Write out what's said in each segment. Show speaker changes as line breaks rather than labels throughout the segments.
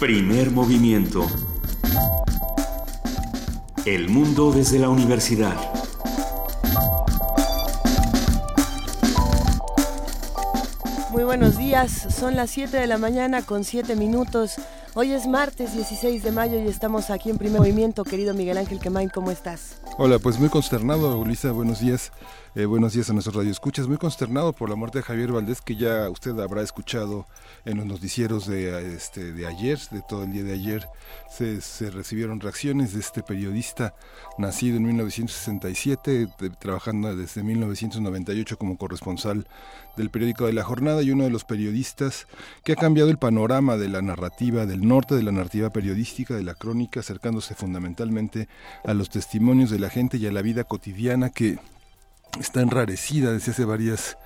Primer movimiento. El mundo desde la universidad.
Muy buenos días, son las 7 de la mañana con 7 minutos. Hoy es martes 16 de mayo y estamos aquí en primer movimiento. Querido Miguel Ángel Quemain, ¿cómo estás?
Hola, pues muy consternado, Ulisa, buenos días. Eh, buenos días a nuestros radioescuchas. Muy consternado por la muerte de Javier Valdés, que ya usted habrá escuchado en los noticieros de, este, de ayer, de todo el día de ayer. Se, se recibieron reacciones de este periodista nacido en 1967, trabajando desde 1998 como corresponsal del periódico de la jornada y uno de los periodistas que ha cambiado el panorama de la narrativa del norte, de la narrativa periodística, de la crónica, acercándose fundamentalmente a los testimonios de la gente y a la vida cotidiana que está enrarecida desde hace varias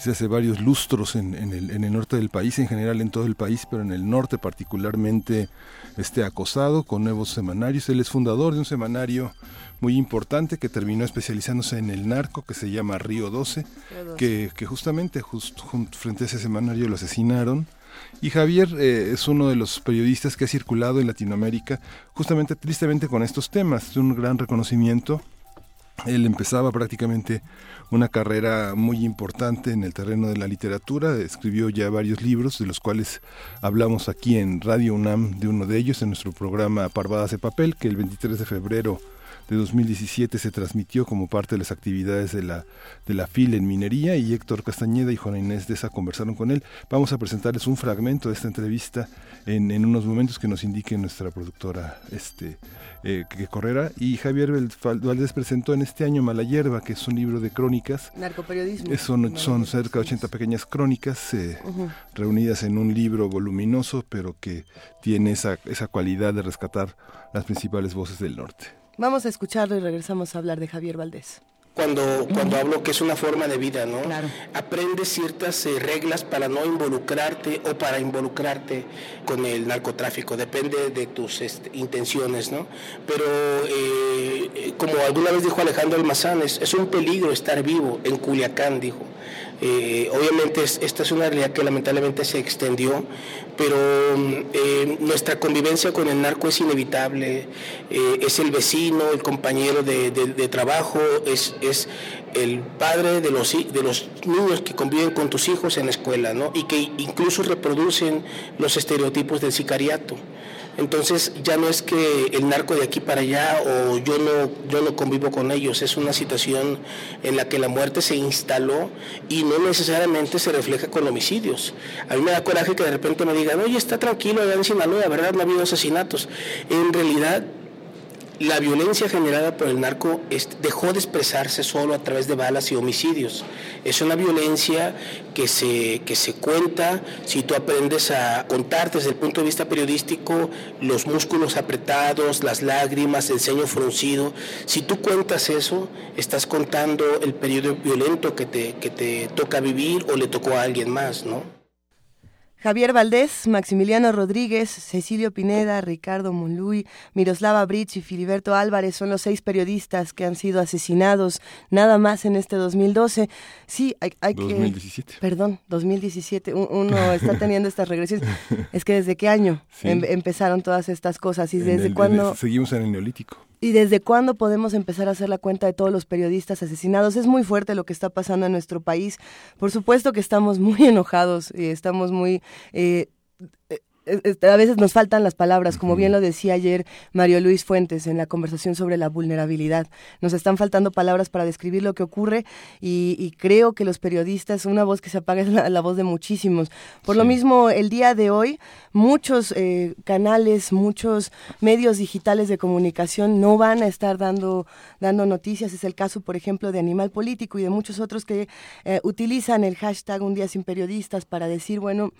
desde hace varios lustros en, el, en, el, norte del país, en general en todo el país, pero en el norte particularmente este acosado con nuevos semanarios. Él es fundador de un semanario muy importante que terminó especializándose en el narco, que se llama Río 12, Que, que, justamente just, frente a ese semanario lo asesinaron. Y Javier eh, es uno de los periodistas que ha circulado en Latinoamérica justamente tristemente con estos temas. Es un gran reconocimiento él empezaba prácticamente una carrera muy importante en el terreno de la literatura, escribió ya varios libros, de los cuales hablamos aquí en Radio UNAM de uno de ellos, en nuestro programa Parvadas de Papel, que el 23 de febrero de 2017 se transmitió como parte de las actividades de la, de la FIL en minería y Héctor Castañeda y Juana Inés de esa conversaron con él. Vamos a presentarles un fragmento de esta entrevista en, en unos momentos que nos indique nuestra productora este, eh, que correrá. Y Javier Valdés presentó en este año Mala Hierba, que es un libro de crónicas.
Narcoperiodismo.
Son, son cerca de 80 pequeñas crónicas eh, reunidas en un libro voluminoso, pero que tiene esa, esa cualidad de rescatar las principales voces del norte.
Vamos a escucharlo y regresamos a hablar de Javier Valdés
cuando, cuando hablo que es una forma de vida, ¿no? Aprendes ciertas eh, reglas para no involucrarte o para involucrarte con el narcotráfico, depende de tus este, intenciones, ¿no? Pero eh, eh, como alguna vez dijo Alejandro Almazán, es, es un peligro estar vivo en Culiacán, dijo. Eh, obviamente esta es una realidad que lamentablemente se extendió, pero eh, nuestra convivencia con el narco es inevitable, eh, es el vecino, el compañero de, trabajo, es, es, el padre de los, de los niños que conviven con tus hijos en la escuela, ¿no? y que incluso reproducen los estereotipos del sicariato. Entonces ya no es que el narco de aquí para allá o yo no, yo no convivo con ellos, es una situación en la que la muerte se instaló y no necesariamente se refleja con homicidios. A mí me da coraje que de repente me digan, oye, está tranquilo allá en Sinaloa, ¿verdad? No ha habido asesinatos. En realidad la violencia generada por el narco dejó de expresarse solo a través de balas y homicidios. Es una violencia que se, que se cuenta si tú aprendes a contar desde el punto de vista periodístico los músculos apretados, las lágrimas, el ceño fruncido. Si tú cuentas eso, estás contando el periodo violento que te, que te toca vivir o le tocó a alguien más, ¿no?
Javier Valdés, Maximiliano Rodríguez, Cecilio Pineda, Ricardo Monluy, Miroslava Bridge y Filiberto Álvarez son los seis periodistas que han sido asesinados nada más en este 2012. Sí, hay, hay
2017.
Perdón, 2017. Uno está teniendo estas regresiones. Es que desde qué año em, empezaron todas estas cosas y desde cuándo...
seguimos en el neolítico.
¿Y desde cuándo podemos empezar a hacer la cuenta de todos los periodistas asesinados? Es muy fuerte lo que está pasando en nuestro país. Por supuesto que estamos muy enojados y estamos muy... Eh, a veces nos faltan las palabras, como bien lo decía ayer Mario Luis Fuentes en la conversación sobre la vulnerabilidad. Nos están faltando palabras para describir lo que ocurre y, creo que los periodistas, una voz que se apaga es la, voz de muchísimos. Por lo mismo, el día de hoy, muchos eh, canales, muchos medios digitales de comunicación no van a estar dando, dando noticias. Es el caso, por ejemplo, de Animal Político y de muchos otros que eh, utilizan el hashtag Un Día Sin Periodistas para decir, bueno,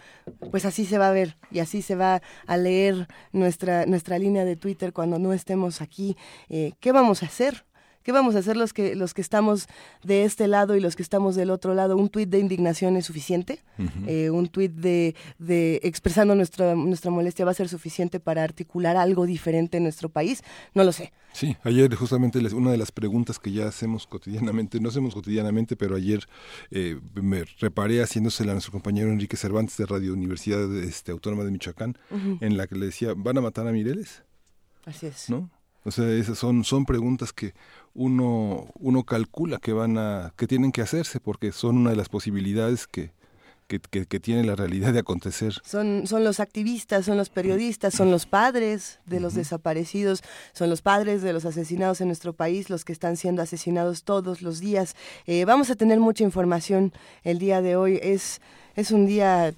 pues así se va a ver y así se va a leer nuestra, nuestra línea de Twitter cuando no estemos aquí. Eh, ¿Qué vamos a hacer? ¿Qué vamos a hacer los que, los que estamos de este lado y los que estamos del otro lado? ¿Un tuit de indignación es suficiente? Eh, ¿Un tuit de, de expresando nuestra, nuestra molestia va a ser suficiente para articular algo diferente en nuestro país? No lo sé.
Sí, ayer justamente una de las preguntas que ya hacemos cotidianamente, no hacemos cotidianamente, pero ayer eh, me reparé haciéndosela a nuestro compañero Enrique Cervantes de Radio Universidad este, Autónoma de Michoacán, en la que le decía, ¿van a matar a Mireles?
Así es.
¿No? O sea, esas son, son preguntas que uno, uno calcula que van a, que tienen que hacerse, porque son una de las posibilidades que, que, tiene la realidad de acontecer.
Son, son los activistas, son los periodistas, son los padres de los desaparecidos, son los padres de los asesinados en nuestro país, los que están siendo asesinados todos los días. Eh, vamos a tener mucha información el día de hoy. Es, es un día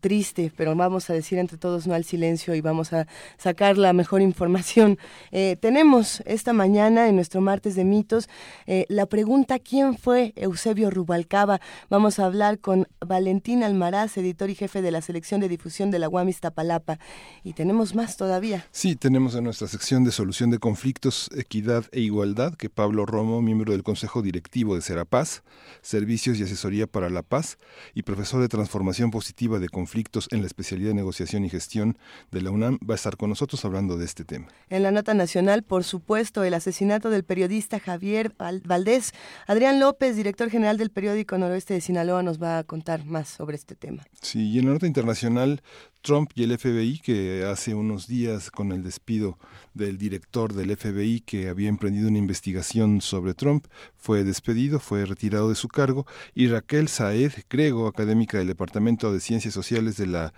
triste, pero vamos a decir entre todos no al silencio y vamos a sacar la mejor información. Eh, tenemos esta mañana en nuestro martes de mitos eh, la pregunta ¿quién fue Eusebio Rubalcaba? Vamos a hablar con Valentín Almaraz, editor y jefe de la selección de difusión de la UAM Iztapalapa. Y tenemos más todavía.
Sí, tenemos en nuestra sección de solución de conflictos, equidad e igualdad que Pablo Romo, miembro del Consejo Directivo de Serapaz, Servicios y Asesoría para la Paz y profesor de Transformación Positiva de conflictos en la especialidad de negociación y gestión de la UNAM, va a estar con nosotros hablando de este tema.
En la nota nacional, por supuesto, el asesinato del periodista Javier Valdés. Adrián López, director general del periódico Noroeste de Sinaloa, nos va a contar más sobre este tema.
Sí, y en la nota internacional, Trump y el FBI, que hace unos días con el despido del director del FBI que había emprendido una investigación sobre Trump, fue despedido, fue retirado de su cargo, y Raquel Saed Grego, académica del Departamento de Ciencias Sociales de la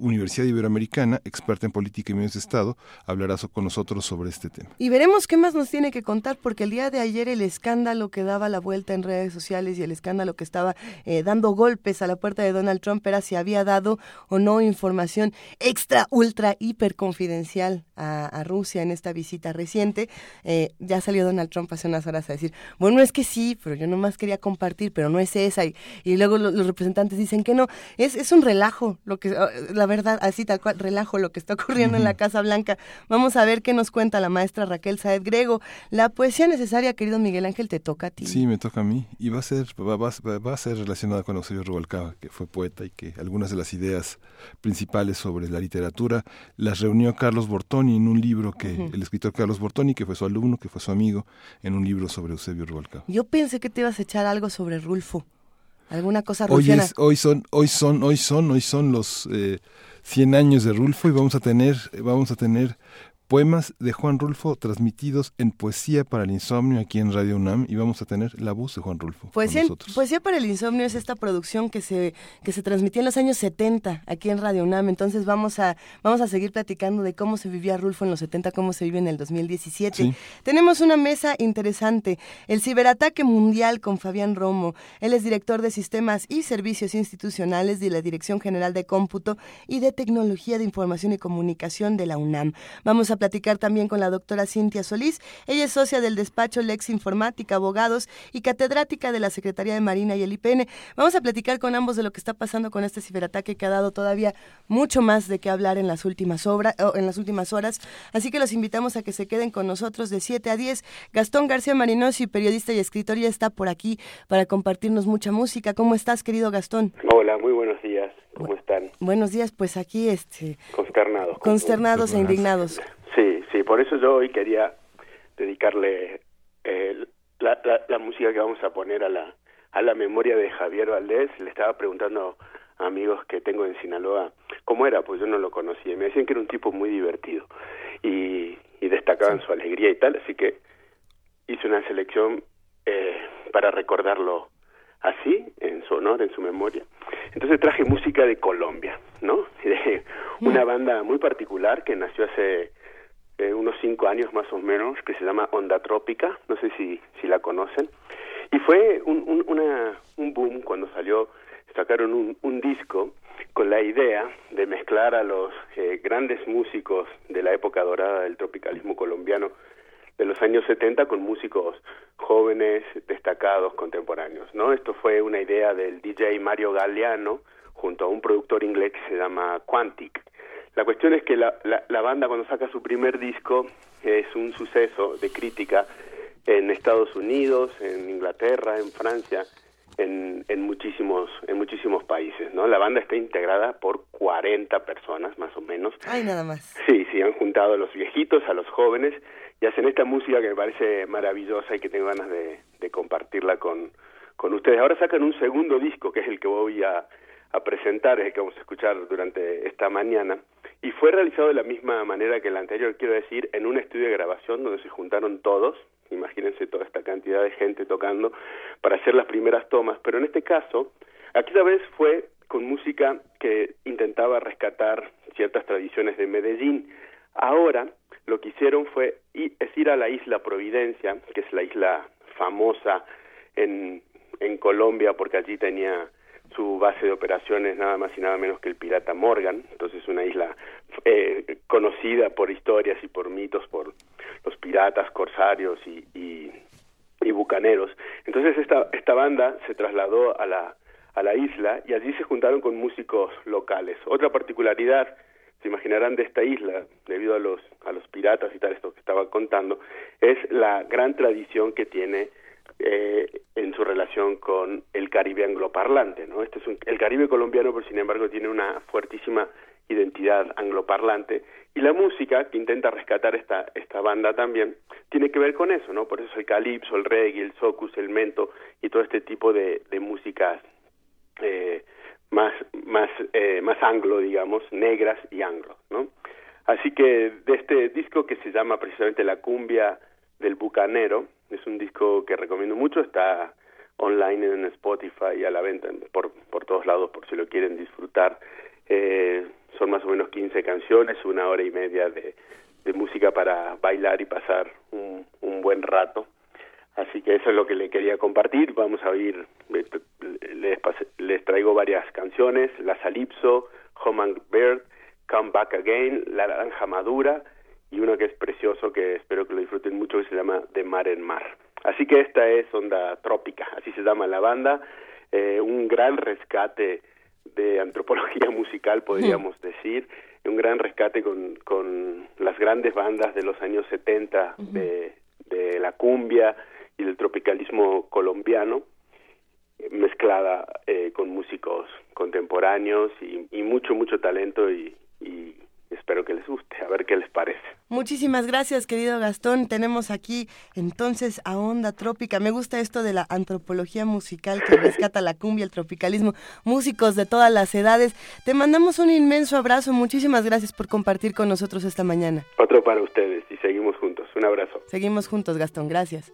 Universidad Iberoamericana, experta en política y medios de Estado, hablará con nosotros sobre este tema.
Y veremos qué más nos tiene que contar, porque el día de ayer el escándalo que daba la vuelta en redes sociales y el escándalo que estaba eh, dando golpes a la puerta de Donald Trump era si había dado o no información extra, ultra, hiper confidencial a, Rusia en esta visita reciente. Eh, ya salió Donald Trump hace unas horas a decir, bueno, es que sí, pero yo nomás quería compartir, pero no es esa. Y, luego los, representantes dicen que no, es, es un relajo, lo que ah, la verdad, así tal cual, relajo lo que está ocurriendo en la Casa Blanca. Vamos a ver qué nos cuenta la maestra Raquel Saed Grego. La poesía necesaria, querido Miguel Ángel, te toca a ti.
Sí, me toca a mí. Y va a ser, va, va, a ser relacionada con Eusebio Rubalcaba, que fue poeta y que algunas de las ideas principales sobre la literatura las reunió Carlos Bortoni en un libro que, el escritor Carlos Bortoni, que fue su alumno, que fue su amigo, en un libro sobre Eusebio Rubalcaba.
Yo pensé que te ibas a echar algo sobre Rulfo. ¿Alguna cosa
hoy, es, hoy son, hoy son, hoy son, hoy son los eh, 100 años de Rulfo y vamos a tener, vamos a tener Poemas de Juan Rulfo transmitidos en Poesía para el Insomnio aquí en Radio UNAM y vamos a tener la voz de Juan Rulfo.
Poesía, Poesía para el Insomnio es esta producción que se, que se transmitió en los años 70 aquí en Radio UNAM. Entonces vamos a, vamos a seguir platicando de cómo se vivía Rulfo en los 70, cómo se vive en el 2017. Tenemos una mesa interesante, el ciberataque mundial con Fabián Romo. Él es director de Sistemas y Servicios Institucionales de la Dirección General de Cómputo y de Tecnología de Información y Comunicación de la UNAM. Vamos a platicar también con la doctora Cintia Solís. Ella es socia del despacho Lex Informática, abogados y catedrática de la Secretaría de Marina y el IPN. Vamos a platicar con ambos de lo que está pasando con este ciberataque que ha dado todavía mucho más de qué hablar en las últimas, obras, en las últimas horas. Así que los invitamos a que se queden con nosotros de 7 a 10. Gastón García Marinosi, periodista y escritor, ya está por aquí para compartirnos mucha música. ¿Cómo estás, querido Gastón?
Hola, muy buenos días. ¿Cómo están?
Buenos días, pues aquí este
consternados.
Consternados e indignados.
Sí, sí, por eso yo hoy quería dedicarle eh, la, la, música que vamos a poner a la, a la memoria de Javier Valdés. Le estaba preguntando a amigos que tengo en Sinaloa cómo era, pues yo no lo conocía. Me decían que era un tipo muy divertido y, y destacaban su alegría y tal, así que hice una selección eh, para recordarlo así, en su honor, en su memoria. Entonces traje música de Colombia, ¿no? De una mm. banda muy particular que nació hace eh, unos cinco años más o menos, que se llama Onda Trópica, no sé si, si la conocen. Y fue un, un, una, un boom cuando salió, sacaron un, un disco con la idea de mezclar a los eh, grandes músicos de la época dorada del tropicalismo colombiano de los años 70 con músicos jóvenes, destacados, contemporáneos, ¿no? Esto fue una idea del DJ Mario Galliano junto a un productor inglés que se llama Quantic. La cuestión es que la, la, banda cuando saca su primer disco es un suceso de crítica en Estados Unidos, en Inglaterra, en Francia, en, en, muchísimos en muchísimos países, ¿no? La banda está integrada por 40 personas más o menos.
Ay, nada más.
Sí, sí, han juntado a los viejitos, a los jóvenes y hacen esta música que me parece maravillosa y que tengo ganas de, compartirla con, con ustedes. Ahora sacan un segundo disco que es el que voy a, a presentar, es el que vamos a escuchar durante esta mañana y fue realizado de la misma manera que el anterior, quiero decir, en un estudio de grabación donde se juntaron todos, imagínense toda esta cantidad de gente tocando para hacer las primeras tomas, pero en este caso, aquella vez fue con música que intentaba rescatar ciertas tradiciones de Medellín. Ahora lo que hicieron fue es ir a la isla Providencia, que es la isla famosa en, en Colombia porque allí tenía su base de operaciones nada más y nada menos que el pirata Morgan, entonces una isla eh, conocida por historias y por mitos por los piratas, corsarios y, y, y, bucaneros. Entonces esta, esta banda se trasladó a la, a la isla y allí se juntaron con músicos locales. Otra particularidad, se imaginarán de esta isla, debido a los, a los piratas y tal, esto que estaba contando, es la gran tradición que tiene eh, en su relación con el Caribe angloparlante, ¿no? Este es un, el Caribe colombiano, pero sin embargo tiene una fuertísima identidad angloparlante y la música que intenta rescatar esta esta banda también tiene que ver con eso, ¿no? Por eso el calipso, el reggae, el socus, el mento y todo este tipo de, de músicas eh, más más eh, más anglo, digamos, negras y anglo, ¿no? Así que de este disco que se llama precisamente La cumbia del bucanero, es un disco que recomiendo mucho, está online en Spotify y a la venta por, por todos lados por si lo quieren disfrutar. Eh, son más o menos 15 canciones, una hora y media de, de música para bailar y pasar un, un, buen rato. Así que eso es lo que le quería compartir. Vamos a oír, les, les traigo varias canciones, La Salipso, Home and Bird, Come Back Again, La Naranja Madura, y uno que es precioso, que espero que lo disfruten mucho, que se llama De Mar en Mar. Así que esta es Onda Trópica, así se llama la banda, eh, un gran rescate de antropología musical, podríamos decir, un gran rescate con, con las grandes bandas de los años 70 de, de la cumbia y del tropicalismo colombiano, mezclada eh, con músicos contemporáneos y, y mucho, mucho talento y, y espero que les guste, a ver qué les parece.
Muchísimas gracias, querido Gastón. Tenemos aquí entonces a Onda Trópica. Me gusta esto de la antropología musical que rescata la cumbia, el tropicalismo, músicos de todas las edades. Te mandamos un inmenso abrazo. Muchísimas gracias por compartir con nosotros esta mañana.
Otro para ustedes y seguimos juntos. Un abrazo.
Seguimos juntos, Gastón. Gracias.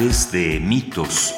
Martes de mitos.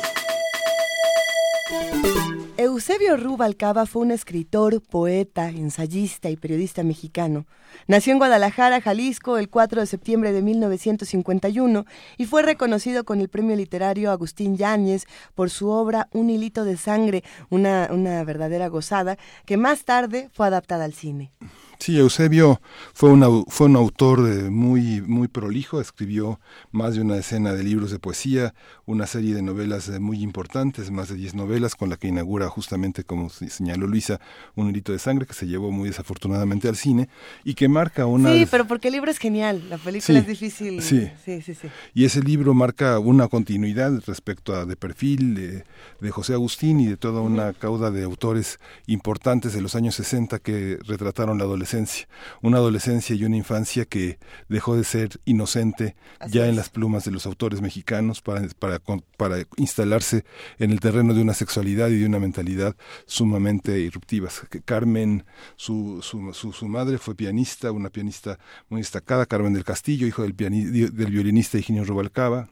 Eusebio Rubalcaba fue un escritor, poeta, ensayista y periodista mexicano. Nació en Guadalajara, Jalisco, el 4 de septiembre de 1951 y fue reconocido con el premio literario Agustín Yáñez por su obra Un hilito de sangre, una verdadera gozada, que más tarde fue adaptada al cine.
Sí, Eusebio fue, fue un autor muy, muy prolijo, escribió más de una decena de libros de poesía, una serie de novelas muy importantes, más de diez novelas, con la que inaugura justamente, como señaló Luisa, un hilito de sangre que se llevó muy desafortunadamente al cine y que marca una...
Sí, pero porque el libro es genial, la película es difícil.
Sí. sí, sí, sí. Y ese libro marca una continuidad respecto a De Perfil, de, de José Agustín y de toda una cauda de autores importantes de los años 60 que retrataron la adolescencia una adolescencia y una infancia que dejó de ser inocente ya en las plumas de los autores mexicanos para, para, para instalarse en el terreno de una sexualidad y de una mentalidad sumamente irruptivas. Carmen, su, su, su, madre fue pianista, una pianista muy destacada, Carmen del Castillo, hijo del, del violinista Eugenio Rubalcaba,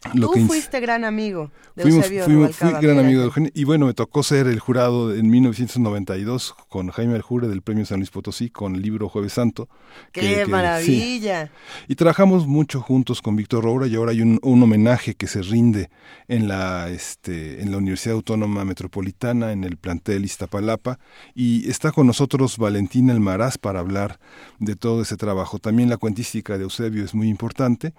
Tú fuiste gran amigo de
fuimos, fuimos, Fui gran amigo de Eugenio. Y bueno, me tocó ser el jurado en 1992 con Jaime Aljure del Premio San Luis Potosí con el libro Jueves Santo.
¡Qué maravilla!
Y trabajamos mucho juntos con Víctor Roura y ahora hay un, homenaje que se rinde en la, este, en la Universidad Autónoma Metropolitana, en el plantel Iztapalapa. Y está con nosotros Valentina Almaraz para hablar de todo ese trabajo. También la cuentística de Eusebio es muy importante.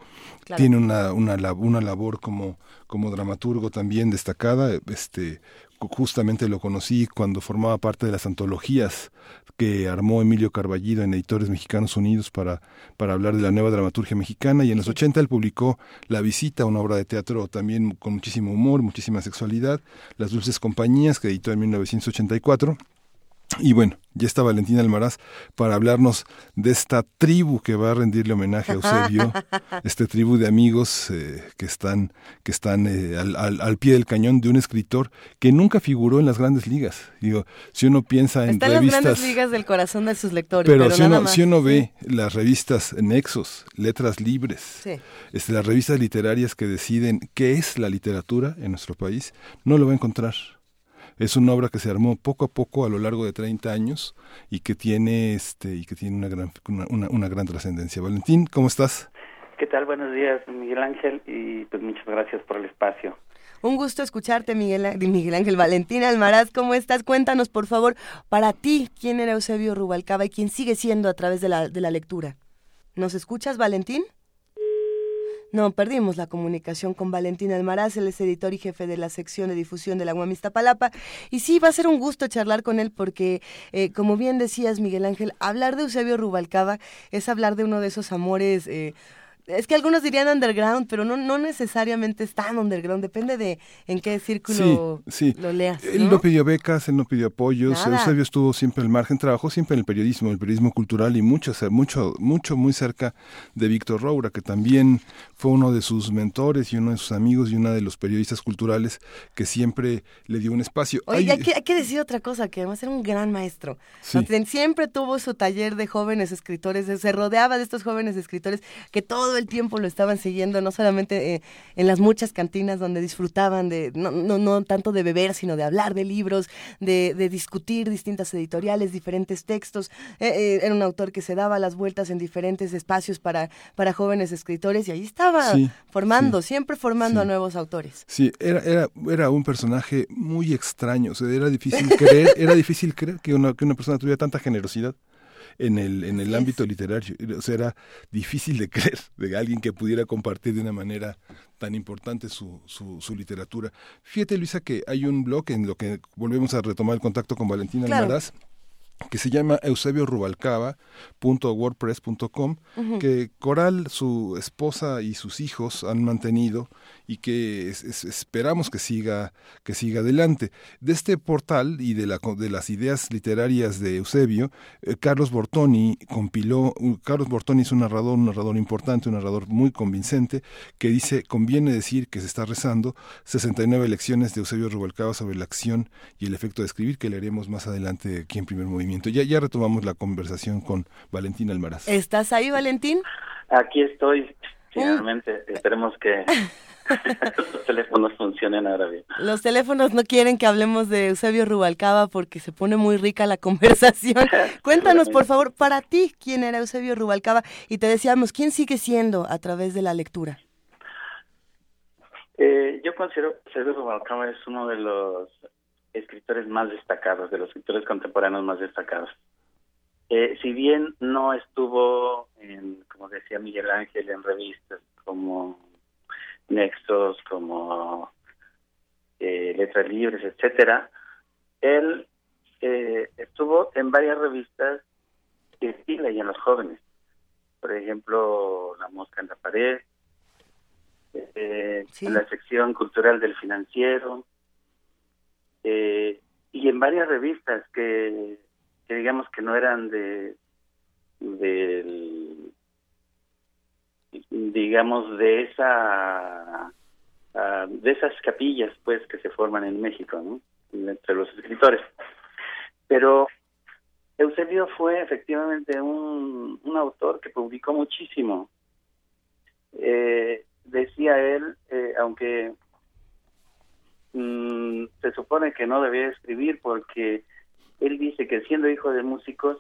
Tiene una, una, una labor como, como dramaturgo también destacada. Este, justamente lo conocí cuando formaba parte de las antologías que armó Emilio Carballido en Editores Mexicanos Unidos para, para hablar de la nueva dramaturgia mexicana y en los 80 él publicó La Visita, una obra de teatro también con muchísimo humor, muchísima sexualidad, Las Dulces Compañías que editó en 1984 y bueno, ya está Valentina Almaraz para hablarnos de esta tribu que va a rendirle homenaje a Eusebio, este tribu de amigos eh, que están, que están eh, al, al, pie del cañón de un escritor que nunca figuró en las grandes ligas. Digo, si uno piensa en revistas...
las grandes ligas del corazón de sus lectores.
Pero, si, uno, si, uno, ve las revistas Nexos, Letras Libres, este, las revistas literarias que deciden qué es la literatura en nuestro país, no lo va a encontrar. Es una obra que se armó poco a poco a lo largo de 30 años y que tiene este y que tiene una gran una, una, gran trascendencia. Valentín, ¿cómo estás?
¿Qué tal? Buenos días, Miguel Ángel, y pues muchas gracias por el espacio.
Un gusto escucharte, Miguel, Miguel Ángel Valentín Almaraz. ¿Cómo estás? Cuéntanos, por favor, para ti, quién era Eusebio Rubalcaba y quién sigue siendo a través de la, de la lectura. ¿Nos escuchas, Valentín? No, perdimos la comunicación con Valentín Almaraz, él es editor y jefe de la sección de difusión de la UAM Palapa. Y sí, va a ser un gusto charlar con él porque, eh, como bien decías, Miguel Ángel, hablar de Eusebio Rubalcaba es hablar de uno de esos amores... Eh, es que algunos dirían underground, pero no, no necesariamente es tan underground, depende de en qué círculo lo leas.
Él no pidió becas, él no pidió apoyos, Eusebio estuvo siempre al margen, trabajó siempre en el periodismo, el periodismo cultural y mucho, mucho, mucho muy cerca de Víctor Roura, que también fue uno de sus mentores y uno de sus amigos y uno de los periodistas culturales que siempre le dio un espacio.
Oye, hay, que, decir otra cosa, que además era un gran maestro. Siempre tuvo su taller de jóvenes escritores, se rodeaba de estos jóvenes escritores que todo el tiempo lo estaban siguiendo, no solamente eh, en las muchas cantinas donde disfrutaban de, no, no, no tanto de beber, sino de hablar de libros, de, de discutir distintas editoriales, diferentes textos. Eh, eh, era un autor que se daba las vueltas en diferentes espacios para, para jóvenes escritores y ahí estaba formando, siempre formando a nuevos autores.
Sí, era, era, era un personaje muy extraño, o sea, era difícil creer, era difícil creer que una, que una persona tuviera tanta generosidad en el, en el ámbito literario. O sea, era difícil de creer de alguien que pudiera compartir de una manera tan importante su, su, literatura. Fíjate, Luisa, que hay un blog en lo que volvemos a retomar el contacto con Valentina Almaraz que se llama Eusebio Rubalcaba .wordpress.com que Coral, su esposa y sus hijos han mantenido y que esperamos que siga que siga adelante. De este portal y de, la, de las ideas literarias de Eusebio, eh, Carlos Bortoni compiló, Carlos Bortoni es un narrador, un narrador importante, un narrador muy convincente, que dice, conviene decir que se está rezando 69 lecciones de Eusebio Rubalcaba sobre la acción y el efecto de escribir, que leeremos más adelante aquí en primer movimiento. Ya, ya retomamos la conversación con Valentín Almaraz.
¿Estás ahí, Valentín?
Aquí estoy, finalmente. Esperemos que los teléfonos funcionen ahora bien.
Los teléfonos no quieren que hablemos de Eusebio Rubalcaba porque se pone muy rica la conversación. Cuéntanos, por favor, para ti, quién era Eusebio Rubalcaba y te decíamos, ¿quién sigue siendo a través de la lectura?
Eh, yo considero que Eusebio Rubalcaba es uno de los escritores más destacados, de los escritores contemporáneos más destacados. Eh, si bien no estuvo, en, como decía Miguel Ángel, en revistas como Nexos, como eh, Letras Libres, etcétera, él eh, estuvo en varias revistas que sí leían los jóvenes. Por ejemplo, La Mosca en la Pared, en la sección cultural del financiero, y en varias revistas que digamos que no eran de del digamos de esa ah, de esas capillas pues que se forman en México ¿no? entre los escritores. Pero Eusebio fue efectivamente un, un autor que publicó muchísimo. Eh, decía él eh, aunque mm, se supone que no debía escribir porque él dice que siendo hijo de músicos,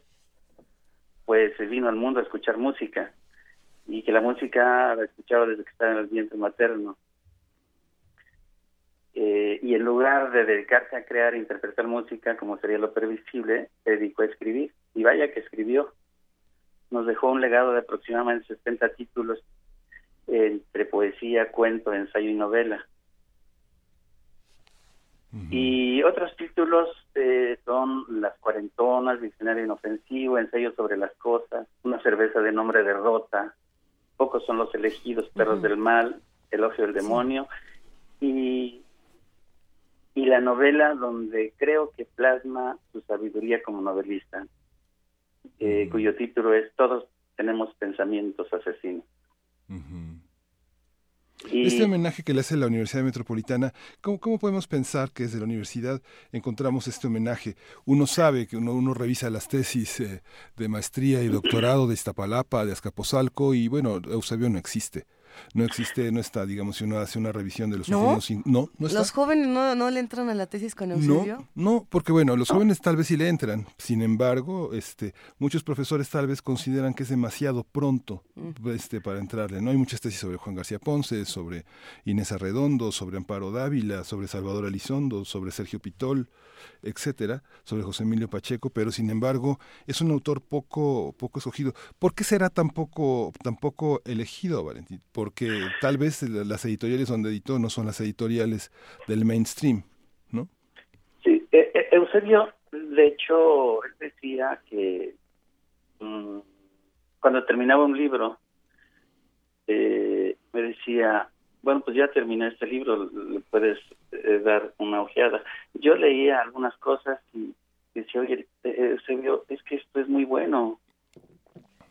pues se vino al mundo a escuchar música y que la música la escuchaba desde que estaba en el vientre materno. Eh, y en lugar de dedicarse a crear e interpretar música, como sería lo previsible, se dedicó a escribir. Y vaya que escribió. Nos dejó un legado de aproximadamente 60 títulos entre poesía, cuento, ensayo y novela. Y otros títulos eh, son Las Cuarentonas, Diccionario Inofensivo, Ensayo sobre las Cosas, Una cerveza de nombre Derrota, Pocos son los elegidos, Perros del Mal, Elogio del Demonio, y, y la novela donde creo que plasma su sabiduría como novelista, eh, cuyo título es Todos tenemos pensamientos asesinos.
Este homenaje que le hace la Universidad Metropolitana, ¿cómo, ¿cómo, podemos pensar que desde la universidad encontramos este homenaje? Uno sabe que uno, uno revisa las tesis eh, de maestría y doctorado de Iztapalapa, de Azcapotzalco, y bueno, Eusebio no existe no existe, no está, digamos, si uno hace una revisión de los
¿No?
no, no está.
¿Los jóvenes no, no le entran a la tesis con Eusebio?
No, no, porque bueno, los jóvenes tal vez sí le entran, sin embargo, este, muchos profesores tal vez consideran que es demasiado pronto mm. este, para entrarle, ¿no? Hay muchas tesis sobre Juan García Ponce, sobre Inés Arredondo, sobre Amparo Dávila, sobre Salvador Alizondo, sobre Sergio Pitol, etcétera, sobre José Emilio Pacheco, pero sin embargo es un autor poco, poco escogido. ¿Por qué será tan poco, tan poco elegido, Valentín? Porque tal vez las editoriales donde editó no son las editoriales del mainstream, ¿no?
Sí, e, e, Eusebio, de hecho, decía que mm, cuando terminaba un libro, eh, me decía, bueno, pues ya terminé este libro, le puedes eh, dar una ojeada. Yo leía algunas cosas y decía, oye, eh, es que esto es muy bueno.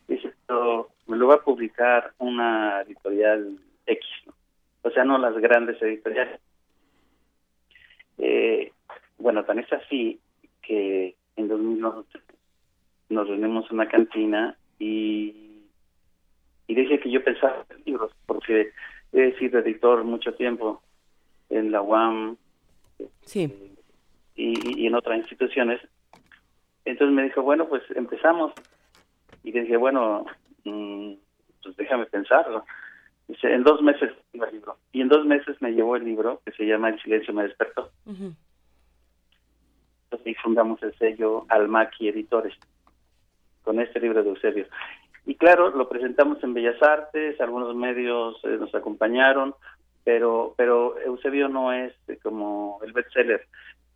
Esto me lo va a publicar una editorial X, o sea, no las grandes editoriales. Eh, bueno, tan es así que en 2009 nos reunimos en una cantina y, y dije que yo pensaba en libros, porque he sido editor mucho tiempo en la UAM
sí.
y, en otras instituciones. Entonces me dijo, bueno, pues empezamos. Y dije, bueno, mm, pues déjame pensarlo. Dice, en dos meses iba el libro. Y en dos meses me llevó el libro que se llama El silencio me despertó. Entonces y fundamos el sello Almaki Editores con este libro de Eusebio. Y claro, lo presentamos en Bellas Artes, algunos medios eh, nos acompañaron, pero pero Eusebio no es como el bestseller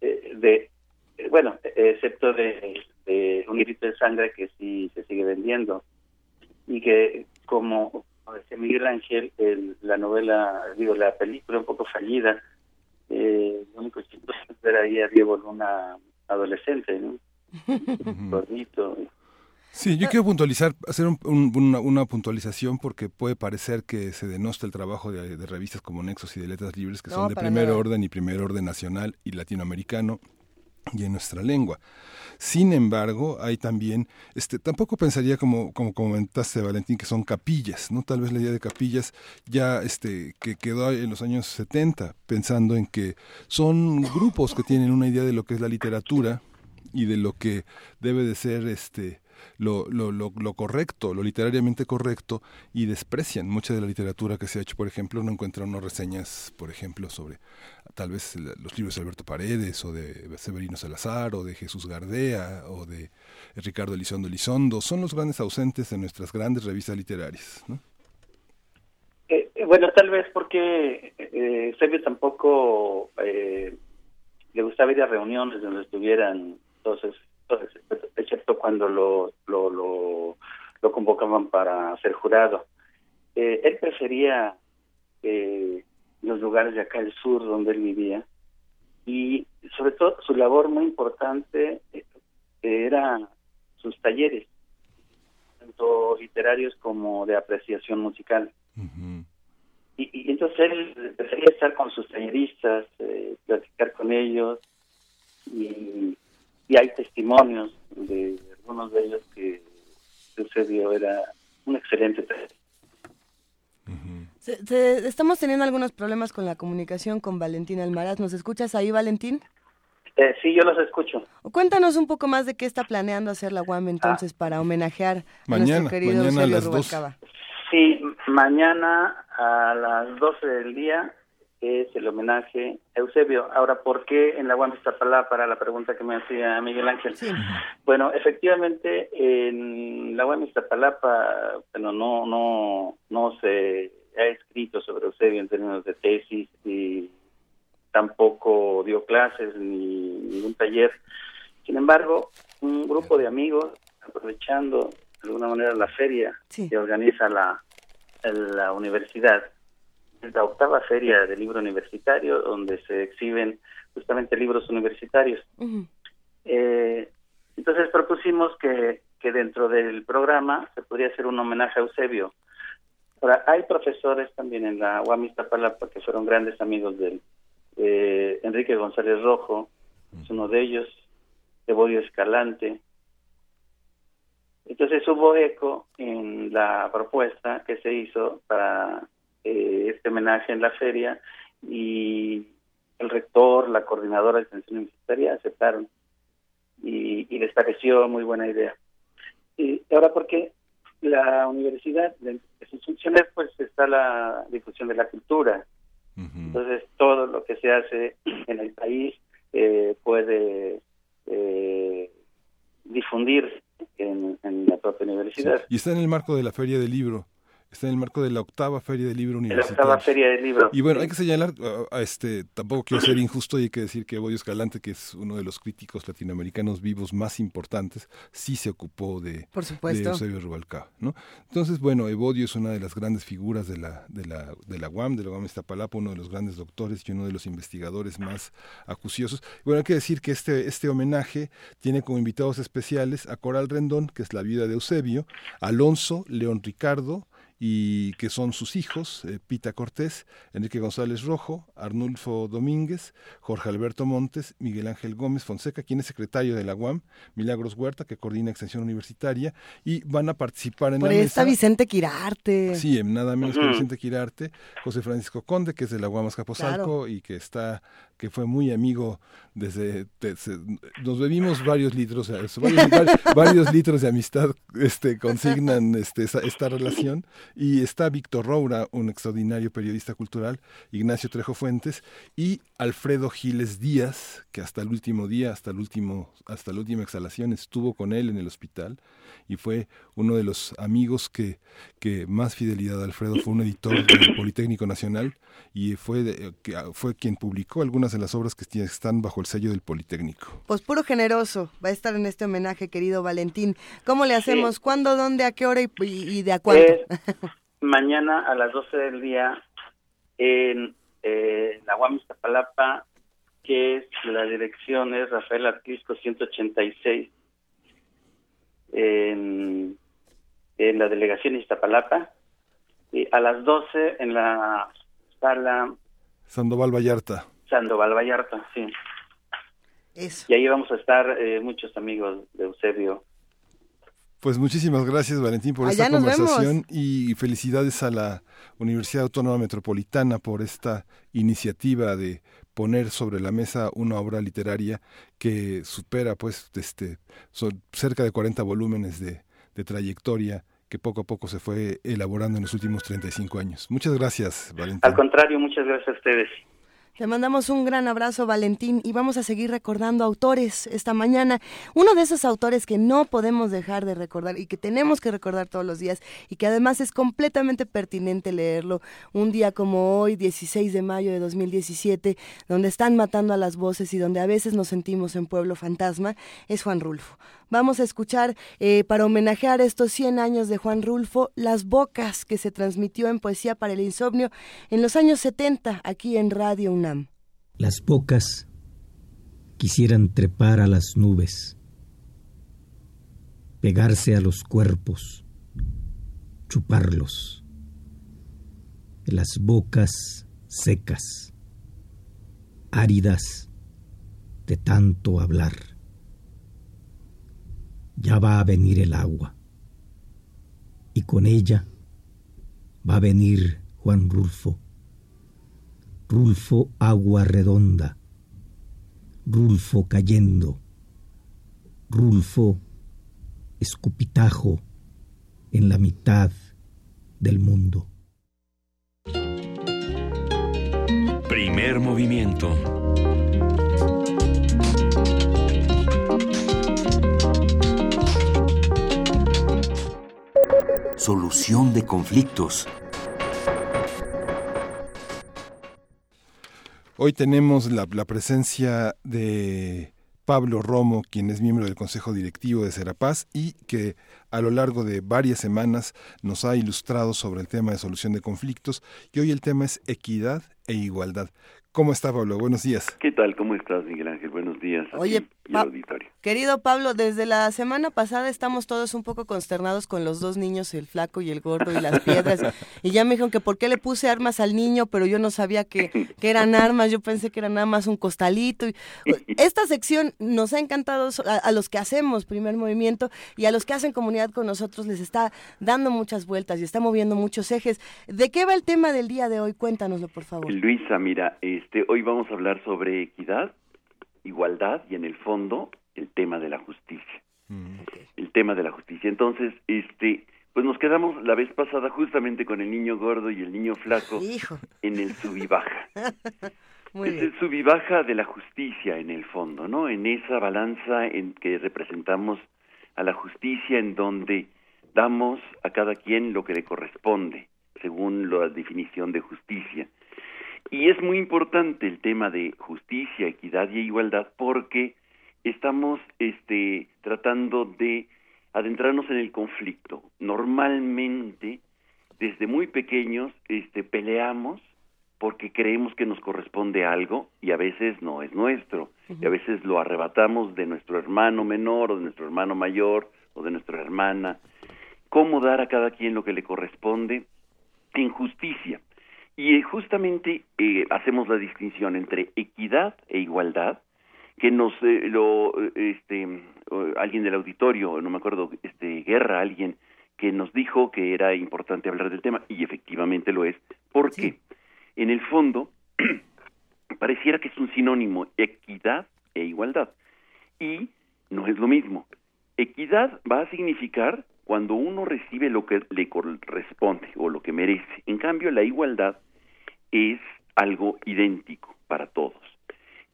eh, de eh, bueno, excepto de de Un grito de sangre que sí se sigue vendiendo y que como decía Miguel Ángel, la novela, digo, la película un poco fallida, eh, lo único que es ver ahí a Diego Luna adolescente, ¿no? Gordito.
Sí, yo quiero puntualizar, hacer una, puntualización porque puede parecer que se denosta el trabajo de, revistas como Nexos y de Letras Libres, que son de primer orden y primer orden nacional y latinoamericano y en nuestra lengua. Sin embargo, hay también, este, tampoco pensaría como, como comentaste Valentín, que son capillas, ¿no? Tal vez la idea de capillas ya este, que quedó en los años 70, pensando en que son grupos que tienen una idea de lo que es la literatura y de lo que debe de ser este lo, lo, lo, lo, correcto, lo literariamente correcto, y desprecian mucha de la literatura que se ha hecho. Por ejemplo, no encuentran unas reseñas, por ejemplo, sobre tal vez los libros de Alberto Paredes, o de Severino Salazar, o de Jesús Gardea, o de Ricardo Elizondo Elizondo. Son los grandes ausentes de nuestras grandes revistas literarias. ¿no?
Eh, eh, bueno, tal vez porque eh, tampoco eh, le gustaba ir a reuniones donde estuvieran todos excepto cuando lo, lo, lo, convocaban para ser jurado. Eh, él prefería eh, los lugares de acá del sur donde él vivía y sobre todo su labor muy importante eh, era sus talleres, tanto literarios como de apreciación musical. y, y, entonces él prefería estar con sus talleristas, eh, platicar con ellos y y hay testimonios de algunos de ellos que sucedió era un excelente
estamos teniendo algunos problemas con la comunicación con Valentín Almaraz. ¿Nos escuchas ahí, Valentín?
Eh, sí, yo los escucho.
Cuéntanos un poco más de qué está planeando hacer la UAM entonces ah. para homenajear a nuestro querido
mañana a las dos.
Sí, mañana a las 12 del día es el homenaje a Eusebio. Ahora, ¿por qué en la UAM para la pregunta que me hacía Miguel Ángel? Bueno, efectivamente, en la UAM Iztapalapa, bueno, no, no, no se ha escrito sobre Eusebio en términos de tesis y tampoco dio clases ni ningún taller. Sin embargo, un grupo de amigos, aprovechando de alguna manera la feria que organiza la, la universidad, la octava feria del libro universitario, donde se exhiben justamente libros universitarios. eh, entonces propusimos que, que dentro del programa se podría hacer un homenaje a Eusebio. Ahora, hay profesores también en la UAM Iztapalapa que fueron grandes amigos de Eh, Enrique González Rojo es uno de ellos, Evodio Escalante. Entonces hubo eco en la propuesta que se hizo para eh, este homenaje en la feria y el rector, la coordinadora de extensión universitaria aceptaron y, les pareció muy buena idea. Y ahora, porque la universidad, de sus funciones, pues está la difusión de la cultura. Entonces, todo lo que se hace en el país eh, puede eh, difundir en, la propia universidad.
Y está en el marco de la Feria del Libro está en el marco de la octava Feria del Libro Universitario.
La octava Feria del Libro.
Y bueno, hay que señalar, a este, tampoco quiero ser injusto y hay que decir que Evodio Escalante, que es uno de los críticos latinoamericanos vivos más importantes, sí se ocupó de,
Por supuesto.
Eusebio Rubalcaba, ¿no? Entonces, bueno, Evodio es una de las grandes figuras de la, de la, de la UAM, de la UAM Iztapalapa, uno de los grandes doctores y uno de los investigadores más acuciosos. Bueno, hay que decir que este, este homenaje tiene como invitados especiales a Coral Rendón, que es la vida de Eusebio, Alonso, León Ricardo, y que son sus hijos, eh, Pita Cortés, Enrique González Rojo, Arnulfo Domínguez, Jorge Alberto Montes, Miguel Ángel Gómez Fonseca, quien es secretario de la UAM, Milagros Huerta, que coordina extensión universitaria, y van a participar en
Por
la
está Vicente Quirarte.
Sí, nada menos que Vicente Quirarte, José Francisco Conde, que es de la UAM Azcapotzalco y que está que fue muy amigo desde, nos bebimos varios litros varios, varios, litros de amistad este consignan este esta relación. Y está Víctor Roura, un extraordinario periodista cultural, Ignacio Trejo Fuentes y Alfredo Giles Díaz, que hasta el último día, hasta el último, hasta la última exhalación estuvo con él en el hospital y fue uno de los amigos que, que más fidelidad a Alfredo fue un editor del Politécnico Nacional y fue, fue quien publicó algunas de las obras que están bajo el sello del Politécnico.
Pues puro generoso va a estar en este homenaje, querido Valentín. ¿Cómo le hacemos? ¿Cuándo, dónde, a qué hora y, de a cuánto?
mañana a las 12 del día en eh, la UAM Iztapalapa, que es la dirección es Rafael Artisco 186 en, en la delegación Iztapalapa, y a las 12 en la sala
Sandoval Vallarta.
Sandoval Vallarta, sí. Y ahí vamos a estar eh, muchos amigos de Eusebio.
Pues muchísimas gracias Valentín por esta conversación y felicidades a la Universidad Autónoma Metropolitana por esta iniciativa de poner sobre la mesa una obra literaria que supera pues este son cerca de 40 volúmenes de, de trayectoria que poco a poco se fue elaborando en los últimos 35 años. Muchas gracias, Valentín.
Al contrario, muchas gracias a ustedes.
Te mandamos un gran abrazo, Valentín, y vamos a seguir recordando autores esta mañana. Uno de esos autores que no podemos dejar de recordar y que tenemos que recordar todos los días y que además es completamente pertinente leerlo un día como hoy, 16 de mayo de 2017, donde están matando a las voces y donde a veces nos sentimos en pueblo fantasma, es Juan Rulfo. Vamos a escuchar, eh, para homenajear estos 100 años de Juan Rulfo, Las Bocas, que se transmitió en Poesía para el Insomnio en los años 70, aquí en Radio UNAM.
Las bocas quisieran trepar a las nubes, pegarse a los cuerpos, chuparlos. Las bocas secas, áridas de tanto hablar ya va a venir el agua. Y con ella va a venir Juan Rulfo. Rulfo agua redonda. Rulfo cayendo. Rulfo escupitajo en la mitad del mundo.
Primer movimiento Solución de conflictos.
Hoy tenemos la, presencia de Pablo Romo, quien es miembro del Consejo Directivo de Serapaz y que a lo largo de varias semanas nos ha ilustrado sobre el tema de solución de conflictos. Y hoy el tema es equidad e igualdad. ¿Cómo está Pablo? Buenos días.
¿Qué tal? ¿Cómo estás, Miguel Ángel? Buenos días.
Oye, querido Pablo, desde la semana pasada estamos todos un poco consternados con los dos niños, el flaco y el gordo y las piedras. y ya me dijeron que por qué le puse armas al niño, pero yo no sabía que, que eran armas, yo pensé que era nada más un costalito. Esta sección nos ha encantado a, los que hacemos primer movimiento y a los que hacen comunidad con nosotros les está dando muchas vueltas y está moviendo muchos ejes. ¿De qué va el tema del día de hoy? Cuéntanoslo, por favor.
Luisa, mira, es este, hoy vamos a hablar sobre equidad, igualdad y en el fondo el tema de la justicia. Mm, el tema de la justicia. Entonces, este, pues nos quedamos la vez pasada justamente con el niño gordo y el niño flaco en el subibaja. es el subibaja de la justicia en el fondo, ¿no? En esa balanza en que representamos a la justicia en donde damos a cada quien lo que le corresponde, según la definición de justicia. Y es muy importante el tema de justicia, equidad y igualdad porque estamos este, tratando de adentrarnos en el conflicto. Normalmente, desde muy pequeños, este, peleamos porque creemos que nos corresponde algo y a veces no es nuestro. Y a veces lo arrebatamos de nuestro hermano menor o de nuestro hermano mayor o de nuestra hermana. ¿Cómo dar a cada quien lo que le corresponde? En justicia. Y justamente eh, hacemos la distinción entre equidad e igualdad, que nos eh, lo este alguien del auditorio, no me acuerdo, este Guerra, alguien que nos dijo que era importante hablar del tema y efectivamente lo es, porque en el fondo pareciera que es un sinónimo equidad e igualdad. Y no es lo mismo. Equidad va a significar cuando uno recibe lo que le corresponde o lo que merece. En cambio, la igualdad es algo idéntico para todos.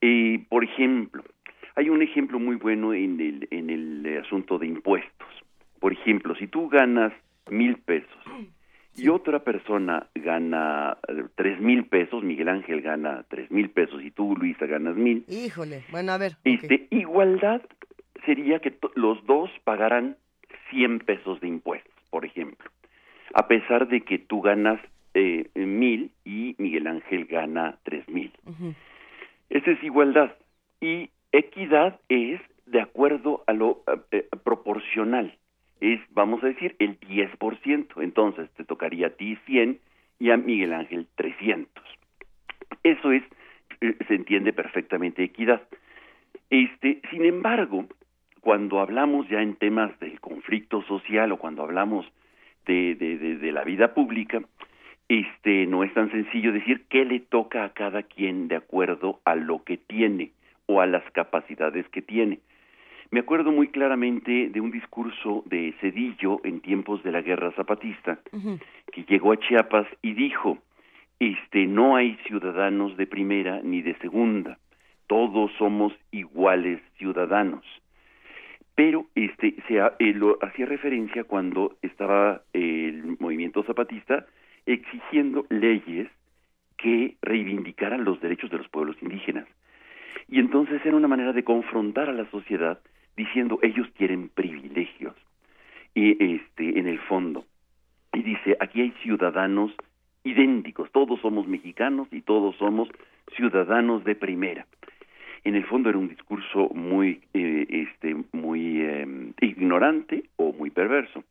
Eh, por ejemplo, hay un ejemplo muy bueno en el, en el asunto de impuestos. Por ejemplo, si tú ganas mil pesos y otra persona gana tres mil pesos, Miguel Ángel gana tres mil pesos y tú, Luisa, ganas mil.
Híjole, bueno, a ver.
Este, Igualdad sería que los dos pagaran 100 pesos de impuestos, por ejemplo, a pesar de que tú ganas eh, mil y Miguel Ángel gana tres mil. Esa es igualdad. Y equidad es de acuerdo a lo eh, proporcional. Es, vamos a decir, el 10%. Entonces te tocaría a ti 100 y a Miguel Ángel 300. Eso es, eh, se entiende perfectamente equidad. Este, sin embargo, cuando hablamos ya en temas del conflicto social o cuando hablamos de, de, de, la vida pública, este no es tan sencillo decir qué le toca a cada quien de acuerdo a lo que tiene o a las capacidades que tiene. Me acuerdo muy claramente de un discurso de Cedillo en tiempos de la guerra zapatista, que llegó a Chiapas y dijo, este, no hay ciudadanos de primera ni de segunda, todos somos iguales ciudadanos pero este se eh, lo hacía referencia cuando estaba el movimiento zapatista exigiendo leyes que reivindicaran los derechos de los pueblos indígenas. Y entonces era una manera de confrontar a la sociedad diciendo ellos quieren privilegios. Y este en el fondo y dice, aquí hay ciudadanos idénticos, todos somos mexicanos y todos somos ciudadanos de primera en el fondo era un discurso muy eh, este muy em, ignorante o muy perverso.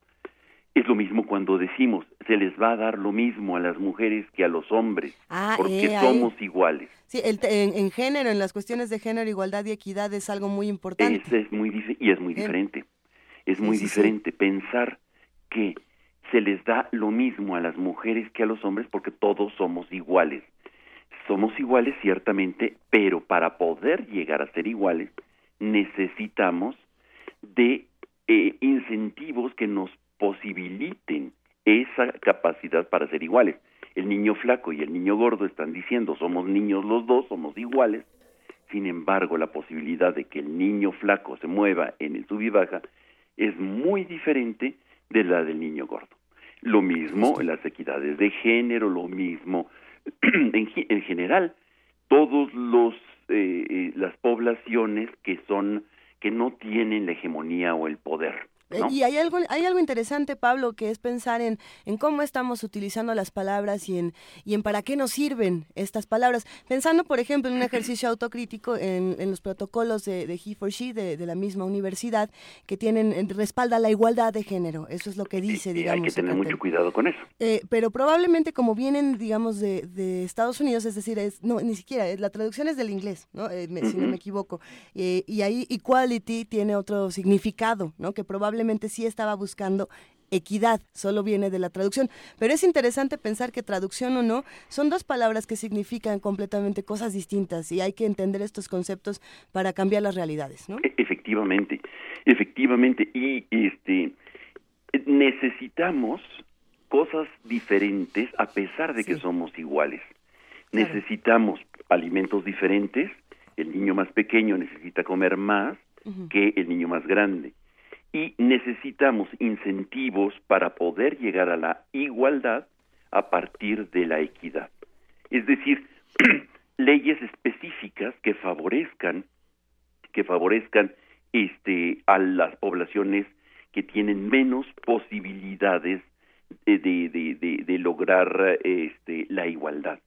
Es lo mismo cuando decimos se les va a dar lo mismo a las mujeres que a los hombres ah, porque eh, somos iguales
sí en, género en las cuestiones de género igualdad y equidad es algo muy importante.
Es, muy y es muy diferente. Es muy diferente pensar que se les da lo mismo a las mujeres que a los hombres porque todos somos iguales somos iguales ciertamente, pero para poder llegar a ser iguales necesitamos de eh, incentivos que nos posibiliten esa capacidad para ser iguales. El niño flaco y el niño gordo están diciendo somos niños los dos, somos iguales. Sin embargo, la posibilidad de que el niño flaco se mueva en el sub y baja es muy diferente de la del niño gordo. Lo mismo en las equidades de género, lo mismo en, en general todos los eh, eh, las poblaciones que son que no tienen la hegemonía o el poder
eh, y hay algo, hay algo interesante, Pablo, que es pensar en, en cómo estamos utilizando las palabras y en, y en para qué nos sirven estas palabras. Pensando, por ejemplo, en un ejercicio autocrítico en, en los protocolos de, de He for She, de, de, la misma universidad, que tienen, respalda la igualdad de género. Eso es lo que dice, digamos.
Hay que tener mucho cuidado con eso.
Eh, pero probablemente como vienen, digamos, de, de, Estados Unidos, es decir, es, no, ni siquiera, la traducción es del inglés, ¿no? Eh, si no me equivoco. y ahí equality tiene otro significado, ¿no? Que probablemente probablemente sí estaba buscando equidad, solo viene de la traducción. Pero es interesante pensar que traducción o no son dos palabras que significan completamente cosas distintas y hay que entender estos conceptos para cambiar las realidades, ¿no?
E-, efectivamente, efectivamente. Y este necesitamos cosas diferentes a pesar de que somos iguales. Necesitamos alimentos diferentes. El niño más pequeño necesita comer más que el niño más grande y necesitamos incentivos para poder llegar a la igualdad a partir de la equidad. Es decir, leyes específicas que favorezcan que favorezcan este a las poblaciones que tienen menos posibilidades de, de, de, lograr este la igualdad.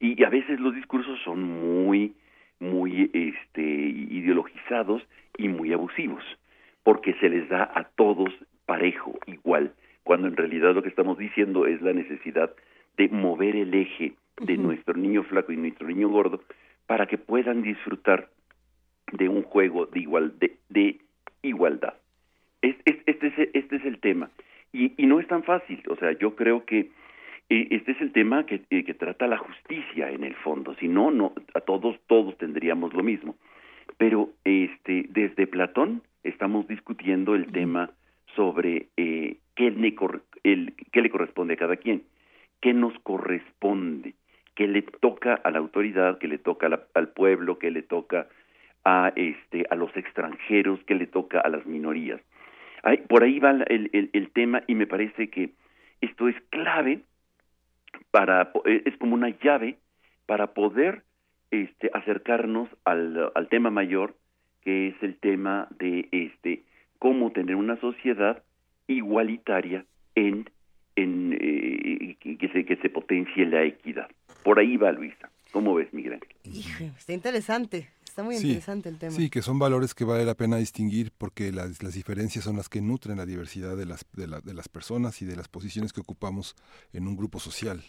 Y a veces los discursos son muy muy este ideologizados y muy abusivos porque se les da a todos parejo, igual, cuando en realidad lo que estamos diciendo es la necesidad de mover el eje de nuestro niño flaco y nuestro niño gordo para que puedan disfrutar de un juego de igual de, igualdad. este, es, este es el tema y, y, no es tan fácil. O sea, yo creo que eh, este es el tema que, eh, que trata la justicia en el fondo. Si no, no a todos todos tendríamos lo mismo. Pero este desde Platón estamos discutiendo el tema sobre eh, el, qué le corresponde a cada quien, qué nos corresponde, qué le toca a la autoridad, qué le toca al pueblo, qué le toca a este a los extranjeros, qué le toca a las minorías. por ahí va el, el, el tema y me parece que esto es clave para es como una llave para poder este, acercarnos al, al tema mayor que es el tema de este cómo tener una sociedad igualitaria en, en eh, que, se, que se potencie la equidad. Por ahí va Luisa. ¿Cómo ves, Miguel?
está interesante. Está muy interesante el tema.
Sí, que son valores que vale la pena distinguir porque las, las diferencias son las que nutren la diversidad de las, de, la, de, las personas y de las posiciones que ocupamos en un grupo social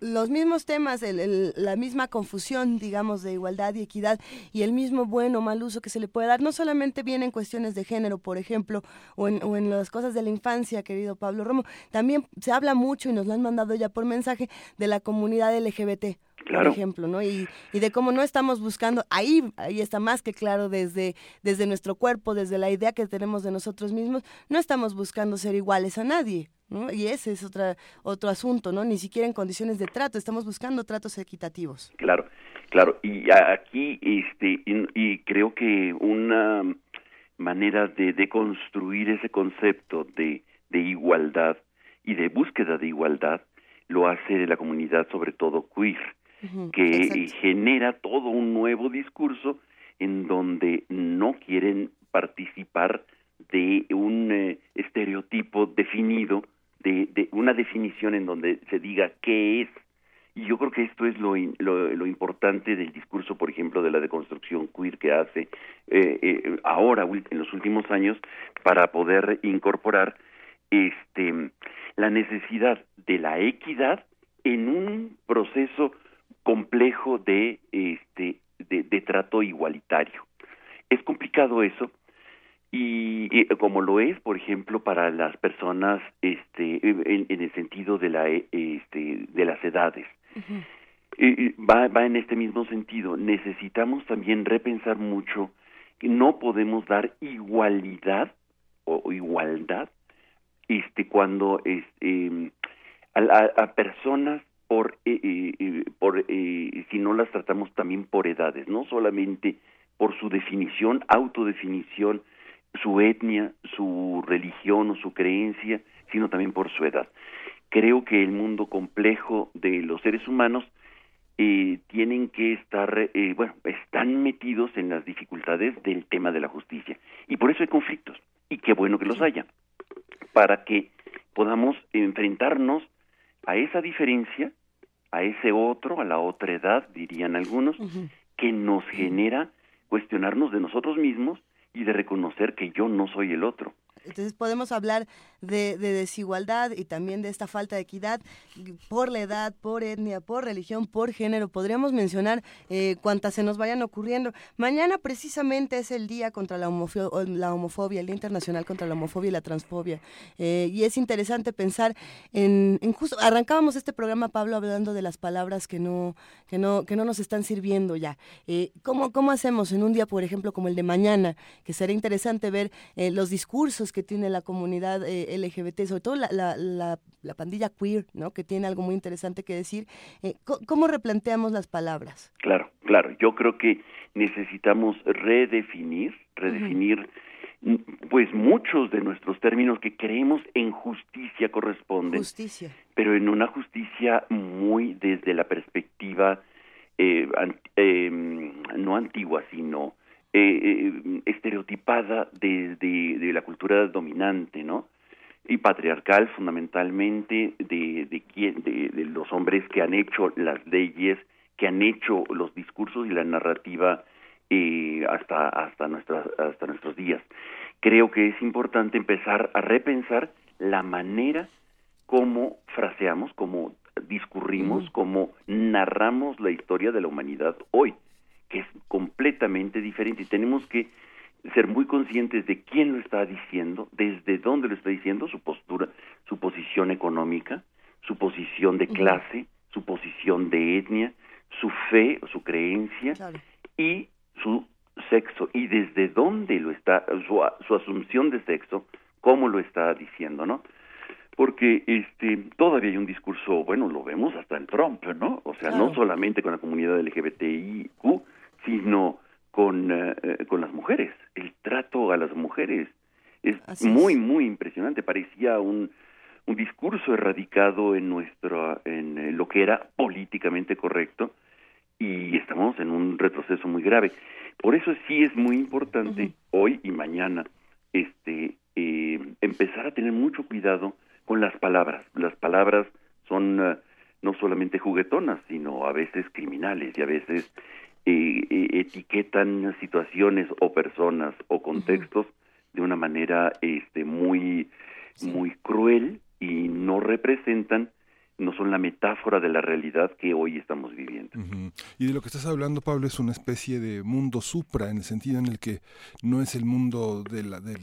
los mismos temas, la misma confusión, digamos, de igualdad y equidad y el mismo buen o mal uso que se le puede dar, no solamente viene en cuestiones de género, por ejemplo, o en, o en las cosas de la infancia, querido Pablo Romo, también se habla mucho y nos lo han mandado ya por mensaje de la comunidad LGBT por ejemplo, ¿no? Y, y, de cómo no estamos buscando, ahí, ahí está más que claro desde, desde nuestro cuerpo, desde la idea que tenemos de nosotros mismos, no estamos buscando ser iguales a nadie. Y ese es otra, otro asunto, ¿no? Ni siquiera en condiciones de trato, estamos buscando tratos equitativos.
Claro, claro. Y aquí, este, y, creo que una manera de, de construir ese concepto de, de igualdad y de búsqueda de igualdad lo hace la comunidad, sobre todo queer, que genera todo un nuevo discurso en donde no quieren participar de un eh, estereotipo definido de, una definición en donde se diga qué es. Y yo creo que esto es lo, lo, importante del discurso, por ejemplo, de la deconstrucción queer que hace eh, eh, ahora, en los últimos años, para poder incorporar este, la necesidad de la equidad en un proceso complejo de, este, de trato igualitario. Es complicado eso, y, como lo es por ejemplo para las personas este en, el sentido de la este de las edades. Va va en este mismo sentido. Necesitamos también repensar mucho no podemos dar igualdad o, igualdad este cuando este a, personas por eh, por eh, si no las tratamos también por edades no solamente por su definición autodefinición su etnia, su religión o su creencia, sino también por su edad. Creo que el mundo complejo de los seres humanos eh, tienen que estar, eh, bueno, están metidos en las dificultades del tema de la justicia. Y por eso hay conflictos. Y qué bueno que los haya. Para que podamos enfrentarnos a esa diferencia, a ese otro, a la otra edad, dirían algunos, que nos genera cuestionarnos de nosotros mismos y de reconocer que yo no soy el otro.
Entonces podemos hablar de, desigualdad y también de esta falta de equidad por la edad, por etnia, por religión, por género. Podríamos mencionar eh, cuantas se nos vayan ocurriendo. Mañana precisamente es el día contra la, homofobia, el Día Internacional contra la Homofobia y la Transfobia. Eh, y es interesante pensar en, justo, arrancábamos este programa, Pablo, hablando de las palabras que no, que no, que no nos están sirviendo ya. Eh, ¿cómo, ¿Cómo hacemos en un día, por ejemplo, como el de mañana? Que sería interesante ver eh, los discursos que tiene la comunidad eh, LGBT, sobre todo la, la, la, pandilla queer, ¿no? que tiene algo muy interesante que decir. Eh, ¿Cómo replanteamos las palabras?
Claro, claro. Yo creo que necesitamos redefinir, redefinir. pues muchos de nuestros términos que creemos en justicia corresponden,
justicia.
pero en una justicia muy desde la perspectiva eh, em, no antigua, sino eh, eh, estereotipada de, de, la cultura dominante, ¿no? Y patriarcal fundamentalmente de, de, de, los hombres que han hecho las leyes, que han hecho los discursos y la narrativa eh, hasta, hasta, nuestras, hasta nuestros días. Creo que es importante empezar a repensar la manera como fraseamos, como discurrimos, como narramos la historia de la humanidad hoy que es completamente diferente. Y tenemos que ser muy conscientes de quién lo está diciendo, desde dónde lo está diciendo, su postura, su posición económica, su posición de clase, su posición de etnia, su fe o su creencia y su sexo. Y desde dónde lo está su, su asunción de sexo cómo lo está diciendo, ¿no? Porque este todavía hay un discurso, bueno, lo vemos hasta en Trump, ¿no? O sea, no solamente con la comunidad LGBTIQ, sino con, eh, eh, con las mujeres, el trato a las mujeres. Es muy, muy impresionante. Parecía un, un discurso erradicado en nuestro, en eh, lo que era políticamente correcto y estamos en un retroceso muy grave. Por eso sí es muy importante hoy y mañana este eh, empezar a tener mucho cuidado con las palabras. Las palabras son eh, no solamente juguetonas, sino a veces criminales y a veces eh, etiquetan situaciones o personas o contextos de una manera este muy muy cruel y no representan no son la metáfora de la realidad que hoy estamos viviendo.
Y de lo que estás hablando, Pablo, es una especie de mundo supra, en el sentido en el que no es el mundo de, la, de,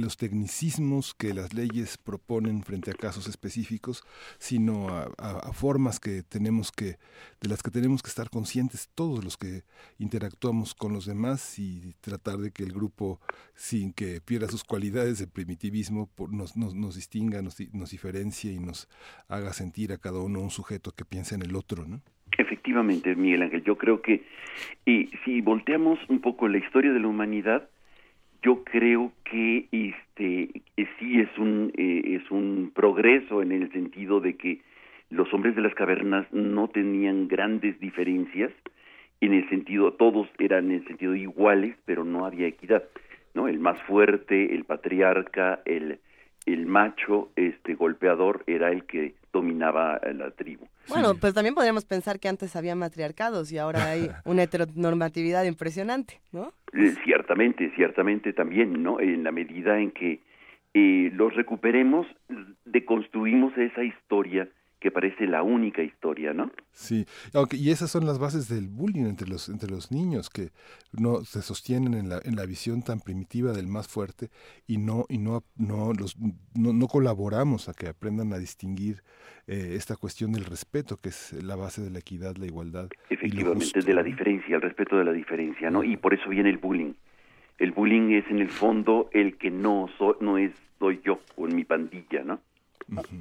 los tecnicismos que las leyes proponen frente a casos específicos, sino a, formas que tenemos que, de las que tenemos que estar conscientes todos los que interactuamos con los demás y tratar de que el grupo, sin que pierda sus cualidades de primitivismo, nos, nos, nos distinga, nos, nos diferencie y nos haga sentir a cada uno un sujeto que piensa en el otro, ¿no?
Efectivamente, Miguel Ángel, yo creo que y si volteamos un poco la historia de la humanidad, yo creo que este sí es un eh, es un progreso en el sentido de que los hombres de las cavernas no tenían grandes diferencias en el sentido todos eran en el sentido iguales, pero no había equidad, ¿no? El más fuerte, el patriarca, el el macho este golpeador era el que dominaba la tribu.
Bueno, pues también podríamos pensar que antes había matriarcados y ahora hay una heteronormatividad impresionante, ¿no?
Eh, ciertamente, ciertamente también, ¿no? En la medida en que eh, los recuperemos, deconstruimos esa historia que parece la única historia, ¿no?
Sí, aunque, y esas son las bases del bullying entre los, entre los niños, que no se sostienen en la, en la visión tan primitiva del más fuerte y no, y no, no, los, no, colaboramos a que aprendan a distinguir eh, esta cuestión del respeto, que es la base de la equidad, la igualdad.
Efectivamente, de la diferencia, el respeto de la diferencia, ¿no? Y por eso viene el bullying. El bullying es en el fondo el que no, no es soy yo o en mi pandilla, ¿no?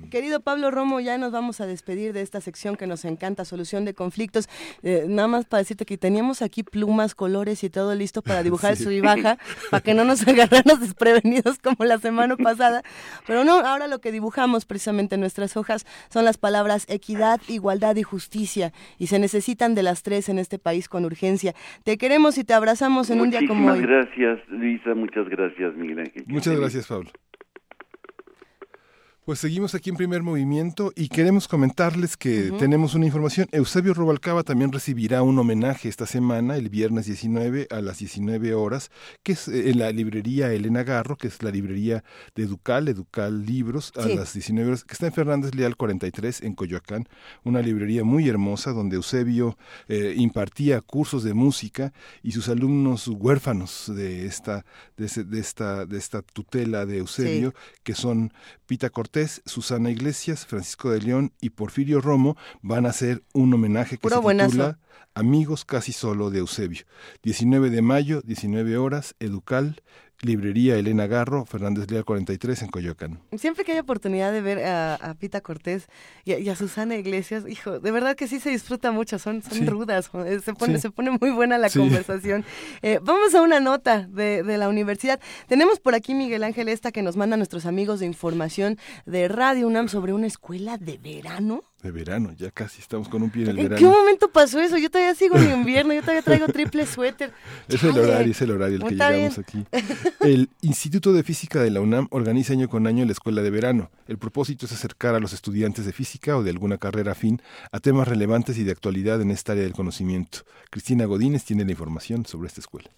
Querido Pablo Romo, ya nos vamos a despedir de esta sección que nos encanta, solución de conflictos. Eh, nada más para decirte que teníamos aquí plumas, colores y todo listo para dibujar su y baja, para que no nos agarramos desprevenidos como la semana pasada. Pero no, ahora lo que dibujamos precisamente en nuestras hojas son las palabras equidad, igualdad y justicia. Y se necesitan de las tres en este país con urgencia. Te queremos y te abrazamos en un día como hoy.
Muchas gracias, Luisa. Muchas gracias, Miguel Ángel.
Muchas gracias, Pablo. Pues seguimos aquí en primer movimiento y queremos comentarles que tenemos una información. Eusebio Robalcaba también recibirá un homenaje esta semana, el viernes 19 a las 19 horas, que es eh, en la librería Elena Garro, que es la librería de Educal, Educal Libros, a las 19 horas, que está en Fernández Leal 43 en Coyoacán, una librería muy hermosa donde Eusebio eh, impartía cursos de música y sus alumnos huérfanos de esta, de, esta, de esta tutela de Eusebio, que son Pita Cortés, Susana Iglesias, Francisco de León y Porfirio Romo van a hacer un homenaje que se titula Amigos casi solo de Eusebio. 19 de mayo, 19 horas, Educal, Librería Elena Garro, Fernández Leal 43 en Coyoacán.
Siempre que hay oportunidad de ver a, Pita Cortés y a, Susana Iglesias, hijo, de verdad que sí se disfruta mucho, son, son rudas, eh, se pone, se pone muy buena la conversación. Eh, vamos a una nota de, de, la universidad. Tenemos por aquí Miguel Ángel esta que nos manda nuestros amigos de información de Radio UNAM sobre una escuela de verano
de verano, ya casi estamos con un pie en el verano.
¿En qué momento pasó eso? Yo todavía sigo en invierno, yo todavía traigo triple suéter.
Es el horario, es el horario el que llegamos aquí. El Instituto de Física de la UNAM organiza año con año la escuela de verano. El propósito es acercar a los estudiantes de física o de alguna carrera afín a temas relevantes y de actualidad en esta área del conocimiento. Cristina Godínez tiene la información sobre esta escuela.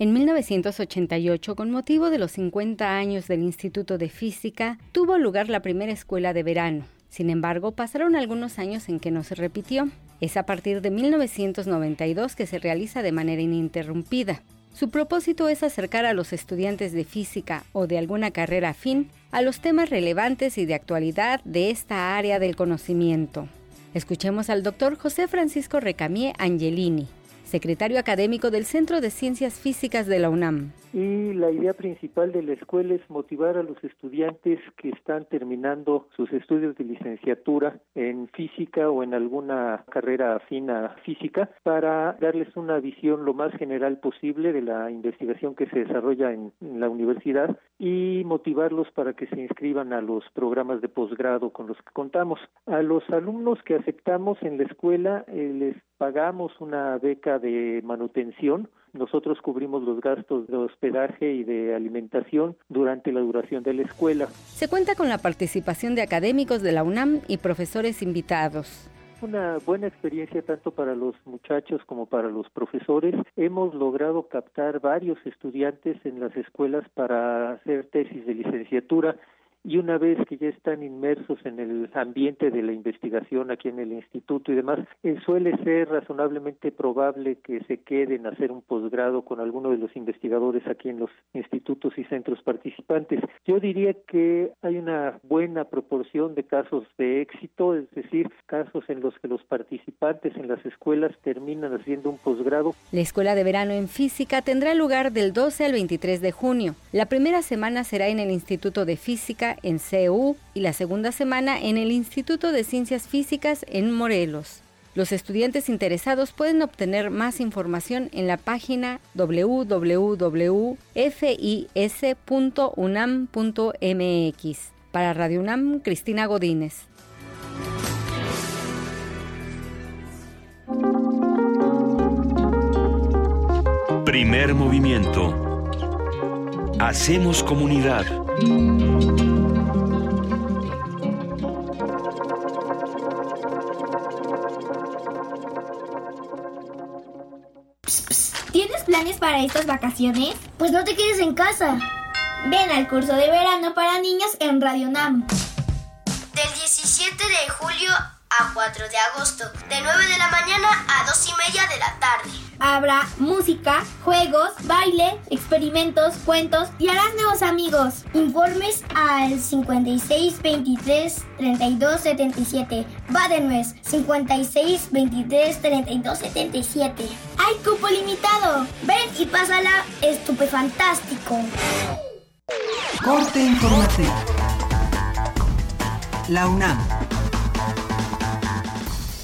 En 1988, con motivo de los 50 años del Instituto de Física, tuvo lugar la primera escuela de verano. Sin embargo, pasaron algunos años en que no se repitió. Es a partir de 1992 que se realiza de manera ininterrumpida. Su propósito es acercar a los estudiantes de física o de alguna carrera afín a los temas relevantes y de actualidad de esta área del conocimiento. Escuchemos al doctor José Francisco Recamier Angelini, secretario académico del Centro de Ciencias Físicas de la UNAM
y la idea principal de la escuela es motivar a los estudiantes que están terminando sus estudios de licenciatura en física o en alguna carrera afina física para darles una visión lo más general posible de la investigación que se desarrolla en, la universidad y motivarlos para que se inscriban a los programas de posgrado con los que contamos. A los alumnos que aceptamos en la escuela eh, les pagamos una beca de manutención nosotros cubrimos los gastos de hospedaje y de alimentación durante la duración de la escuela.
Se cuenta con la participación de académicos de la UNAM y profesores invitados
una buena experiencia tanto para los muchachos como para los profesores. Hemos logrado captar varios estudiantes en las escuelas para hacer tesis de licenciatura y una vez que ya están inmersos en el ambiente de la investigación aquí en el instituto y demás, eh, suele ser razonablemente probable que se queden a hacer un posgrado con alguno de los investigadores aquí en los institutos y centros participantes. Yo diría que hay una buena proporción de casos de éxito, es decir, casos en los que los participantes en las escuelas terminan haciendo un posgrado.
La escuela de verano en física tendrá lugar del 12 al 23 de junio. La primera semana será en el Instituto de Física en CEU y la segunda semana en el Instituto de Ciencias Físicas en Morelos. Los estudiantes interesados pueden obtener más información en la página www.fis.unam.mx. Para Radio UNAM, Cristina Godínez.
Primer movimiento. Hacemos comunidad.
¿Tienes planes para estas vacaciones?
Pues no te quedes en casa.
Ven al curso de verano para niños en Radio NAM.
Del 17 de julio a 4 de agosto, de 9 de la mañana a 2 y media de la tarde.
Habrá música, juegos, baile, experimentos, cuentos y harás nuevos amigos.
Informes al 56 23 32 77. Va de nuez 56 23 32 77.
¡Hay cupo limitado!
Ven y pásala estupefantástico.
Corte informativo. La UNAM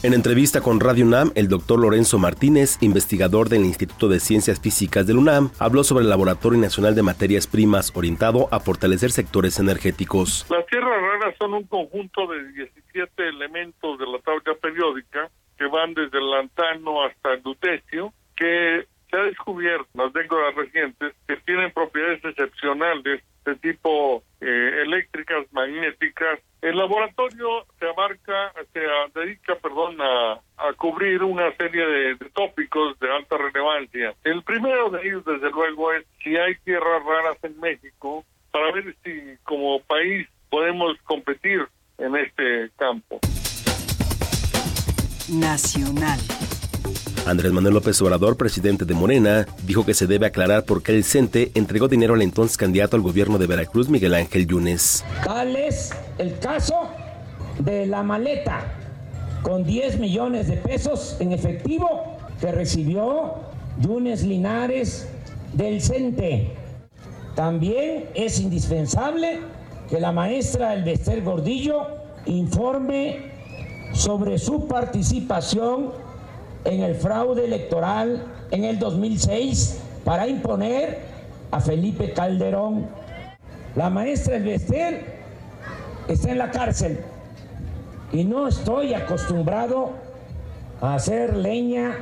en entrevista con Radio UNAM, el doctor Lorenzo Martínez, investigador del Instituto de Ciencias Físicas del UNAM, habló sobre el Laboratorio Nacional de Materias Primas orientado a fortalecer sectores energéticos.
Las tierras raras son un conjunto de 17 elementos de la tabla periódica que van desde el lantano hasta el lutecio, que se ha descubierto en las recientes que tienen propiedades excepcionales de tipo eh, eléctricas, magnéticas. El laboratorio se abarca, se dedica, perdón, a, cubrir una serie de, tópicos de alta relevancia. El primero de ellos, desde luego, es si hay tierras raras en México, para ver si como país podemos competir en este campo.
Nacional.
Andrés Manuel López Obrador, presidente de Morena, dijo que se debe aclarar por qué el CENTE entregó dinero al entonces candidato al gobierno de Veracruz, Miguel Ángel Yunes.
Tal es el caso de la maleta con 10 millones de pesos en efectivo que recibió Yunes Linares del CENTE. También es indispensable que la maestra Elvester Gordillo informe sobre su participación en el fraude electoral en el 2006 para imponer a Felipe Calderón. La maestra Elvester está en la cárcel y no estoy acostumbrado a hacer leña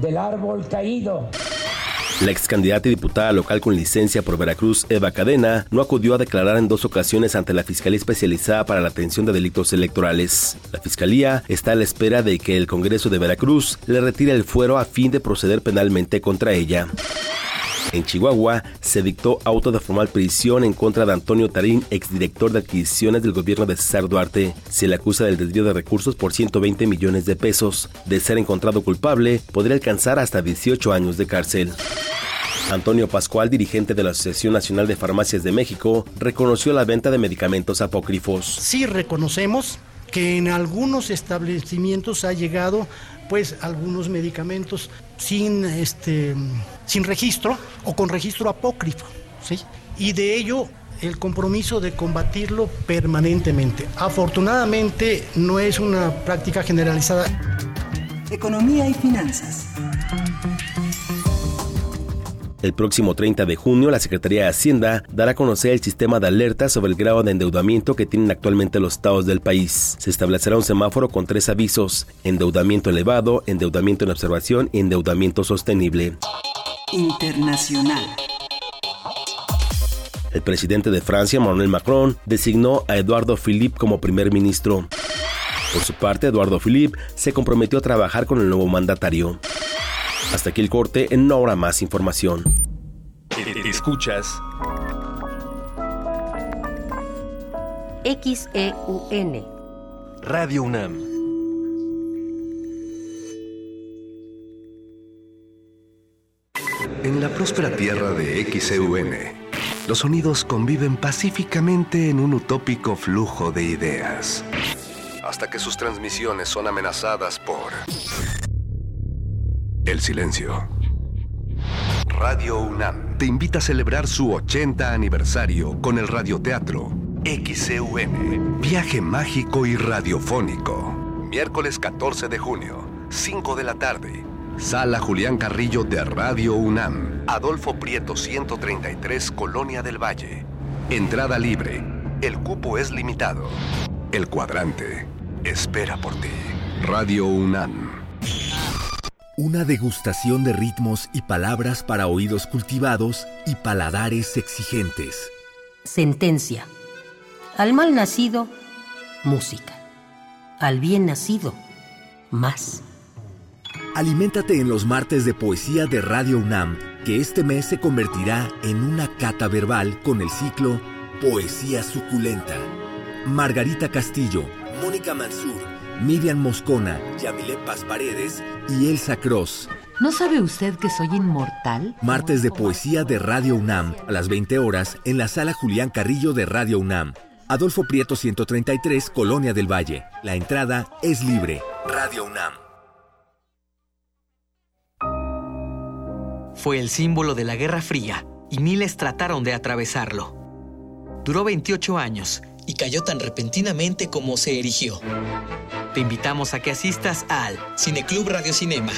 del árbol caído.
La ex candidata y diputada local con licencia por Veracruz, Eva Cadena, no acudió a declarar en dos ocasiones ante la Fiscalía Especializada para la Atención de Delitos Electorales. La Fiscalía está a la espera de que el Congreso de Veracruz le retire el fuero a fin de proceder penalmente contra ella. En Chihuahua se dictó auto de formal prisión en contra de Antonio Tarín, exdirector de adquisiciones del gobierno de César Duarte. Se le acusa del desvío de recursos por 120 millones de pesos. De ser encontrado culpable, podría alcanzar hasta 18 años de cárcel. Antonio Pascual, dirigente de la Asociación Nacional de Farmacias de México, reconoció la venta de medicamentos apócrifos.
Sí reconocemos que en algunos establecimientos ha llegado pues algunos medicamentos sin este sin registro o con registro apócrifo, ¿sí? Y de ello el compromiso de combatirlo permanentemente. Afortunadamente no es una práctica generalizada.
Economía y finanzas.
El próximo 30 de junio, la Secretaría de Hacienda dará a conocer el sistema de alerta sobre el grado de endeudamiento que tienen actualmente los estados del país. Se establecerá un semáforo con tres avisos, endeudamiento elevado, endeudamiento en observación y endeudamiento sostenible.
Internacional.
El presidente de Francia, Emmanuel Macron, designó a Eduardo Philippe como primer ministro. Por su parte, Eduardo Philippe se comprometió a trabajar con el nuevo mandatario. Hasta aquí el corte, en una hora más información.
Escuchas
XEUN
Radio UNAM.
En la próspera tierra de XEUN, los sonidos conviven pacíficamente en un utópico flujo de ideas, hasta que sus transmisiones son amenazadas por el silencio. Radio UNAM te invita a celebrar su 80 aniversario con el radioteatro XCUN, Viaje Mágico y Radiofónico. Miércoles 14 de junio, 5 de la tarde. Sala Julián Carrillo de Radio UNAM, Adolfo Prieto 133, Colonia del Valle. Entrada libre. El cupo es limitado. El cuadrante espera por ti. Radio UNAM.
Una degustación de ritmos y palabras para oídos cultivados y paladares exigentes.
Sentencia. Al mal nacido, música. Al bien nacido, más.
Aliméntate en los martes de poesía de Radio UNAM, que este mes se convertirá en una cata verbal con el ciclo Poesía Suculenta. Margarita Castillo, Mónica Mansur, Miriam Moscona, Yamile Paz Paredes y Elsa Cross.
¿No sabe usted que soy inmortal?
Martes de poesía de Radio UNAM, a las 20 horas, en la sala Julián Carrillo de Radio UNAM. Adolfo Prieto 133, Colonia del Valle. La entrada es libre. Radio UNAM.
Fue el símbolo de la Guerra Fría y miles trataron de atravesarlo. Duró 28 años y cayó tan repentinamente como se erigió. Te invitamos a que asistas al Cineclub Radio Cinema.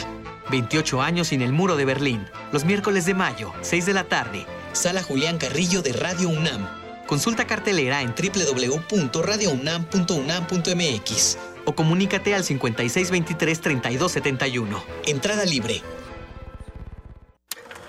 28 años sin el muro de Berlín. Los miércoles de mayo, 6 de la tarde. Sala Julián Carrillo de Radio UNAM. Consulta cartelera en www.radiounam.unam.mx o comunícate al 5623-3271. Entrada libre.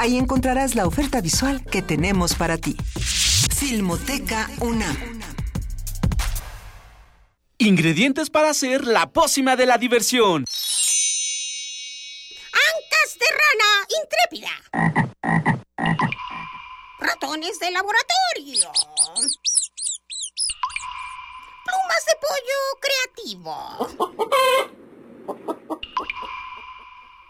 Ahí encontrarás la oferta visual que tenemos para ti. Filmoteca UNAM.
Ingredientes para hacer la pócima de la diversión.
Ancas de rana intrépida. Ratones de laboratorio. Plumas de pollo creativo.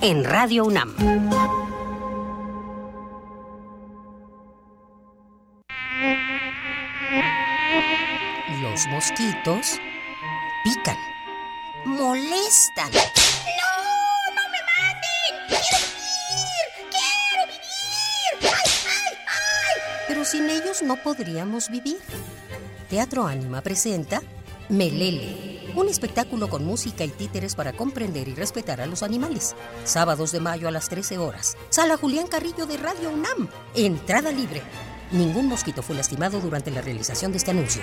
en Radio UNAM. Los mosquitos pican, molestan.
¡No! ¡No me maten! ¡Quiero vivir! ¡Quiero vivir! ¡Ay, ay, ay!
Pero sin ellos no podríamos vivir. Teatro Ánima presenta Melele, un espectáculo con música y títeres para comprender y respetar a los animales. Sábados de mayo a las 13 horas. Sala Julián Carrillo de Radio UNAM. Entrada libre. Ningún mosquito fue lastimado durante la realización de este anuncio.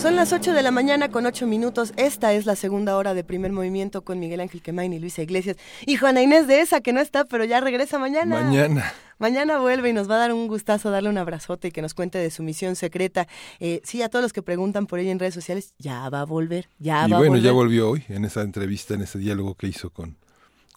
Son las 8 de la mañana con 8 minutos. Esta es la segunda hora de primer movimiento con Miguel Ángel Quemain y Luisa Iglesias. Y Juana Inés de esa que no está, pero ya regresa mañana.
Mañana.
Mañana vuelve y nos va a dar un gustazo darle un abrazote y que nos cuente de su misión secreta. Eh, sí, a todos los que preguntan por ella en redes sociales, ya va a volver, ya
y
va
bueno,
a volver.
ya volvió hoy en esa entrevista, en ese diálogo que hizo con,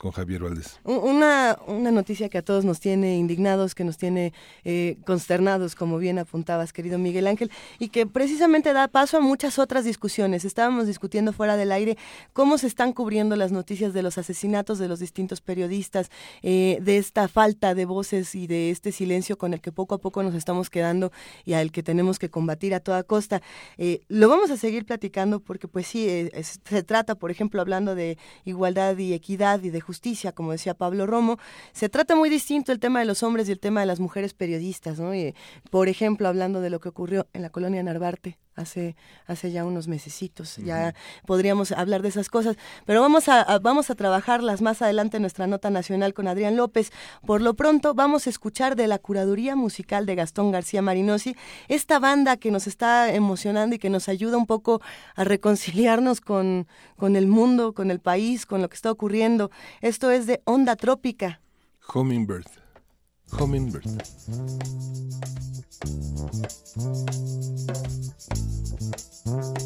con Javier Valdés.
Un- Una, una noticia que a todos nos tiene indignados, que nos tiene eh, consternados, como bien apuntabas, querido Miguel Ángel, y que precisamente da paso a muchas otras discusiones. Estábamos discutiendo fuera del aire cómo se están cubriendo las noticias de los asesinatos de los distintos periodistas, eh, de esta falta de voces y de este silencio con el que poco a poco nos estamos quedando y al que tenemos que combatir a toda costa. Eh, lo vamos a seguir platicando porque pues sí, se trata, por ejemplo, hablando de igualdad y equidad y de justicia, como decía Pablo Romo, se trata muy distinto el tema de los hombres y el tema de las mujeres periodistas, ¿no? Y, por ejemplo, hablando de lo que ocurrió en la colonia Narvarte hace, hace ya unos mesecitos, ya podríamos hablar de esas cosas, pero vamos a, a- vamos a trabajarlas más adelante en nuestra nota nacional con Adrián López. Por lo pronto vamos a escuchar de la curaduría musical de Gastón García Marinosi, esta banda que nos está emocionando y que nos ayuda un poco a reconciliarnos con, con el mundo, con el país, con lo que está ocurriendo. Esto es de Onda Trópica.
Hummingbird. Hummingbird.
Primer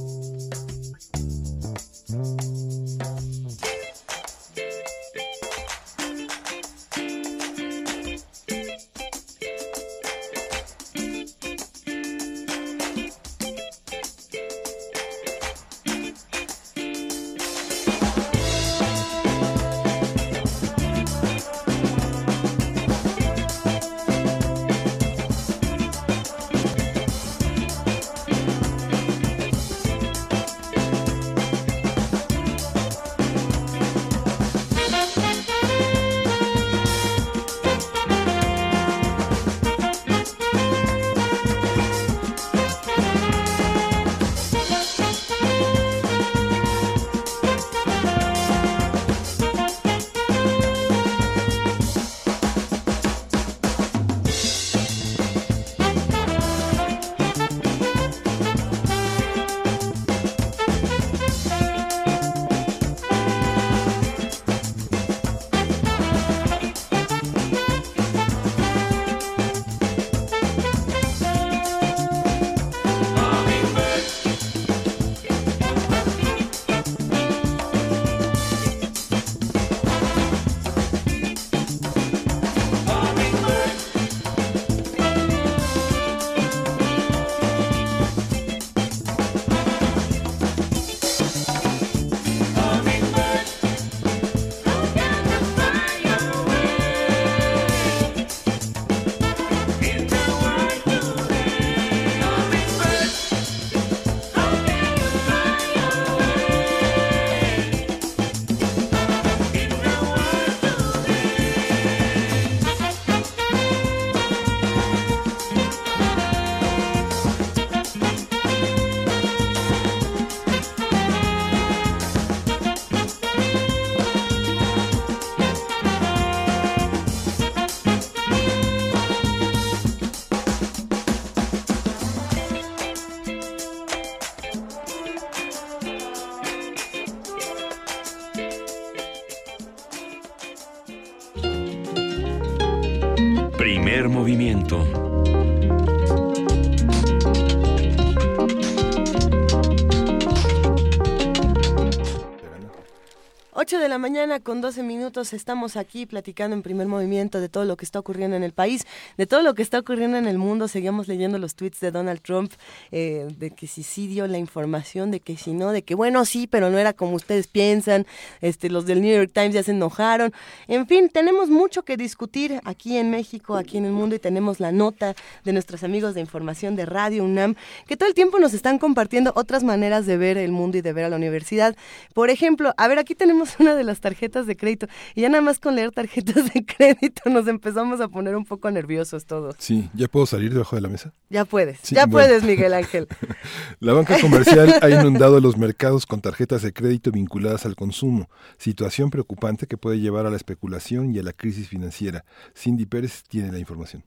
8 de la mañana con 12 minutos estamos aquí platicando en primer movimiento de todo lo que está ocurriendo en el país, de todo lo que está ocurriendo en el mundo. Seguimos leyendo los tweets de Donald Trump, eh, de que si sí dio la información, de que si no, de que bueno, sí, pero no era como ustedes piensan. Este, los del New York Times ya se enojaron. En fin, tenemos mucho que discutir aquí en México, aquí en el mundo y tenemos la nota de nuestros amigos de información de Radio UNAM, que todo el tiempo nos están compartiendo otras maneras de ver el mundo y de ver a la universidad. Por ejemplo, a ver, aquí tenemos una de las tarjetas de crédito y ya nada más con leer tarjetas de crédito nos empezamos a poner un poco nerviosos todos.
Sí, ¿ya puedo salir debajo de la mesa?
Ya puedes, ya puedes, Miguel Ángel.
la banca comercial ha inundado los mercados con tarjetas de crédito vinculadas al consumo, situación preocupante que puede llevar a la especulación y a la crisis financiera. Cindy Pérez tiene la información.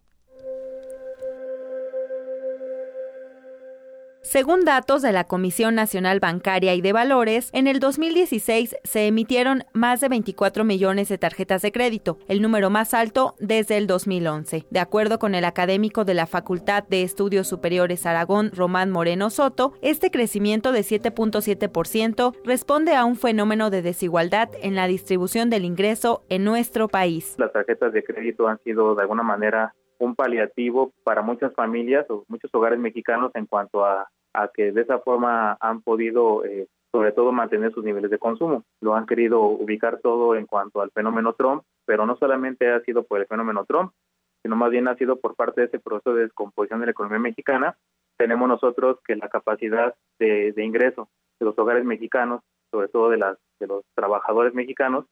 Según datos de la Comisión Nacional Bancaria y de Valores, en el 2016 se emitieron más de 24 millones de tarjetas de crédito, el número más alto desde el 2011. De acuerdo con el académico de la Facultad de Estudios Superiores Aragón, Román Moreno Soto, este crecimiento de 7.7% responde a un fenómeno de desigualdad en la distribución del ingreso en nuestro país.
Las tarjetas de crédito han sido de alguna manera un paliativo para muchas familias o muchos hogares mexicanos en cuanto a a que de esa forma han podido, eh, sobre todo, mantener sus niveles de consumo. Lo han querido ubicar todo en cuanto al fenómeno Trump, pero no solamente ha sido por el fenómeno Trump, sino más bien ha sido por parte de ese proceso de descomposición de la economía mexicana. Tenemos nosotros que la capacidad de, de ingreso de los hogares mexicanos, sobre todo de, las, de los trabajadores mexicanos,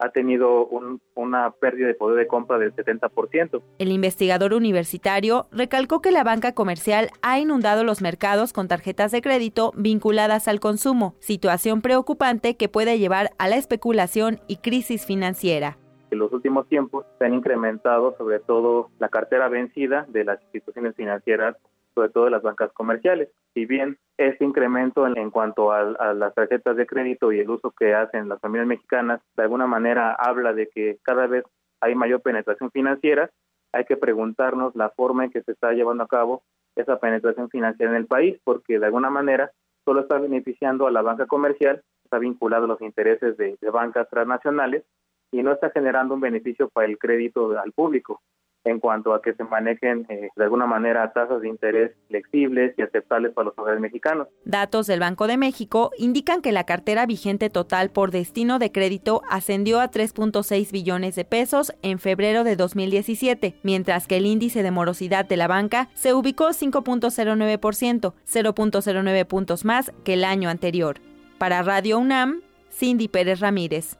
ha tenido una pérdida de poder de compra del 70%.
El investigador universitario recalcó que la banca comercial ha inundado los mercados con tarjetas de crédito vinculadas al consumo, situación preocupante que puede llevar a la especulación y crisis financiera.
En los últimos tiempos se han incrementado sobre todo la cartera vencida de las instituciones financieras sobre todo las bancas comerciales. Si bien ese incremento en, cuanto a, las tarjetas de crédito y el uso que hacen las familias mexicanas, de alguna manera habla de que cada vez hay mayor penetración financiera, hay que preguntarnos la forma en que se está llevando a cabo esa penetración financiera en el país, porque de alguna manera solo está beneficiando a la banca comercial, está vinculado a los intereses de bancas transnacionales y no está generando un beneficio para el crédito al público en cuanto a que se manejen eh, de alguna manera tasas de interés flexibles y aceptables para los hogares mexicanos.
Datos del Banco de México indican que la cartera vigente total por destino de crédito ascendió a 3.6 billones de pesos en febrero de 2017, mientras que el índice de morosidad de la banca se ubicó 5.09%, 0.09 puntos más que el año anterior. Para Radio UNAM, Cindy Pérez Ramírez.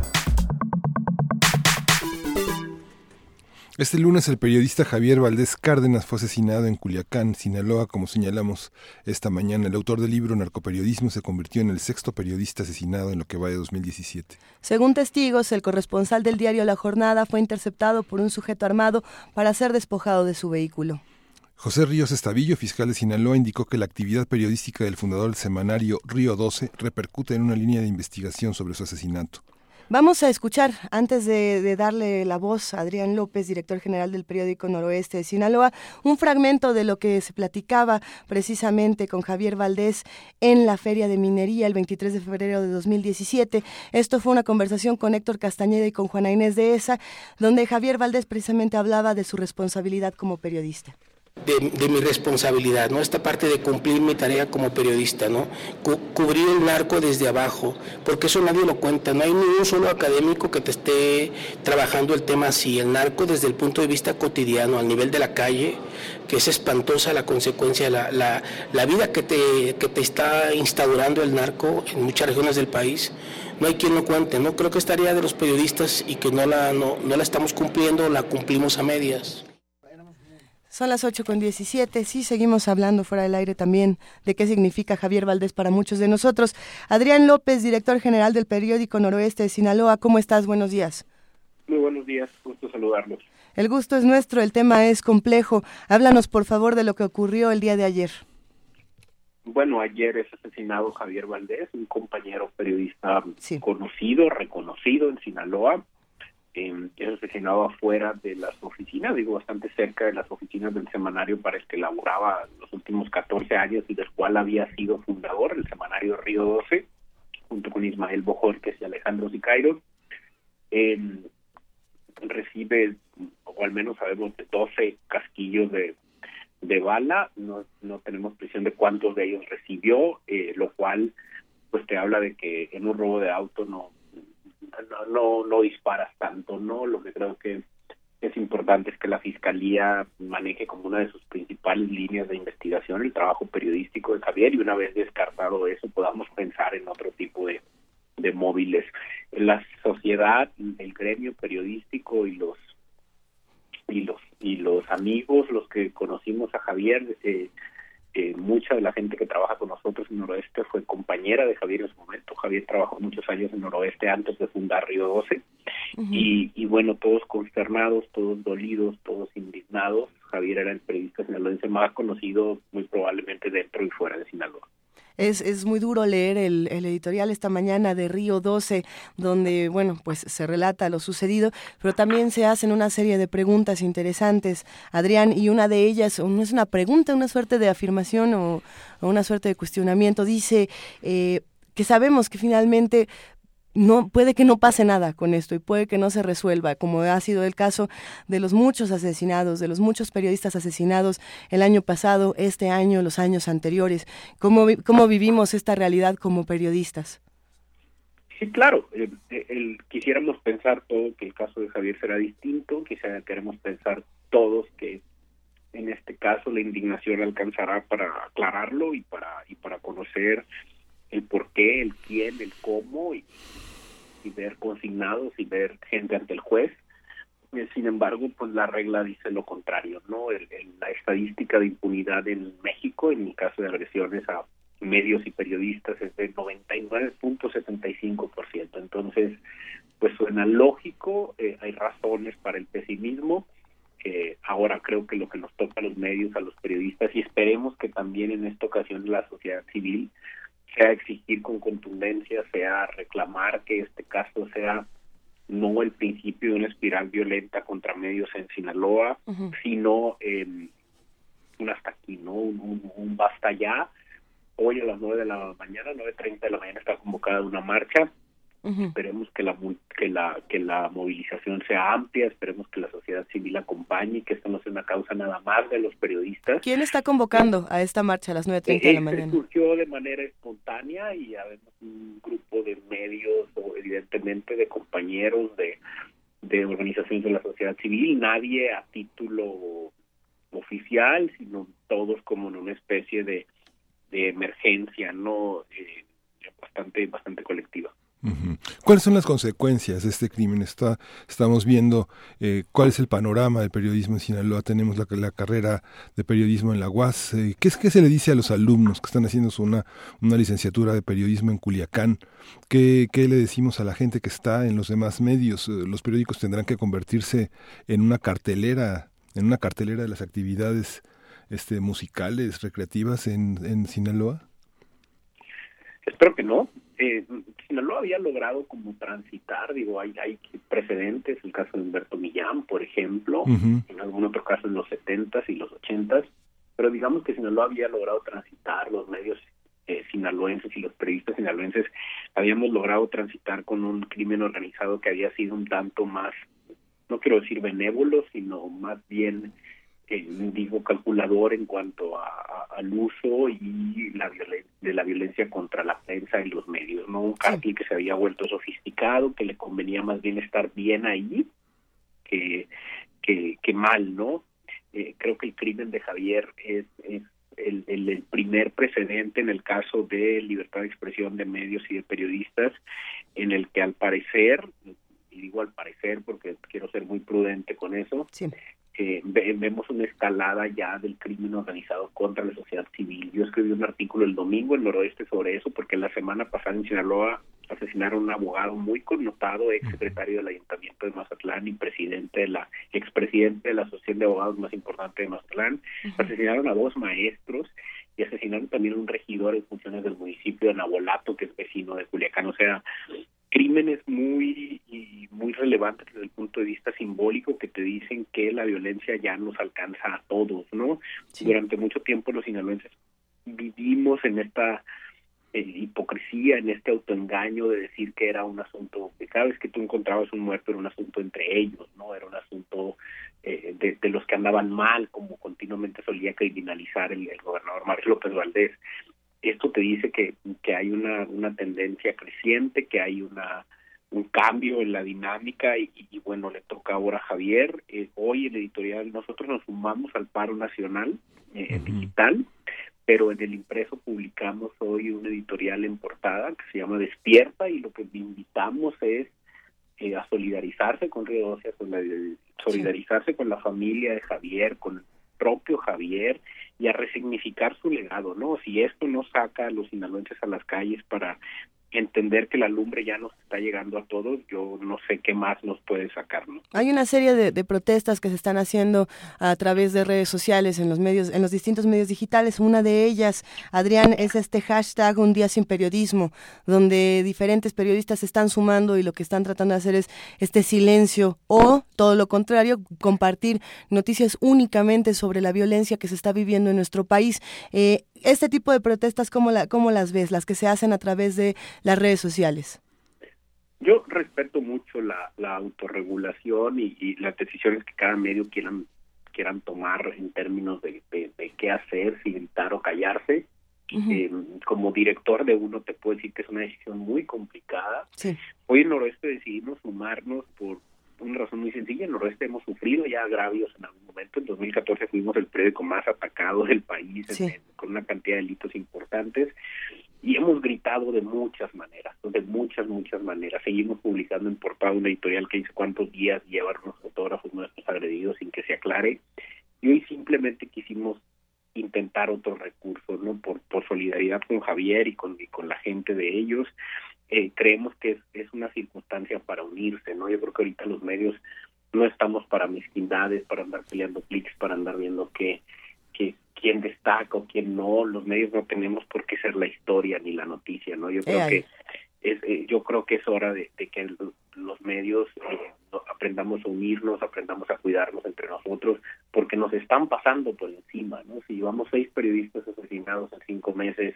Este lunes el periodista Javier Valdés Cárdenas fue asesinado en Culiacán, Sinaloa, como señalamos esta mañana. El autor del libro Narcoperiodismo se convirtió en el sexto periodista asesinado en lo que va de 2017.
Según testigos, el corresponsal del diario La Jornada fue interceptado por un sujeto armado para ser despojado de su vehículo.
José Ríos Estavillo, fiscal de Sinaloa, indicó que la actividad periodística del fundador del semanario Río 12 repercute en una línea de investigación sobre su asesinato.
Vamos a escuchar, antes de, darle la voz a Adrián López, director general del periódico Noroeste de Sinaloa, un fragmento de lo que se platicaba precisamente con Javier Valdés en la Feria de Minería el 23 de febrero de 2017. Esto fue una conversación con Héctor Castañeda y con Juana Inés de Esa, donde Javier Valdés precisamente hablaba de su responsabilidad como periodista
de, mi responsabilidad, ¿no? Esta parte de cumplir mi tarea como periodista, ¿no? cubrir el narco desde abajo, porque eso nadie lo cuenta, no hay ni un solo académico que te esté trabajando el tema así, el narco desde el punto de vista cotidiano, al nivel de la calle, que es espantosa la consecuencia, la, la, la vida que te, que te está instaurando el narco en muchas regiones del país, no hay quien lo cuente, ¿no? Creo que esta tarea de los periodistas y que no la, no, no la estamos cumpliendo, la cumplimos a medias.
Son las 8 con 17. Sí, seguimos hablando fuera del aire también de qué significa Javier Valdés para muchos de nosotros. Adrián López, director general del periódico Noroeste de Sinaloa, ¿cómo estás? Buenos días.
Muy buenos días, gusto saludarlos.
El gusto es nuestro, el tema es complejo. Háblanos, por favor, de lo que ocurrió el día de ayer.
Bueno, ayer es asesinado Javier Valdés, un compañero periodista conocido, reconocido en Sinaloa. Eh, es asesinado afuera de las oficinas, digo, bastante cerca de las oficinas del semanario para el que laboraba los últimos 14 años y del cual había sido fundador, el semanario Río 12, junto con Ismael Bojorques y Alejandro Sicairo. Eh, recibe, o al menos sabemos, de 12 casquillos de, de bala, no, no tenemos presión de cuántos de ellos recibió, eh, lo cual pues te habla de que en un robo de auto no, no, no, no disparas tanto, ¿no? Lo que creo que es importante es que la Fiscalía maneje como una de sus principales líneas de investigación el trabajo periodístico de Javier y una vez descartado eso podamos pensar en otro tipo de, de móviles. La sociedad, el gremio periodístico y los y los y los amigos, los que conocimos a Javier, eh, eh, mucha de la gente que trabaja con nosotros en Noroeste fue compañera de Javier en su momento. Javier trabajó muchos años en Noroeste antes de fundar Río 12. y, y bueno, todos consternados, todos dolidos, todos indignados. Javier era el periodista sinaloense más conocido muy probablemente dentro y fuera de Sinaloa.
Es, es muy duro leer el, el, editorial esta mañana de Río 12, donde, bueno, pues se relata lo sucedido, pero también se hacen una serie de preguntas interesantes, Adrián, y una de ellas, no es una pregunta, una suerte de afirmación o, o una suerte de cuestionamiento, dice eh, que sabemos que finalmente no puede que no pase nada con esto y puede que no se resuelva, como ha sido el caso de los muchos asesinados, de los muchos periodistas asesinados el año pasado, este año, los años anteriores. ¿Cómo, cómo vivimos esta realidad como periodistas?
Sí, claro. El, quisiéramos pensar todo que el caso de Javier será distinto, quizá queremos pensar todos que en este caso la indignación alcanzará para aclararlo y para y para conocer el por qué, el quién, el cómo y, y ver consignados y ver gente ante el juez. Eh, sin embargo, pues la regla dice lo contrario, ¿no? El, el, la estadística de impunidad en México, en el caso de agresiones a medios y periodistas, es de 99.75%. Entonces, pues suena lógico, eh, hay razones para el pesimismo. Eh, ahora creo que lo que nos toca a los medios, a los periodistas, y esperemos que también en esta ocasión la sociedad civil, sea exigir con contundencia, sea reclamar que este caso sea no el principio de una espiral violenta contra medios en Sinaloa, uh -huh. sino eh, un hasta aquí, ¿no? Un, un, un, basta ya. Hoy a las nueve de la mañana, nueve treinta de la mañana está convocada una marcha. Uh -huh. Esperemos que la que la que la movilización sea amplia, esperemos que la sociedad civil acompañe, que esto no sea una causa nada más de los periodistas.
¿Quién está convocando a esta marcha a las nueve treinta de la mañana?
Surgió de manera espontánea y además un grupo de medios o evidentemente de compañeros de de organizaciones de la sociedad civil, nadie a título oficial, sino todos como en una especie de, de emergencia, no eh, bastante bastante colectiva.
¿Cuáles son las consecuencias de este crimen? Estamos viendo eh, cuál es el panorama del periodismo en Sinaloa. Tenemos la, carrera de periodismo en la UAS. Eh, ¿qué, ¿Qué se le dice a los alumnos que están haciendo una, una licenciatura de periodismo en Culiacán? ¿Qué, ¿Qué le decimos a la gente que está en los demás medios? Eh, los periódicos tendrán que convertirse en una cartelera, en una cartelera de las actividades este, musicales, recreativas en Sinaloa.
Espero que no eh, Sinaloa había logrado como transitar, digo, hay, hay precedentes, el caso de Humberto Millán, por ejemplo, uh -huh. en algún otro caso en los 70s y los 80s, pero digamos que Sinaloa había logrado transitar, los medios eh, sinaloenses y los periodistas sinaloenses habíamos logrado transitar con un crimen organizado que había sido un tanto más, no quiero decir benévolo, sino más bien eh, digo calculador en cuanto a, a, al uso y la de la violencia contra la prensa y los medios, no un cártel que se había vuelto sofisticado, que le convenía más bien estar bien ahí que que, que mal, ¿no? Eh, creo que el crimen de Javier es, es el, el, el, primer precedente en el caso de libertad de expresión de medios y de periodistas, en el que al parecer, y digo al parecer porque quiero ser muy prudente con eso,
sí
eh, vemos una escalada ya del crimen organizado contra la sociedad civil. Yo escribí un artículo el domingo en Noroeste sobre eso, porque la semana pasada en Sinaloa asesinaron a un abogado muy connotado, ex secretario del Ayuntamiento de Mazatlán y presidente de la, expresidente de la Asociación de Abogados más importante de Mazatlán. Asesinaron a dos maestros y asesinaron también a un regidor en funciones del municipio de Nabolato, que es vecino de Culiacán. O sea, crímenes muy y muy relevantes desde el punto de vista simbólico que te dicen que la violencia ya nos alcanza a todos, ¿no? Durante mucho tiempo los sinaloenses vivimos en esta eh, hipocresía, en este autoengaño de decir que era un asunto, que cada vez que tú encontrabas un muerto era un asunto entre ellos, ¿no? Era un asunto eh, de, los que andaban mal, como continuamente solía criminalizar el, el gobernador Mario López Valdés. Esto te dice que, que hay una, una tendencia creciente, que hay una un cambio en la dinámica y, bueno, le toca ahora a Javier. Eh, hoy el editorial, nosotros nos sumamos al paro nacional digital pero en el impreso publicamos hoy un editorial en portada que se llama Despierta y lo que invitamos es eh, a solidarizarse con Río con la, solidarizarse con la familia de Javier, con el propio Javier y a resignificar su legado, ¿no? Si esto no saca a los sinaloenses a las calles para entender que la lumbre ya nos está llegando a todos, yo no sé qué más nos puede sacar.
Hay una serie de, protestas que se están haciendo a través de redes sociales, en los medios, en los distintos medios digitales. Una de ellas, Adrián, es este hashtag Un día sin periodismo, donde diferentes periodistas se están sumando y lo que están tratando de hacer es este silencio o todo lo contrario, compartir noticias únicamente sobre la violencia que se está viviendo en nuestro país. Eh, este tipo de protestas, ¿cómo, la, ¿cómo las ves? Las que se hacen a través de las redes sociales.
Yo respeto mucho la, autorregulación y, las decisiones que cada medio quieran quieran tomar en términos de, qué hacer, si gritar o callarse. Eh, como director de uno te puedo decir que es una decisión muy complicada. Hoy en Noroeste decidimos sumarnos por una razón muy sencilla. En Noroeste hemos sufrido ya agravios en algún momento. En 2014 fuimos el periódico más atacado del país con una cantidad de delitos importantes y hemos gritado de muchas maneras, de muchas, muchas maneras. Seguimos publicando en portada una editorial que dice cuántos días llevan los fotógrafos nuestros agredidos sin que se aclare. Y hoy simplemente quisimos intentar otros recursos, ¿no? Por, por solidaridad con Javier y con, y con la gente de ellos. Eh, creemos que es, es una circunstancia para unirse, ¿no? Yo creo que ahorita los medios no estamos para mezquindades, para andar peleando clics, para andar viendo qué, quién destaca o quién no, los medios no tenemos por qué ser la historia ni la noticia, ¿no? Yo creo que es, eh, yo creo que es hora de, que los medios eh, aprendamos a unirnos, aprendamos a cuidarnos entre nosotros, porque nos están pasando por encima, ¿no? Si llevamos seis periodistas asesinados en cinco meses,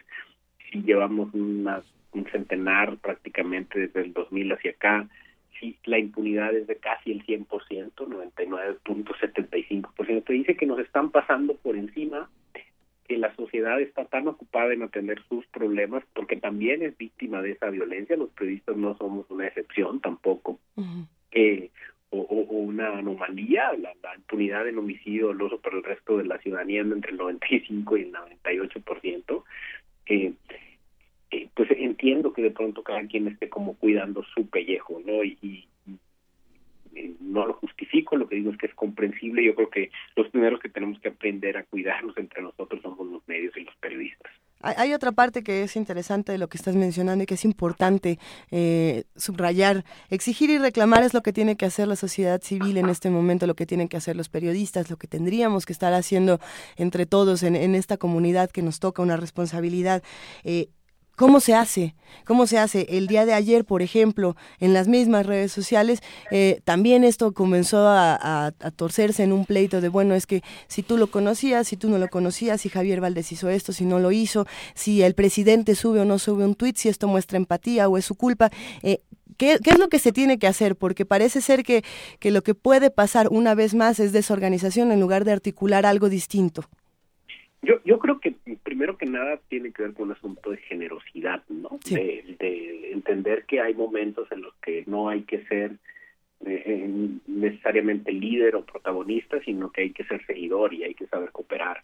si llevamos una, un centenar prácticamente desde el 2000 hacia acá, si la impunidad es de casi el 100%, 99.75%, te dice que nos están pasando por encima, que la sociedad está tan ocupada en atender sus problemas, porque también es víctima de esa violencia, los periodistas no somos una excepción tampoco, eh, o, una anomalía, la, impunidad del homicidio doloso para el resto de la ciudadanía entre el 95 y el 98%. Eh, eh, pues entiendo que de pronto cada quien esté como cuidando su pellejo, ¿no? Y, eh, no lo justifico, lo que digo es que es comprensible. Yo creo que los primeros que tenemos que aprender a cuidarnos entre nosotros somos los medios y los periodistas.
Hay otra parte que es interesante de lo que estás mencionando y que es importante eh, subrayar. Exigir y reclamar es lo que tiene que hacer la sociedad civil en este momento, lo que tienen que hacer los periodistas, lo que tendríamos que estar haciendo entre todos en, esta comunidad que nos toca una responsabilidad. Eh, ¿Cómo se hace? ¿Cómo se hace? El día de ayer, por ejemplo, en las mismas redes sociales, eh, también esto comenzó a, torcerse en un pleito de, bueno, es que si tú lo conocías, si tú no lo conocías, si Javier Valdés hizo esto, si no lo hizo, si el presidente sube o no sube un tuit, si esto muestra empatía o es su culpa. Eh, ¿Qué, ¿Qué, es lo que se tiene que hacer? Porque parece ser que, que lo que puede pasar una vez más es desorganización en lugar de articular algo distinto.
Yo, yo creo que primero que nada tiene que ver con un asunto de generosidad, ¿no? De, entender que hay momentos en los que no hay que ser eh, necesariamente líder o protagonista, sino que hay que ser seguidor y hay que saber cooperar.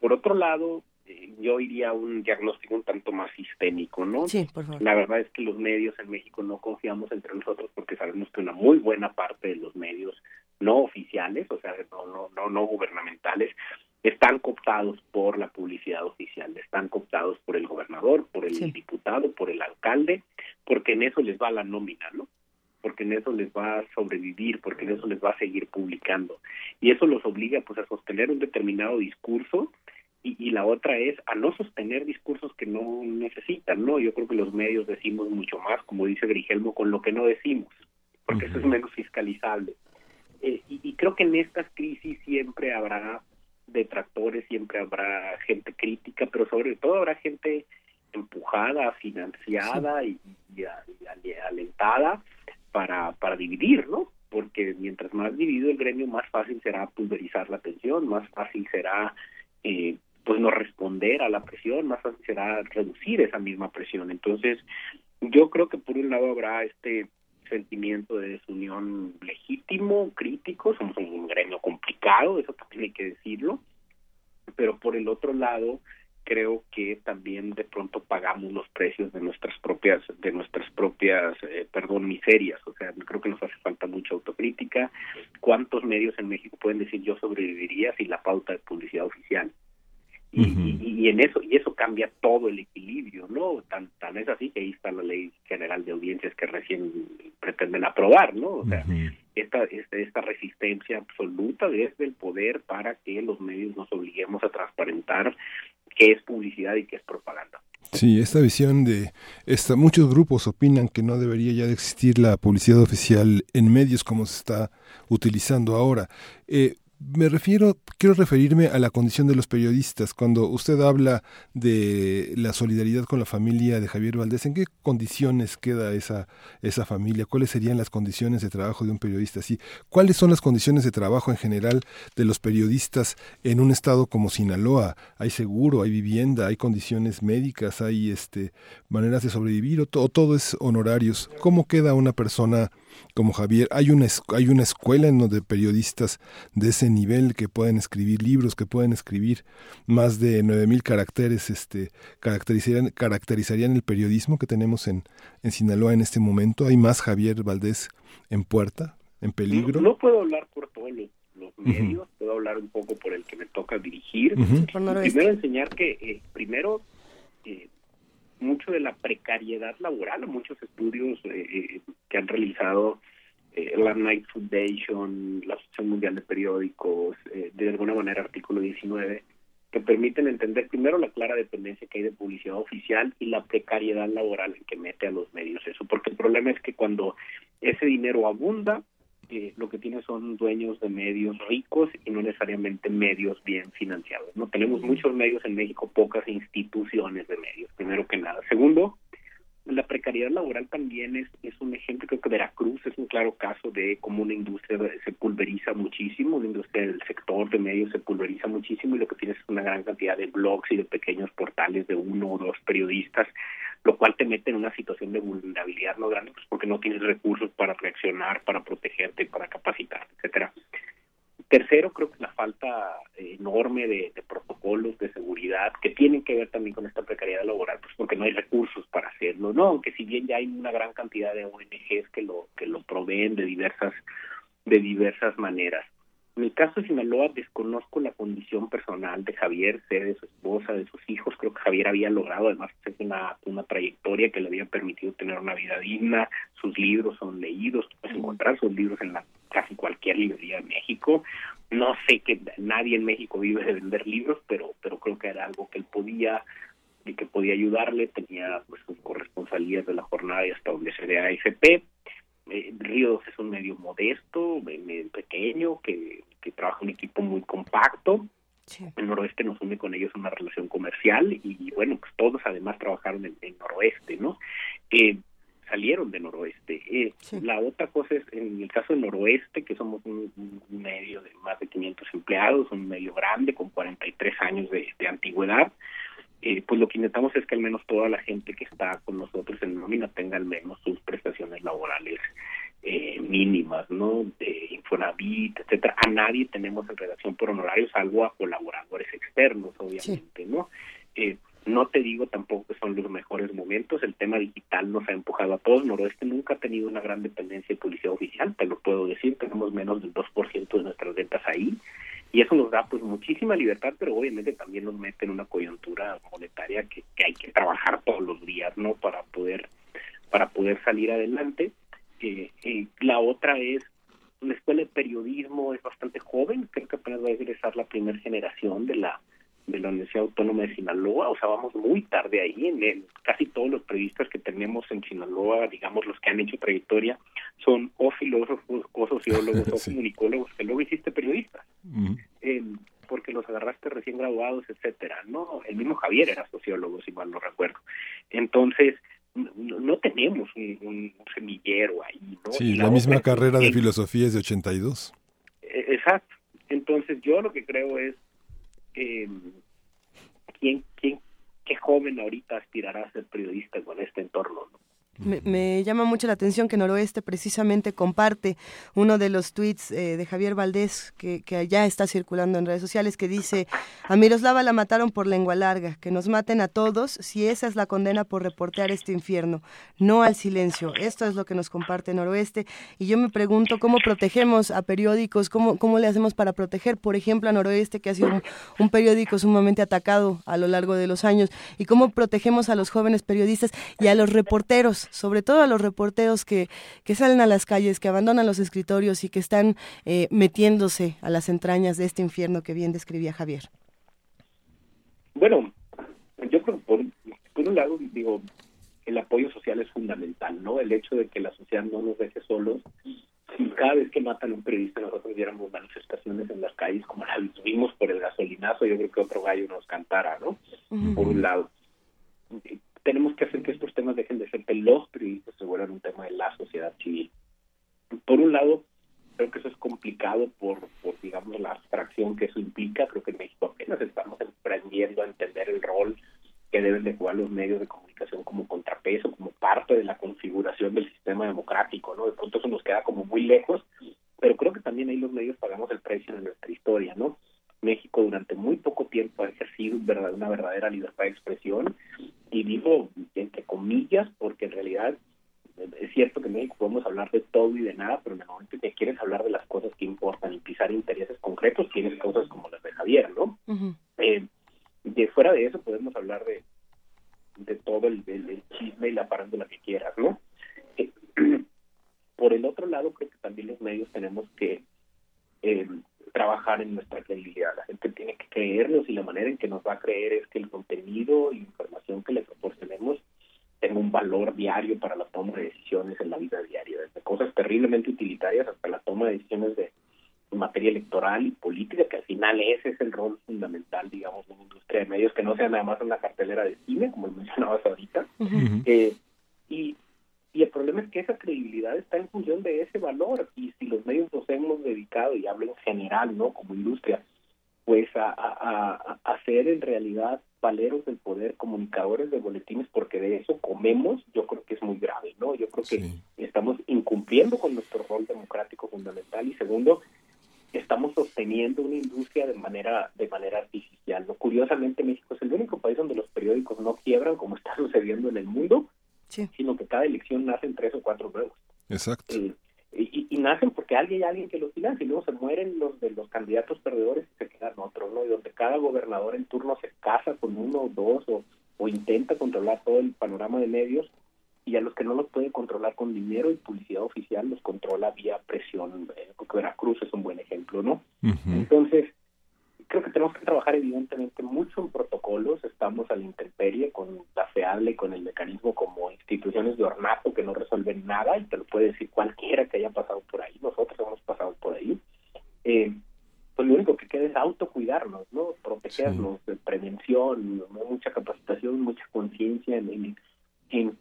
Por otro lado, eh, yo iría a un diagnóstico un tanto más sistémico, ¿no?
Sí, por favor.
La verdad es que los medios en México no confiamos entre nosotros porque sabemos que una muy buena parte de los medios no oficiales, o sea, no, no, no, no gubernamentales, están cooptados por la publicidad oficial, están cooptados por el gobernador, por el diputado, por el alcalde, porque en eso les va la nómina, ¿no? Porque en eso les va a sobrevivir, porque en eso les va a seguir publicando. Y eso los obliga pues a sostener un determinado discurso y, y, la otra es a no sostener discursos que no necesitan, ¿no? Yo creo que los medios decimos mucho más, como dice Grigelmo, con lo que no decimos, porque eso es menos fiscalizable. Eh, y, y, creo que en estas crisis siempre habrá detractores, siempre habrá gente crítica, pero sobre todo habrá gente empujada, financiada y, y, y, alentada para, para dividir, ¿no? Porque mientras más dividido el gremio, más fácil será pulverizar la atención, más fácil será eh, pues no responder a la presión, más fácil será reducir esa misma presión. Entonces, yo creo que por un lado habrá este sentimiento de desunión legítimo, crítico, somos un gremio complicado, eso también hay que decirlo, pero por el otro lado creo que también de pronto pagamos los precios de nuestras propias de nuestras propias eh, perdón miserias o sea creo que nos hace falta mucha autocrítica. Cuántos medios en México pueden decir yo sobreviviría sin la pauta de publicidad oficial y, y, y, en eso y eso cambia todo el equilibrio no tan tan es así que ahí está la ley general de audiencias que recién pretenden aprobar no o sea esta, esta esta resistencia absoluta desde el poder para que los medios nos obliguemos a transparentar qué es publicidad y qué es propaganda.
Sí, esta visión de esta, muchos grupos opinan que no debería ya de existir la publicidad oficial en medios como se está utilizando ahora. Eh, me refiero, quiero referirme a la condición de los periodistas. Cuando usted habla de la solidaridad con la familia de Javier Valdés, ¿en qué condiciones queda esa, esa familia? ¿Cuáles serían las condiciones de trabajo de un periodista así? ¿Cuáles son las condiciones de trabajo en general de los periodistas en un estado como Sinaloa? ¿Hay seguro, hay vivienda, hay condiciones médicas, hay este, maneras de sobrevivir o, o todo es honorarios? ¿Cómo queda una persona? Como Javier. Hay una, hay una escuela en donde periodistas de ese nivel que pueden escribir libros, que pueden escribir más de 9000 caracteres, este, caracterizarían, caracterizarían el periodismo que tenemos en, en Sinaloa en este momento. Hay más Javier Valdés en puerta, en peligro.
No, puedo hablar por todos los, medios, puedo hablar un poco por el que me toca dirigir. Primero enseñar que, eh, primero, eh, mucho de la precariedad laboral, muchos estudios eh, eh, que han realizado eh, la Knight Foundation, la Asociación Mundial de Periódicos, eh, de alguna manera artículo 19, que permiten entender primero la clara dependencia que hay de publicidad oficial y la precariedad laboral en que mete a los medios eso, porque el problema es que cuando ese dinero abunda, eh, lo que tiene son dueños de medios ricos y no necesariamente medios bien financiados. No tenemos muchos medios en México, pocas instituciones de medios, primero que nada. Segundo, la precariedad laboral también es, es un ejemplo, creo que Veracruz es un claro caso de cómo una industria se pulveriza muchísimo, la industria del sector de medios se pulveriza muchísimo y lo que tienes es una gran cantidad de blogs y de pequeños portales de uno o dos periodistas, lo cual te mete en una situación de vulnerabilidad no grande, pues porque no tienes recursos para reaccionar, para protegerte, para capacitarte, etcétera. Tercero, creo que la falta enorme de, de, protocolos de seguridad que tienen que ver también con esta precariedad laboral, pues porque no hay recursos para hacerlo, ¿no? Aunque si bien ya hay una gran cantidad de ONGs que lo que lo proveen de diversas de diversas maneras. En el caso de Sinaloa desconozco la condición personal de Javier, sé de su esposa, de sus hijos. Creo que Javier había logrado además una, una trayectoria que le había permitido tener una vida digna. Sus libros son leídos, puedes encontrar sus libros en la casi cualquier librería de México. No sé que nadie en México vive de vender libros, pero pero creo que era algo que él podía y que podía ayudarle. Tenía pues sus corresponsalías de la jornada y hasta donde se de AFP eh, Ríos es un medio modesto, medio pequeño, que, que trabaja un equipo muy compacto. Sí. El noroeste nos une con ellos una relación comercial y, bueno, pues todos además trabajaron en, en noroeste, ¿no? Eh, salieron de noroeste. Eh, sí. La otra cosa es, en el caso del noroeste, que somos un, un, medio de más de 500 empleados, un medio grande con 43 años de, de antigüedad, eh, pues lo que intentamos es que al menos toda la gente que está con nosotros en nómina tenga al menos sus prestaciones laborales eh, mínimas, ¿no? De Infonavit, etcétera. A nadie tenemos en relación por honorarios, salvo a colaboradores externos, obviamente, sí. ¿no? Eh, no te digo tampoco que son los mejores momentos, el tema digital nos ha empujado a todos, Noroeste nunca ha tenido una gran dependencia de publicidad oficial, te lo puedo decir, tenemos menos del 2% de nuestras ventas ahí, y eso nos da pues muchísima libertad pero obviamente también nos mete en una coyuntura monetaria que, que hay que trabajar todos los días no para poder para poder salir adelante. Eh, eh, la otra es la escuela de periodismo es bastante joven, creo que apenas va a egresar la primera generación de la de la Universidad Autónoma de Sinaloa, o sea, vamos muy tarde ahí, en el, casi todos los periodistas que tenemos en Sinaloa, digamos los que han hecho trayectoria, son o filósofos, o sociólogos, o comunicólogos, que luego hiciste periodistas, eh, porque los agarraste recién graduados, etcétera, ¿no? El mismo Javier era sociólogo, si mal no recuerdo. Entonces, no, tenemos un, semillero ahí, ¿no?
Sí, la, misma carrera de filosofía es de 82.
E, exacto. Entonces, yo lo que creo es eh, ¿quién, quién, qué joven ahorita aspirará a ser periodista con este entorno? ¿no?
Me, llama mucho la atención que Noroeste precisamente comparte uno de los tweets eh, de Javier Valdés que, que, ya está circulando en redes sociales que dice a Miroslava la mataron por lengua larga, que nos maten a todos si esa es la condena por reportear este infierno, no al silencio. Esto es lo que nos comparte Noroeste. Y yo me pregunto cómo protegemos a periódicos, cómo, cómo le hacemos para proteger, por ejemplo, a Noroeste que ha sido un, un periódico sumamente atacado a lo largo de los años y cómo protegemos a los jóvenes periodistas y a los reporteros sobre todo a los reporteros que, que salen a las calles, que abandonan los escritorios y que están eh, metiéndose a las entrañas de este infierno que bien describía Javier?
Bueno, yo creo que por, por un lado, digo, el apoyo social es fundamental, ¿no? El hecho de que la sociedad no nos deje solos. Si cada vez que matan a un periodista nosotros viéramos manifestaciones en las calles como la vimos por el gasolinazo, yo creo que otro gallo nos cantara, ¿no? Por un lado tenemos que hacer que estos temas dejen de ser que los periodistas se vuelvan un tema de la sociedad civil. Por un lado, creo que eso es complicado por, digamos, la abstracción que eso implica. Creo que en México apenas estamos emprendiendo a entender el rol que deben de jugar los medios de comunicación como contrapeso, como parte de la configuración del sistema democrático, ¿no? De pronto eso nos queda como muy lejos, pero creo que también ahí los medios pagamos el precio en nuestra historia, ¿no? México durante muy poco tiempo ha ejercido una verdadera libertad de expresión y digo entre comillas porque en realidad es cierto que en México podemos hablar de todo y de nada, pero en el momento que quieres hablar de las cosas que importan y pisar intereses concretos, tienes cosas como las de Javier, ¿no? eh, de fuera de eso podemos hablar de, de todo el, chisme y la la que quieras, ¿no? Eh, por el otro lado, creo que también los medios tenemos que eh, trabajar en nuestra credibilidad. La gente tiene que creernos y la manera en que nos va a creer es que el contenido e información que le proporcionemos tenga un valor diario para la toma de decisiones en la vida diaria, desde cosas terriblemente utilitarias hasta la toma de decisiones de materia electoral y política, que al final ese es el rol fundamental, digamos, de una industria de medios, que no sea nada más una cartelera de cine, como mencionabas ahorita. eh, y, y el problema es que esa credibilidad está en función de ese valor. Y si los medios nos hemos dedicado, y hablo en general, ¿no? Como industria, pues a, a, a, ser en realidad valeros del poder, comunicadores de boletines, porque de eso comemos, yo creo que es muy grave, ¿no? Yo creo que estamos incumpliendo con nuestro rol democrático fundamental y segundo, estamos sosteniendo una industria de manera de manera artificial. ¿no? Curiosamente, México es el único país donde los periódicos no quiebran, como está sucediendo en el mundo, sino que cada elección nacen tres o cuatro nuevos.
Exacto.
Eh, y, nacen porque alguien hay alguien que los financia y luego se mueren los de los candidatos perdedores y se quedan otros, ¿no? Y donde cada gobernador en turno se casa con uno o dos o, o intenta controlar todo el panorama de medios y a los que no los puede controlar con dinero y publicidad oficial los controla vía presión. Eh, Veracruz es un buen ejemplo, ¿no? Entonces, creo que tenemos que trabajar evidentemente mucho en protocolos, estamos a la intemperie con la FEADLE, con el mecanismo como instituciones de ornato que no resuelven nada y te lo puede decir cualquiera que haya pasado por ahí, nosotros hemos pasado por ahí. Eh, pues lo único que queda es autocuidarnos, ¿no? Protegernos, de prevención, mucha capacitación, mucha conciencia en, en,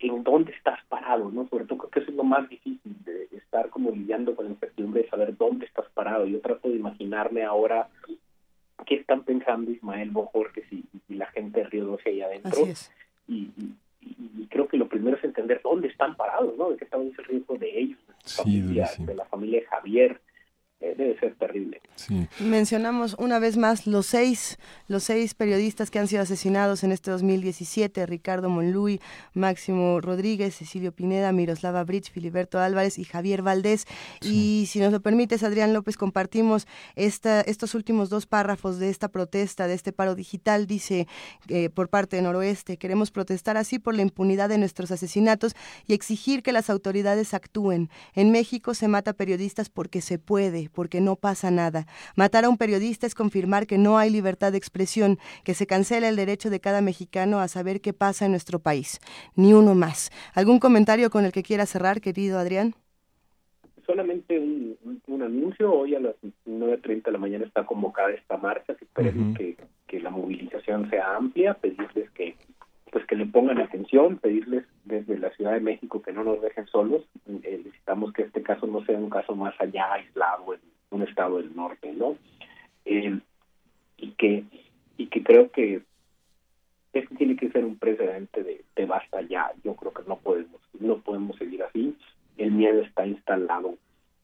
en, dónde estás parado, ¿no? Sobre todo creo que eso es lo más difícil, de estar como lidiando con la incertidumbre de saber dónde estás parado. Yo trato de imaginarme ahora qué están pensando Ismael Bojorques y, y la gente de Río 12 ahí adentro. Y, y, creo que lo primero es entender dónde están parados, ¿no? De qué estado es el riesgo de ellos, de, familia, de la familia de Javier, eh, debe ser terrible.
Mencionamos una vez más los seis, los seis periodistas que han sido asesinados en este 2017, Ricardo Monluy, Máximo Rodríguez, Cecilio Pineda, Miroslava Bridge, Filiberto Álvarez y Javier Valdés. Y si nos lo permites, Adrián López, compartimos esta, estos últimos dos párrafos de esta protesta, de este paro digital, dice eh, por parte de Noroeste, queremos protestar así por la impunidad de nuestros asesinatos y exigir que las autoridades actúen. En México se mata periodistas porque se puede, porque no pasa nada. Matar a un periodista es confirmar que no hay libertad de expresión, que se cancela el derecho de cada mexicano a saber qué pasa en nuestro país. Ni uno más. ¿Algún comentario con el que quiera cerrar, querido Adrián?
Solamente un, anuncio. Hoy a las 9.30 de la mañana está convocada esta marcha. que esperemos que, que la movilización sea amplia, pedirles que pues que le pongan atención, pedirles desde la Ciudad de México que no nos dejen solos. Eh, necesitamos que este caso no sea un caso más allá, aislado en un estado del norte, ¿no? Eh, y que y que creo que este tiene que ser un precedente de, de basta ya. Yo creo que no podemos no podemos seguir así. El miedo está instalado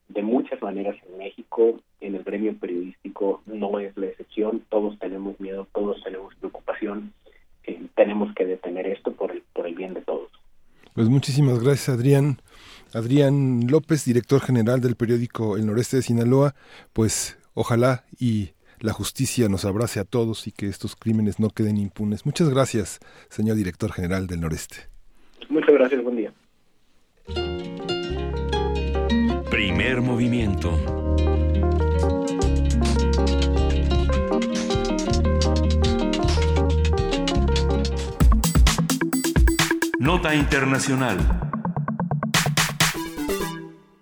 de muchas maneras en México, en el gremio periodístico no es la excepción, todos tenemos miedo, todos tenemos preocupación tenemos que detener esto por el, por el bien de todos.
Pues muchísimas gracias, Adrián. Adrián López, director general del periódico El Noreste de Sinaloa, pues ojalá y la justicia nos abrace a todos y que estos crímenes no queden impunes. Muchas gracias, señor director general del Noreste.
Muchas gracias, buen día.
Primer movimiento. Nota Internacional.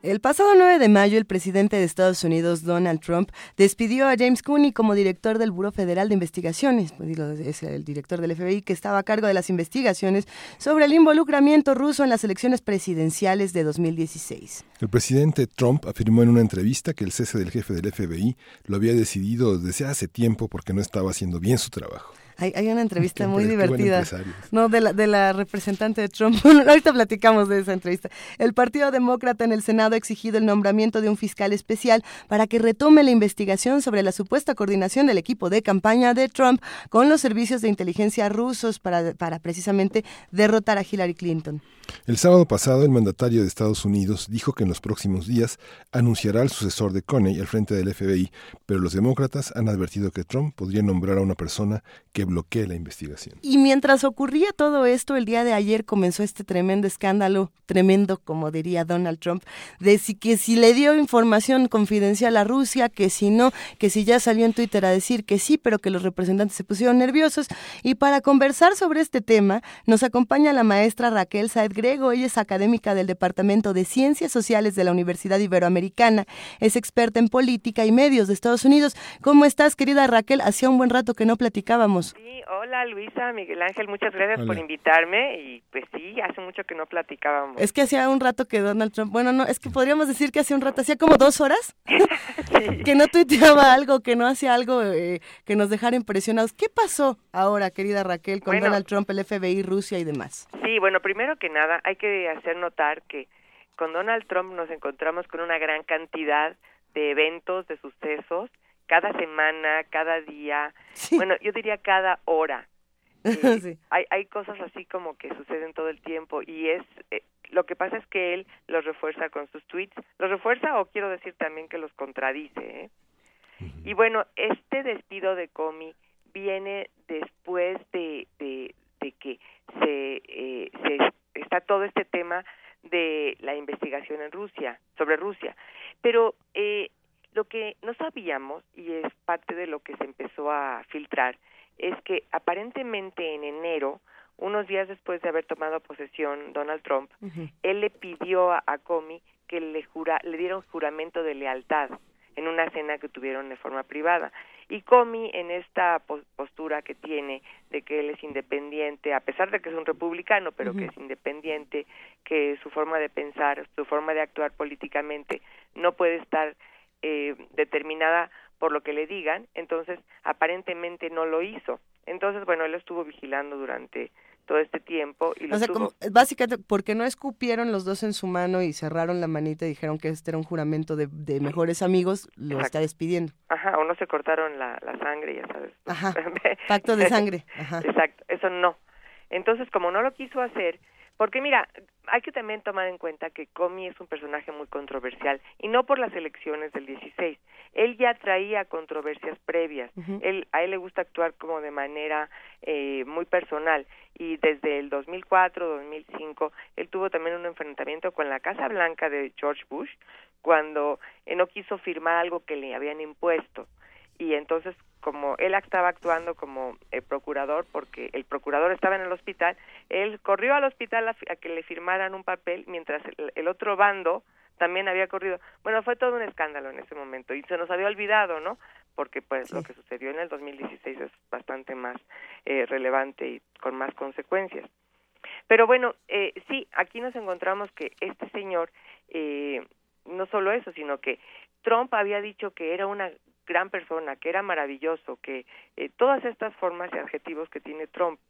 El pasado 9 de mayo, el presidente de Estados Unidos, Donald Trump, despidió a James Cooney como director del Buró Federal de Investigaciones, pues es el director del FBI que estaba a cargo de las investigaciones sobre el involucramiento ruso en las elecciones presidenciales de 2016.
El presidente Trump afirmó en una entrevista que el cese del jefe del FBI lo había decidido desde hace tiempo porque no estaba haciendo bien su trabajo.
Hay, una entrevista muy divertida. No, de la, de la representante de Trump. ahorita platicamos de esa entrevista. El Partido Demócrata en el Senado ha exigido el nombramiento de un fiscal especial para que retome la investigación sobre la supuesta coordinación del equipo de campaña de Trump con los servicios de inteligencia rusos para, para precisamente derrotar a Hillary Clinton.
El sábado pasado, el mandatario de Estados Unidos dijo que en los próximos días anunciará al sucesor de Coney al frente del FBI, pero los demócratas han advertido que Trump podría nombrar a una persona que bloquee la investigación.
Y mientras ocurría todo esto, el día de ayer comenzó este tremendo escándalo, tremendo, como diría Donald Trump, de si, que si le dio información confidencial a Rusia, que si no, que si ya salió en Twitter a decir que sí, pero que los representantes se pusieron nerviosos. Y para conversar sobre este tema, nos acompaña la maestra Raquel Saed Grego. Ella es académica del Departamento de Ciencias Sociales de la Universidad Iberoamericana. Es experta en política y medios de Estados Unidos. ¿Cómo estás, querida Raquel? Hacía un buen rato que no platicábamos.
Sí, hola Luisa, Miguel Ángel, muchas gracias por invitarme y pues sí, hace mucho que no platicábamos.
Es que hacía un rato que Donald Trump, bueno, no, es que podríamos decir que hacía un rato, hacía como dos horas que no tuiteaba algo, que no hacía algo eh, que nos dejara impresionados. ¿Qué pasó ahora, querida Raquel, con Donald Trump, el FBI, Rusia y demás?
Sí, bueno, primero que nada hay que hacer notar que con Donald Trump nos encontramos con una gran cantidad de eventos, de sucesos, cada semana, cada día, bueno, yo diría cada hora. Eh, hay, hay cosas así como que suceden todo el tiempo y es eh, lo que pasa es que él los refuerza con sus tweets, los refuerza o quiero decir también que los contradice. ¿eh? Y bueno, este despido de Comi viene después de, de, de que se, eh, se está todo este tema de la investigación en Rusia, sobre Rusia. Pero eh, lo que no sabíamos, y es parte de lo que se empezó a filtrar, es que aparentemente en enero, unos días después de haber tomado posesión Donald Trump, él le pidió a, a Comey que le, jura, le diera un juramento de lealtad en una cena que tuvieron de forma privada. Y Comey, en esta postura que tiene de que él es independiente, a pesar de que es un republicano, pero que es independiente, que su forma de pensar, su forma de actuar políticamente no puede estar eh, determinada por lo que le digan, entonces aparentemente no lo hizo. Entonces, bueno, él estuvo vigilando durante todo este tiempo. Y lo
o sea, como, básicamente, porque no escupieron los dos en su mano y cerraron la manita y dijeron que este era un juramento de, de mejores amigos, lo
Exacto.
está despidiendo.
Ajá, o no se cortaron la, la sangre, ya sabes.
Ajá, pacto de sangre. Ajá.
Exacto, eso no. Entonces, como no lo quiso hacer, porque mira, hay que también tomar en cuenta que Comey es un personaje muy controversial y no por las elecciones del 16. Él ya traía controversias previas. Él a él le gusta actuar como de manera eh, muy personal y desde el 2004, 2005, él tuvo también un enfrentamiento con la Casa Blanca de George Bush cuando eh, no quiso firmar algo que le habían impuesto y entonces como él estaba actuando como eh, procurador porque el procurador estaba en el hospital, él corrió al hospital a, a que le firmaran un papel mientras el, el otro bando también había corrido. Bueno, fue todo un escándalo en ese momento y se nos había olvidado, ¿no? Porque pues lo que sucedió en el 2016 es bastante más eh, relevante y con más consecuencias. Pero bueno, eh, sí, aquí nos encontramos que este señor, eh, no solo eso, sino que Trump había dicho que era una gran persona, que era maravilloso, que eh, todas estas formas y adjetivos que tiene Trump.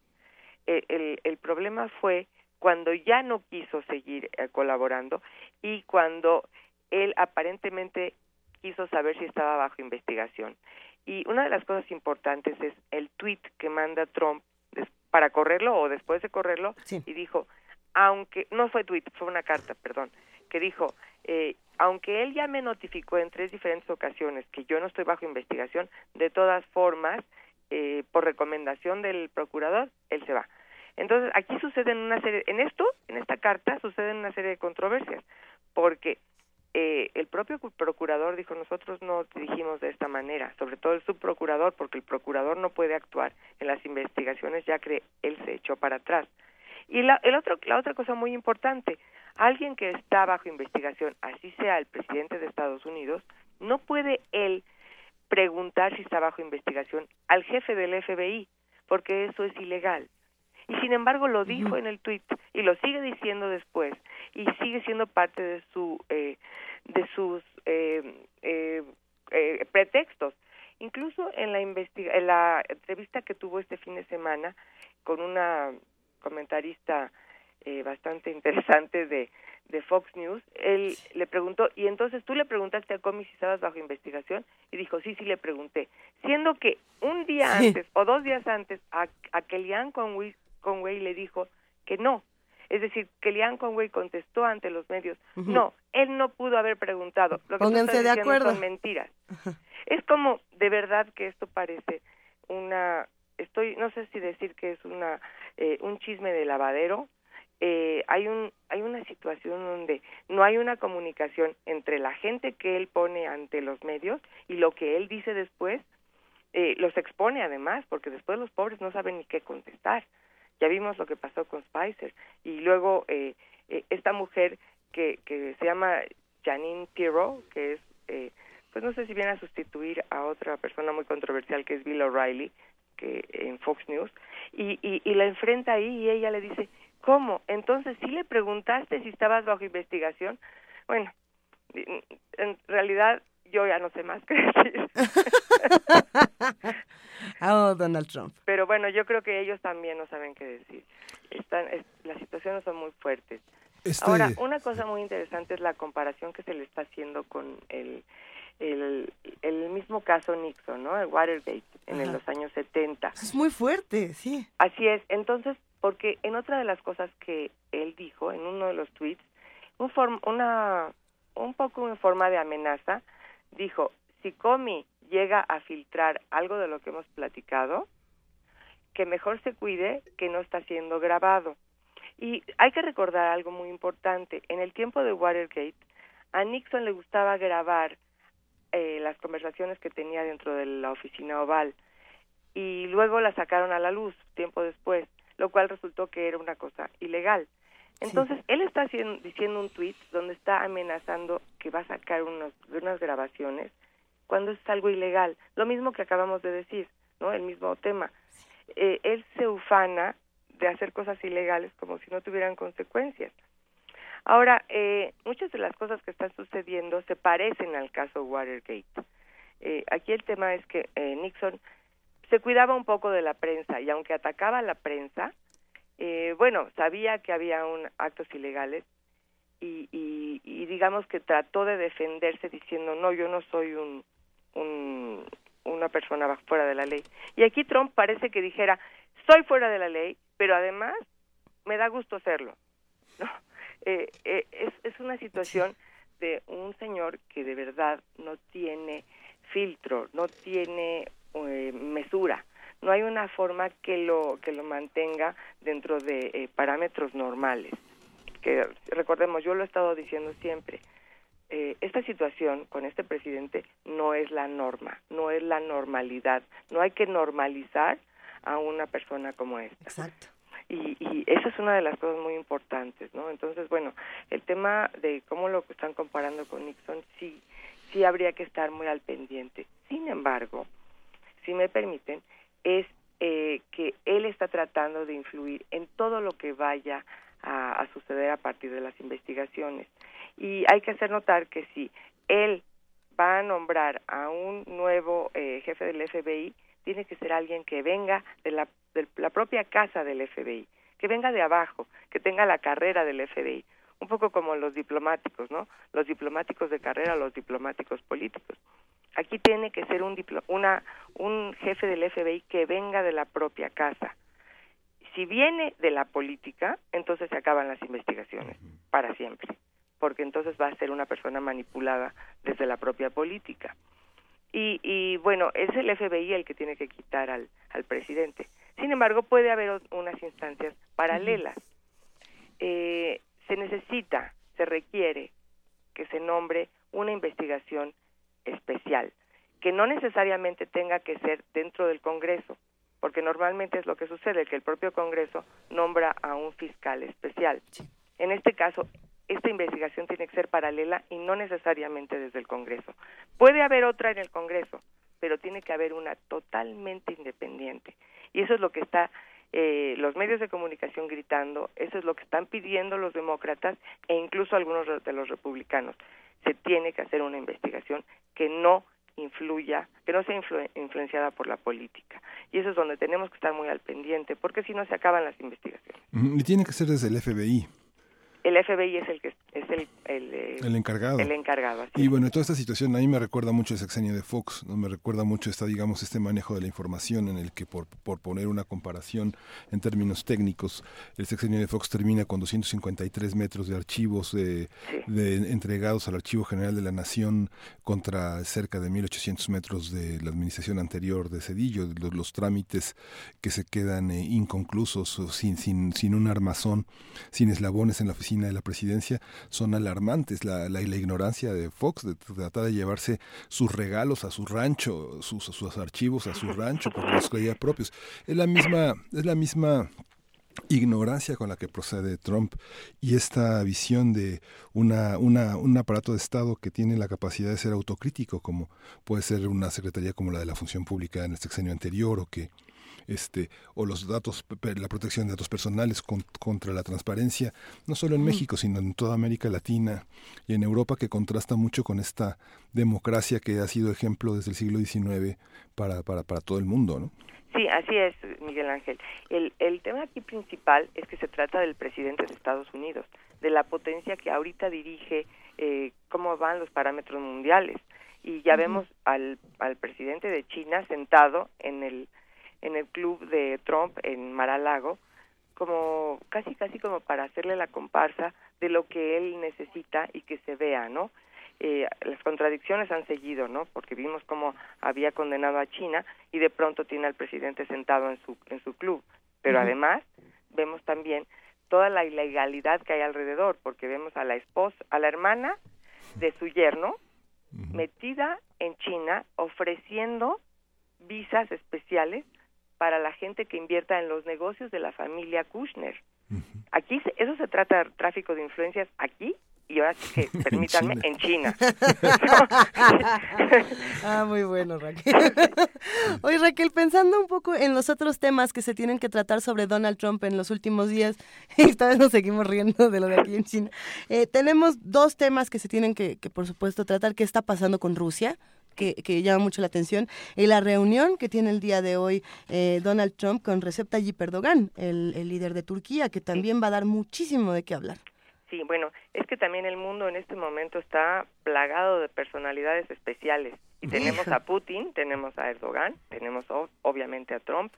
Eh, el, el problema fue cuando ya no quiso seguir eh, colaborando y cuando él aparentemente quiso saber si estaba bajo investigación. Y una de las cosas importantes es el tweet que manda Trump para correrlo o después de correrlo y dijo, aunque no fue tweet, fue una carta, perdón, que dijo, eh, aunque él ya me notificó en tres diferentes ocasiones que yo no estoy bajo investigación, de todas formas, eh, por recomendación del procurador, él se va. Entonces, aquí suceden una serie, en esto, en esta carta, suceden una serie de controversias, porque eh, el propio cu- procurador dijo, nosotros no dirigimos de esta manera, sobre todo el subprocurador, porque el procurador no puede actuar en las investigaciones, ya que él se echó para atrás. Y la, el otro, la otra cosa muy importante, alguien que está bajo investigación, así sea el presidente de Estados Unidos, no puede él preguntar si está bajo investigación al jefe del FBI, porque eso es ilegal. Y sin embargo lo dijo en el tweet y lo sigue diciendo después y sigue siendo parte de su eh, de sus eh, eh, eh, pretextos. Incluso en la investiga en la entrevista que tuvo este fin de semana con una comentarista eh, bastante interesante de, de Fox News, él le preguntó, y entonces tú le preguntaste a Comey si estabas bajo investigación, y dijo, sí, sí le pregunté, siendo que un día
Sí.
antes o dos días antes a, a Kellyanne Conway, Conway le dijo que no. Es decir, Kellyanne Conway contestó ante los medios, no, él no pudo haber preguntado. Lo que
Pónganse de acuerdo.
son mentiras. Es como, de verdad que esto parece una, estoy, no sé si decir que es una, eh, un chisme de lavadero. Eh, hay un, hay una situación donde no hay una comunicación entre la gente que él pone ante los medios y lo que él dice después. Eh, los expone además, porque después los pobres no saben ni qué contestar. Ya vimos lo que pasó con Spicer. Y luego eh, eh, esta mujer que, que se llama Janine Pirro, que es, eh, pues no sé si viene a sustituir a otra persona muy controversial que es Bill O'Reilly, que en Fox News, y, y, y la enfrenta ahí y ella le dice, ¿cómo? Entonces, ¿sí le preguntaste si estabas bajo investigación? Bueno, en realidad yo ya no sé más que decir.
Oh, Donald Trump.
Pero bueno, yo creo que ellos también no saben qué decir. Están, es- las situaciones son muy fuertes.
Este-
Ahora, una cosa muy interesante es la comparación que se le está haciendo con el, el, el mismo caso Nixon, ¿no? El Watergate en
Ajá.
los años 70.
Es muy fuerte, sí.
Así es. Entonces, porque en otra de las cosas que él dijo, en uno de los tweets, un, form- una, un poco en forma de amenaza, dijo, si Comey llega a filtrar algo de lo que hemos platicado, que mejor se cuide que no está siendo grabado. Y hay que recordar algo muy importante. En el tiempo de Watergate, a Nixon le gustaba grabar eh, las conversaciones que tenía dentro de la oficina oval y luego la sacaron a la luz tiempo después, lo cual resultó que era una cosa ilegal. Entonces, él está haciendo- diciendo un tweet donde está amenazando que va a sacar unos, unas grabaciones cuando es algo ilegal. Lo mismo que acabamos de decir, ¿no? El mismo tema. Eh, él se ufana de hacer cosas ilegales como si no tuvieran consecuencias. Ahora, eh, muchas de las cosas que están sucediendo se parecen al caso Watergate. Eh, aquí el tema es que eh, Nixon se cuidaba un poco de la prensa y aunque atacaba a la prensa, eh, bueno, sabía que había un actos ilegales y, y, digamos que trató de defenderse diciendo, no, yo no soy un, un, una persona fuera de la ley. Y aquí Trump parece que dijera, soy fuera de la ley, pero además me da gusto hacerlo. ¿no? Eh, eh, es, es una situación de un señor que de verdad no tiene filtro, no tiene eh, mesura, no hay una forma que lo que lo mantenga dentro de eh, parámetros normales. Que recordemos, yo lo he estado diciendo siempre. Eh, esta situación con este presidente no es la norma, no es la normalidad. No hay que normalizar a una persona como esta.
Exacto.
Y, y eso es una de las cosas muy importantes, ¿no? Entonces, bueno, el tema de cómo lo están comparando con Nixon, sí, sí habría que estar muy al pendiente. Sin embargo, si me permiten, es eh, que él está tratando de influir en todo lo que vaya a, suceder a partir de las investigaciones. Y hay que hacer notar que si él va a nombrar a un nuevo eh, jefe del FBI, tiene que ser alguien que venga de la, de la propia casa del FBI, que venga de abajo, que tenga la carrera del FBI, un poco como los diplomáticos, ¿no? Los diplomáticos de carrera, los diplomáticos políticos. Aquí tiene que ser un, una, un jefe del FBI que venga de la propia casa. Si viene de la política, entonces se acaban las investigaciones para siempre, porque entonces va a ser una persona manipulada desde la propia política. Y, y bueno, es el FBI el que tiene que quitar al, al presidente. Sin embargo, puede haber unas instancias paralelas. Eh, se necesita, se requiere que se nombre una investigación especial, que no necesariamente tenga que ser dentro del Congreso, porque normalmente es lo que sucede, que el propio Congreso nombra a un fiscal especial. En este caso, esta investigación tiene que ser paralela y no necesariamente desde el Congreso. Puede haber otra en el Congreso, pero tiene que haber una totalmente independiente. Y eso es lo que está eh, los medios de comunicación gritando, eso es lo que están pidiendo los demócratas e incluso algunos de los republicanos. Se tiene que hacer una investigación que no influya, que no sea influenciada por la política. Y eso es donde tenemos que estar muy al pendiente, porque si no se acaban las investigaciones.
Y tiene que ser desde el FBI
el FBI es el que es el, el,
eh, encargado.
El encargado
y bueno, toda esta situación a mí me recuerda mucho el sexenio de Fox, no me recuerda mucho esta, digamos, este manejo de la información en el que por, por poner una comparación en términos técnicos, el sexenio de Fox termina con 253 metros de archivos de, entregados al Archivo General de la Nación contra cerca de 1800 metros de la administración anterior de Cedillo, los, los trámites que se quedan eh, inconclusos sin, sin, sin un armazón, sin eslabones en la oficina de la presidencia son alarmantes. La, la, ignorancia de Fox de tratar de llevarse sus regalos a su rancho, sus, sus archivos a su rancho, porque los creía propios. Es la misma, es la misma ignorancia con la que procede Trump y esta visión de una, una, un aparato de Estado que tiene la capacidad de ser autocrítico, como puede ser una secretaría como la de la Función Pública en el sexenio anterior o que este, o los datos, la protección de datos personales contra la transparencia, no solo en México, sino en toda América Latina y en Europa, que contrasta mucho con esta democracia que ha sido ejemplo desde el siglo XIX para, para, para todo el mundo, ¿no?
Sí, así es, Miguel Ángel. El, el tema aquí principal es que se trata del presidente de Estados Unidos, de la potencia que ahorita dirige eh, cómo van los parámetros mundiales. Y ya vemos al, al presidente de China sentado en el en el club de Trump en Maralago, como casi casi como para hacerle la comparsa de lo que él necesita y que se vea, ¿no? Eh, las contradicciones han seguido, ¿no? Porque vimos cómo había condenado a China y de pronto tiene al presidente sentado en su en su club, pero además vemos también toda la ilegalidad que hay alrededor, porque vemos a la esposa, a la hermana de su yerno metida en China ofreciendo visas especiales para la gente que invierta en los negocios de la familia Kushner. Aquí eso se trata de tráfico de influencias aquí y ahora sí que permítanme en China.
ah, muy bueno, Raquel. Oye, Raquel, pensando un poco en los otros temas que se tienen que tratar sobre Donald Trump en los últimos días, y esta vez nos seguimos riendo de lo de aquí en China, eh, tenemos dos temas que se tienen que, que, por supuesto, tratar. ¿Qué está pasando con Rusia? Que, que llama mucho la atención, y la reunión que tiene el día de hoy eh, Donald Trump con Recep Tayyip Erdogan, el, el líder de Turquía, que también va a dar muchísimo de qué hablar.
Sí, bueno, es que también el mundo en este momento está plagado de personalidades especiales. Y tenemos a Putin, tenemos a Erdogan, tenemos obviamente a Trump,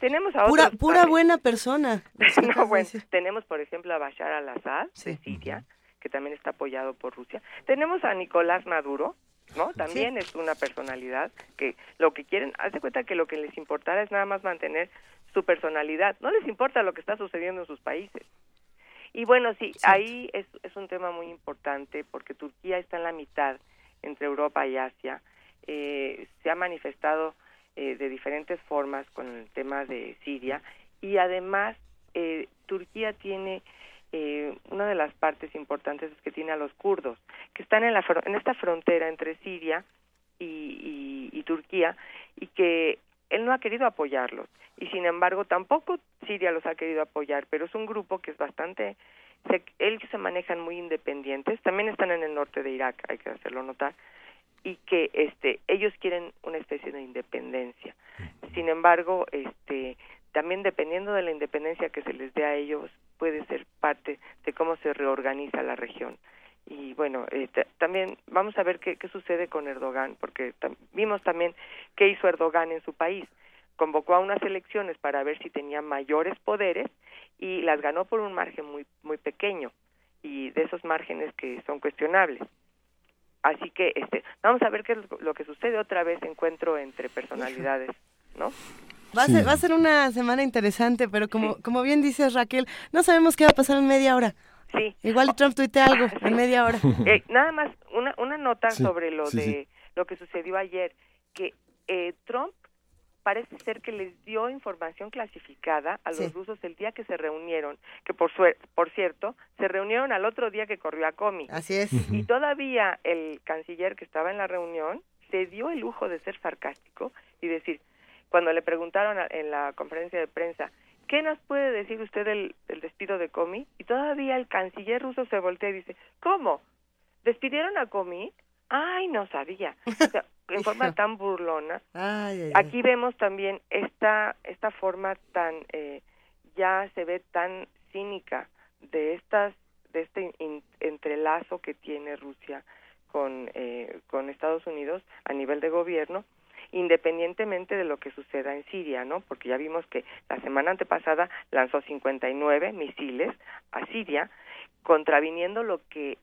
tenemos a
Pura,
otros
pura buena persona.
No, bueno, tenemos, por ejemplo, a Bashar al-Assad de Siria, que también está apoyado por Rusia. Tenemos a Nicolás Maduro, ¿no? También es una personalidad que lo que quieren, haz de cuenta que lo que les importara es nada más mantener su personalidad. No les importa lo que está sucediendo en sus países. Y bueno, sí, ahí es, es un tema muy importante porque Turquía está en la mitad entre Europa y Asia. Eh, se ha manifestado eh, de diferentes formas con el tema de Siria y además eh, Turquía tiene eh, una de las partes importantes es que tiene a los kurdos que están en la en esta frontera entre Siria y, y- y Turquía y que él no ha querido apoyarlos y sin embargo tampoco Siria los ha querido apoyar pero es un grupo que es bastante se, ellos se manejan muy independientes también están en el norte de Irak hay que hacerlo notar y que este ellos quieren una especie de independencia. Sin embargo este también dependiendo de la independencia que se les dé a ellos puede ser parte de cómo se reorganiza la región. Y bueno eh, ta- también vamos a ver qué, sucede con Erdogan porque vimos también qué hizo Erdogan en su país. Convocó a unas elecciones para ver si tenía mayores poderes y las ganó por un margen muy muy pequeño y de esos márgenes que son cuestionables. Así que este vamos a ver qué es lo que sucede otra vez encuentro entre personalidades no
Va a, ser, va a ser una semana interesante, pero como, como bien dices Raquel, no sabemos qué va a pasar en media hora.
Sí.
Igual Trump tuitea algo en media hora.
Eh, nada más una, una nota
Sí,
sobre lo
sí,
de
sí.
lo que sucedió ayer que eh, Trump parece ser que les dio información clasificada a los
Sí.
rusos el día que se reunieron que por por cierto se reunieron al otro día que corrió a Comi
Así es.
y todavía el canciller que estaba en la reunión se dio el lujo de ser sarcástico y decir cuando le preguntaron a- en la conferencia de prensa ¿qué nos puede decir usted del, del despido de Comi? Y todavía el canciller ruso se voltea y dice, ¿cómo? ¿Despidieron a Comi? Ay, no sabía. O sea, en forma tan burlona.
Ay, ay, ay.
Aquí vemos también esta, esta forma tan, eh, ya se ve tan cínica de estas, de este in- entrelazo que tiene Rusia con, eh, con Estados Unidos a nivel de gobierno, independientemente de lo que suceda en Siria, ¿no? Porque ya vimos que la semana antepasada lanzó 59 misiles a Siria, contraviniendo lo que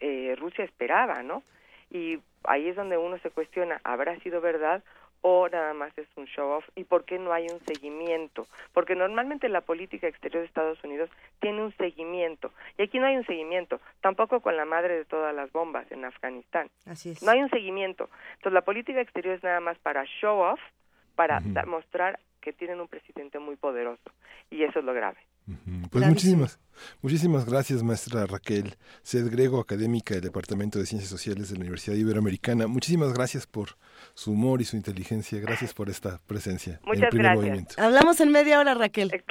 eh, Rusia esperaba, ¿no? Y ahí es donde uno se cuestiona, ¿habrá sido verdad o nada más es un show off? ¿Y por qué no hay un seguimiento? Porque normalmente la política exterior de Estados Unidos tiene un seguimiento, y aquí no hay un seguimiento, tampoco con la madre de todas las bombas en Afganistán.
Así es.
No hay un seguimiento. Entonces la política exterior es nada más para show off, para mostrar que tienen un presidente muy poderoso, y eso es lo grave.
Pues muchísimas, muchísimas gracias, maestra Raquel Sed Grego, académica del Departamento de Ciencias Sociales de la Universidad Iberoamericana. Muchísimas gracias por su humor y su inteligencia. Gracias por esta presencia. en
Muchas
primer
gracias.
movimiento.
Hablamos en media hora, Raquel.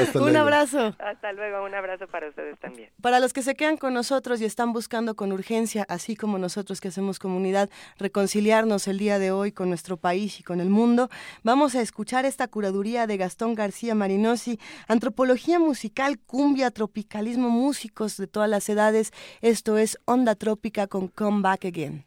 Hasta
Un
luego.
abrazo.
Hasta luego, un abrazo para ustedes también.
Para los que se quedan con nosotros y están buscando con urgencia, así como nosotros que hacemos comunidad, reconciliarnos el día de hoy con nuestro país y con el mundo, vamos a escuchar esta curaduría de Gastón García Marinosi, antropología musical, cumbia, tropicalismo, músicos de todas las edades. Esto es Onda Trópica con Come Back Again.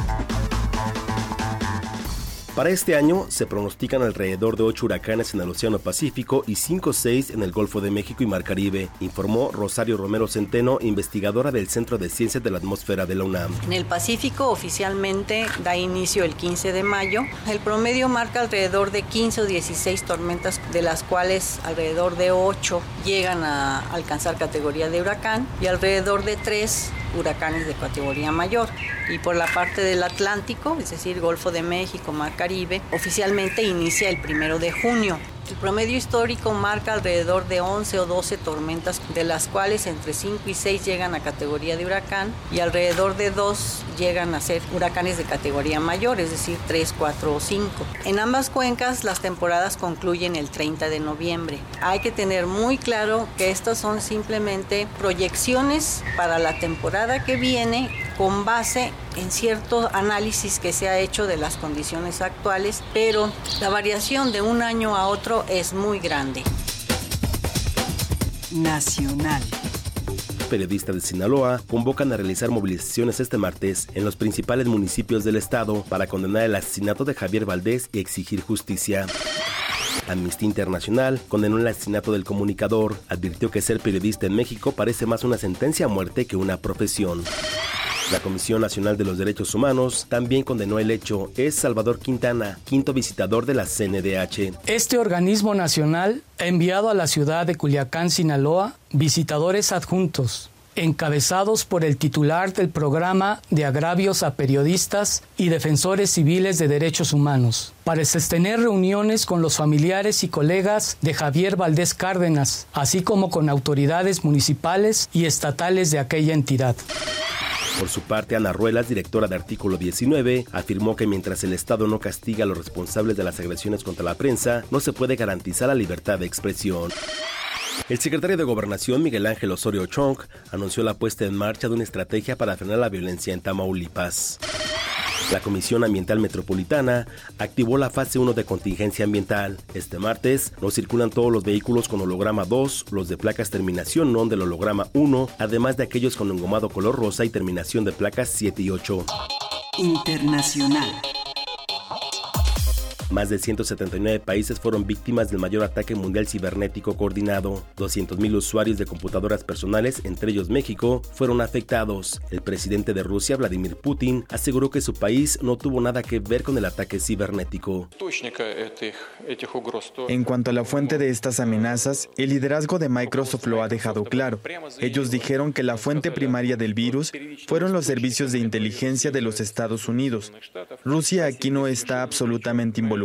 Para este año se pronostican alrededor de 8 huracanes en el Océano Pacífico y 5 o 6 en el Golfo de México y Mar Caribe, informó Rosario Romero Centeno, investigadora del Centro de Ciencias de la Atmósfera de la UNAM.
En el Pacífico oficialmente da inicio el 15 de mayo. El promedio marca alrededor de 15 o 16 tormentas, de las cuales alrededor de 8 llegan a alcanzar categoría de huracán y alrededor de 3 huracanes de categoría mayor. Y por la parte del Atlántico, es decir, Golfo de México, Mar Caribe, oficialmente inicia el primero de junio. El promedio histórico marca alrededor de 11 o 12 tormentas, de las cuales entre 5 y 6 llegan a categoría de huracán y alrededor de 2 llegan a ser huracanes de categoría mayor, es decir, 3, 4 o 5. En ambas cuencas las temporadas concluyen el 30 de noviembre. Hay que tener muy claro que estas son simplemente proyecciones para la temporada que viene con base en cierto análisis que se ha hecho de las condiciones actuales, pero la variación de un año a otro es muy grande.
Nacional.
Periodistas de Sinaloa convocan a realizar movilizaciones este martes en los principales municipios del estado para condenar el asesinato de Javier Valdés y exigir justicia. Amnistía Internacional condenó el asesinato del comunicador, advirtió que ser periodista en México parece más una sentencia a muerte que una profesión. La Comisión Nacional de los Derechos Humanos también condenó el hecho. Es Salvador Quintana, quinto visitador de la CNDH.
Este organismo nacional ha enviado a la ciudad de Culiacán, Sinaloa, visitadores adjuntos, encabezados por el titular del programa de agravios a periodistas y defensores civiles de derechos humanos, para sostener reuniones con los familiares y colegas de Javier Valdés Cárdenas, así como con autoridades municipales y estatales de aquella entidad.
Por su parte, Ana Ruelas, directora de Artículo 19, afirmó que mientras el Estado no castiga a los responsables de las agresiones contra la prensa, no se puede garantizar la libertad de expresión. El secretario de Gobernación, Miguel Ángel Osorio Chong, anunció la puesta en marcha de una estrategia para frenar la violencia en Tamaulipas. La Comisión Ambiental Metropolitana activó la fase 1 de contingencia ambiental. Este martes no circulan todos los vehículos con holograma 2, los de placas terminación NON del holograma 1, además de aquellos con engomado color rosa y terminación de placas 7 y 8.
Internacional.
Más de 179 países fueron víctimas del mayor ataque mundial cibernético coordinado. 200.000 usuarios de computadoras personales, entre ellos México, fueron afectados. El presidente de Rusia, Vladimir Putin, aseguró que su país no tuvo nada que ver con el ataque cibernético.
En cuanto a la fuente de estas amenazas, el liderazgo de Microsoft lo ha dejado claro. Ellos dijeron que la fuente primaria del virus fueron los servicios de inteligencia de los Estados Unidos. Rusia aquí no está absolutamente involucrada.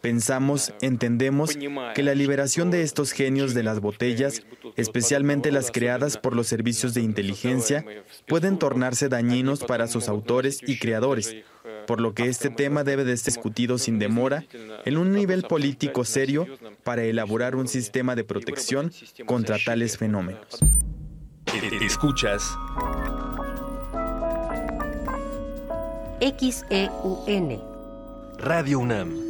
Pensamos, entendemos que la liberación de estos genios de las botellas, especialmente las creadas por los servicios de inteligencia, pueden tornarse dañinos para sus autores y creadores por lo que este tema debe de ser discutido sin demora en un nivel político serio para elaborar un sistema de protección contra tales fenómenos.
Escuchas.
XEUN
Radio UNAM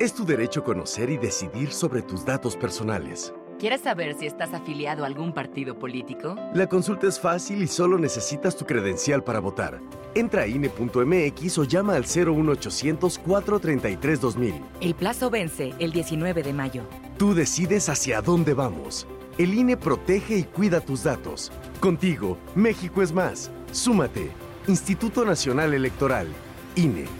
Es tu derecho conocer y decidir sobre tus datos personales.
¿Quieres saber si estás afiliado a algún partido político?
La consulta es fácil y solo necesitas tu credencial para votar. Entra a INE.mx o llama al 01800 433 2000.
El plazo vence el 19 de mayo.
Tú decides hacia dónde vamos. El INE protege y cuida tus datos. Contigo, México es más. Súmate. Instituto Nacional Electoral. INE.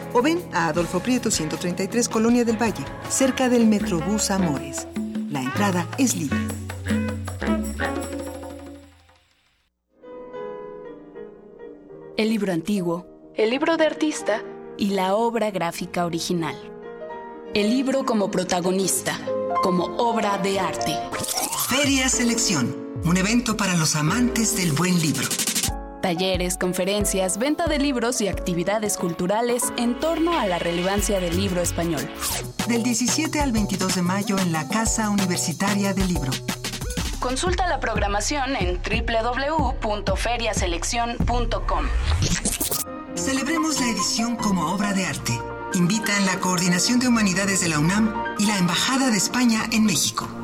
o ven a Adolfo Prieto 133 Colonia del Valle, cerca del Metrobús Amores. La entrada es libre.
El libro antiguo, el libro de artista y la obra gráfica original. El libro como protagonista, como obra de arte.
Feria Selección, un evento para los amantes del buen libro.
Talleres, conferencias, venta de libros y actividades culturales en torno a la relevancia del libro español.
Del 17 al 22 de mayo en la Casa Universitaria del Libro.
Consulta la programación en www.feriaselección.com.
Celebremos la edición como obra de arte. Invitan la Coordinación de Humanidades de la UNAM y la Embajada de España en México.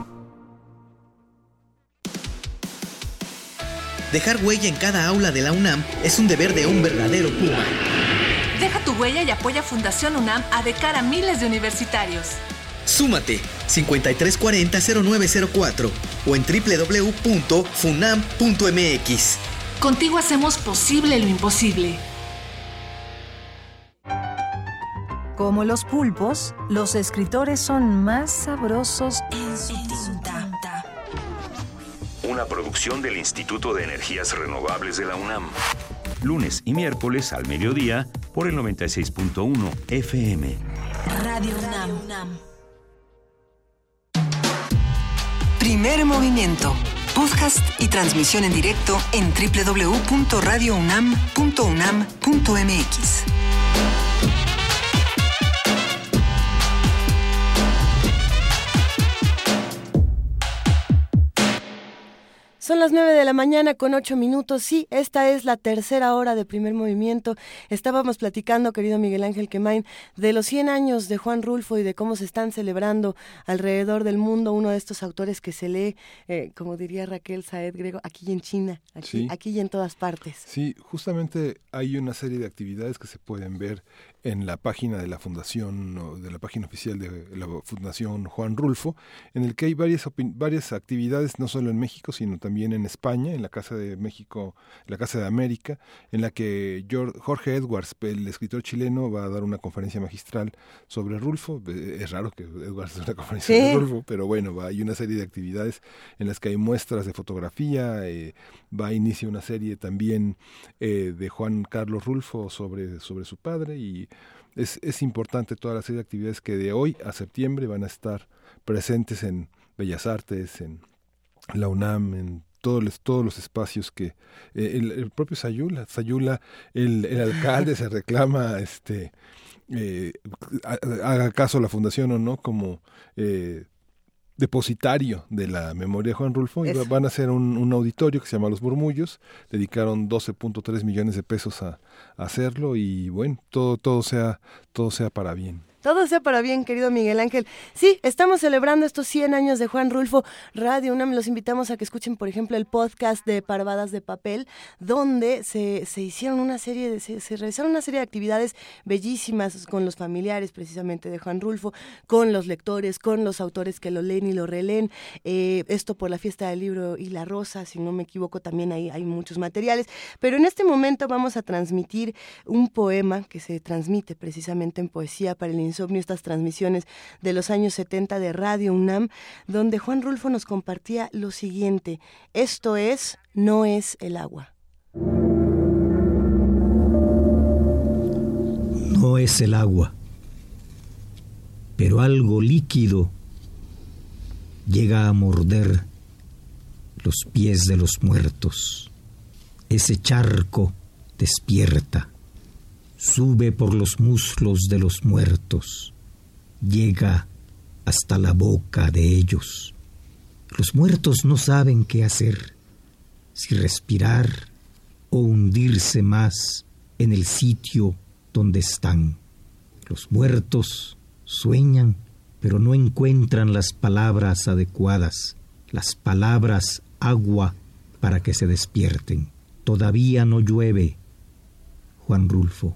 Dejar huella en cada aula de la UNAM es un deber de un verdadero Puma.
Deja tu huella y apoya Fundación UNAM a de cara a miles de universitarios.
Súmate 5340-0904 o en www.funam.mx.
Contigo hacemos posible lo imposible.
Como los pulpos, los escritores son más sabrosos en su.
Una producción del Instituto de Energías Renovables de la UNAM. Lunes y miércoles al mediodía por el 96.1 FM.
Radio UNAM.
Primer movimiento. Podcast y transmisión en directo en www.radiounam.unam.mx.
Son las 9 de la mañana con 8 minutos. Sí, esta es la tercera hora de primer movimiento. Estábamos platicando, querido Miguel Ángel Quemain, de los 100 años de Juan Rulfo y de cómo se están celebrando alrededor del mundo uno de estos autores que se lee, eh, como diría Raquel Saed Grego, aquí en China, aquí,
Sí.
aquí y en todas partes.
Sí, justamente hay una serie de actividades que se pueden ver en la página de la fundación, de la página oficial de la Fundación Juan Rulfo, en el que hay varias, varias actividades, no solo en México, sino también en España, en la Casa de México, en la Casa de América, en la que Jor- Jorge Edwards, el escritor chileno, va a dar una conferencia magistral sobre Rulfo. Es raro que Edwards dé una conferencia
Sí.
de Rulfo, pero bueno, va, hay una serie de actividades en las que hay muestras de fotografía, eh, va a iniciar una serie también eh, de Juan Carlos Rulfo sobre, sobre su padre y es, es importante toda la serie de actividades que de hoy a septiembre van a estar presentes en Bellas Artes, en la UNAM, en todos los, todos los espacios que eh, el, propio Sayula, Sayula, el, el alcalde se reclama este eh, ha- haga caso la fundación o no como eh, depositario de la memoria de Juan Rulfo. Y van a hacer un, un auditorio que se llama Los Murmullos, dedicaron 12.3 millones de pesos a, a hacerlo y bueno, todo, todo sea, todo sea para bien.
Todo sea para bien, querido Miguel Ángel. Sí, estamos celebrando estos 100 años de Juan Rulfo Radio UNAM. Los invitamos a que escuchen, por ejemplo, el podcast de Parvadas de Papel, donde se, hicieron una serie se realizaron una serie de actividades bellísimas con los familiares precisamente de Juan Rulfo, con los lectores, con los autores que lo leen y lo releen. Eh, esto por la fiesta del libro y la rosa, si no me equivoco, también hay, hay muchos materiales. Pero en este momento vamos a transmitir un poema que se transmite precisamente en poesía para el insomnio, estas transmisiones de los años 70 de Radio UNAM, donde Juan Rulfo nos compartía lo siguiente, esto es, no es el agua.
No es el agua, pero algo líquido llega a morder los pies de los muertos. Ese charco despierta, sube por los muslos de los muertos, llega hasta la boca de ellos. Los muertos no saben qué hacer, si respirar o hundirse más en el sitio donde están. Los muertos sueñan, pero no encuentran las palabras adecuadas, las palabras agua para que se despierten. Todavía no llueve. Juan Rulfo.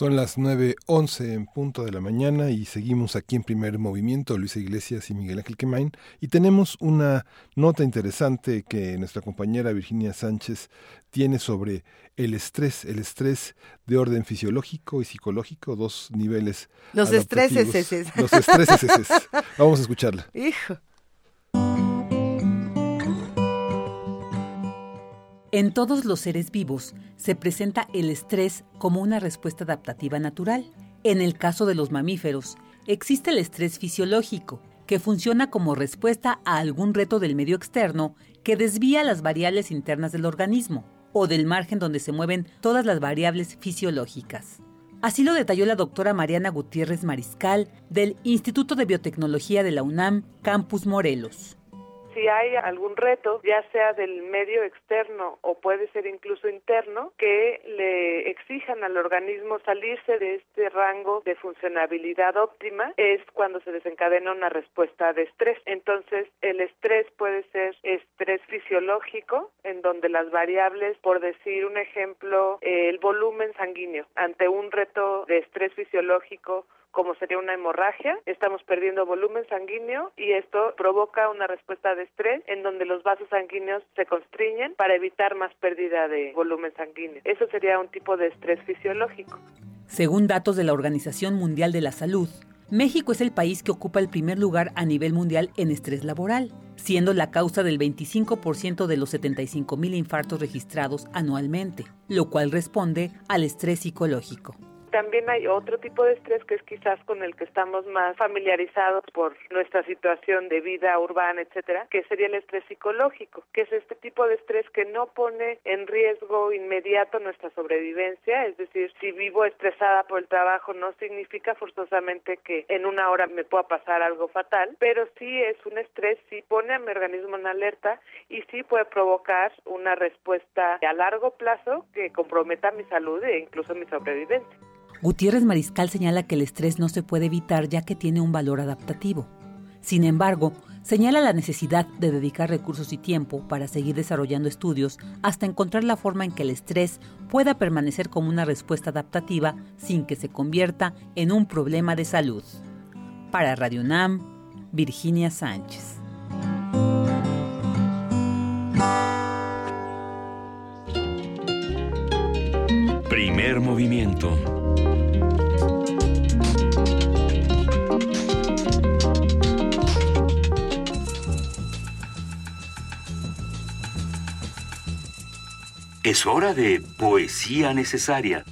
Son las 9.11 en punto de la mañana y seguimos aquí en primer movimiento, Luisa Iglesias y Miguel Ángel Quemain. Y tenemos una nota interesante que nuestra compañera Virginia Sánchez tiene sobre el estrés, el estrés de orden fisiológico y psicológico, dos niveles.
Los estreses eses.
Los estreses eses. Vamos a escucharla.
Hijo.
En todos los seres vivos se presenta el estrés como una respuesta adaptativa natural. En el caso de los mamíferos, existe el estrés fisiológico, que funciona como respuesta a algún reto del medio externo que desvía las variables internas del organismo o del margen donde se mueven todas las variables fisiológicas. Así lo detalló la doctora Mariana Gutiérrez Mariscal del Instituto de Biotecnología de la UNAM, Campus Morelos
si hay algún reto, ya sea del medio externo o puede ser incluso interno, que le exijan al organismo salirse de este rango de funcionabilidad óptima, es cuando se desencadena una respuesta de estrés. Entonces, el estrés puede ser estrés fisiológico, en donde las variables, por decir un ejemplo, el volumen sanguíneo, ante un reto de estrés fisiológico, como sería una hemorragia, estamos perdiendo volumen sanguíneo y esto provoca una respuesta de estrés en donde los vasos sanguíneos se constriñen para evitar más pérdida de volumen sanguíneo. Eso sería un tipo de estrés fisiológico.
Según datos de la Organización Mundial de la Salud, México es el país que ocupa el primer lugar a nivel mundial en estrés laboral, siendo la causa del 25% de los 75 mil infartos registrados anualmente, lo cual responde al estrés psicológico.
También hay otro tipo de estrés que es quizás con el que estamos más familiarizados por nuestra situación de vida urbana, etcétera, que sería el estrés psicológico, que es este tipo de estrés que no pone en riesgo inmediato nuestra sobrevivencia, es decir, si vivo estresada por el trabajo no significa forzosamente que en una hora me pueda pasar algo fatal, pero sí es un estrés, sí pone a mi organismo en alerta y sí puede provocar una respuesta a largo plazo que comprometa mi salud e incluso mi sobrevivencia.
Gutiérrez Mariscal señala que el estrés no se puede evitar ya que tiene un valor adaptativo. Sin embargo, señala la necesidad de dedicar recursos y tiempo para seguir desarrollando estudios hasta encontrar la forma en que el estrés pueda permanecer como una respuesta adaptativa sin que se convierta en un problema de salud. Para Radio UNAM, Virginia Sánchez.
Primer movimiento Es hora de poesía necesaria.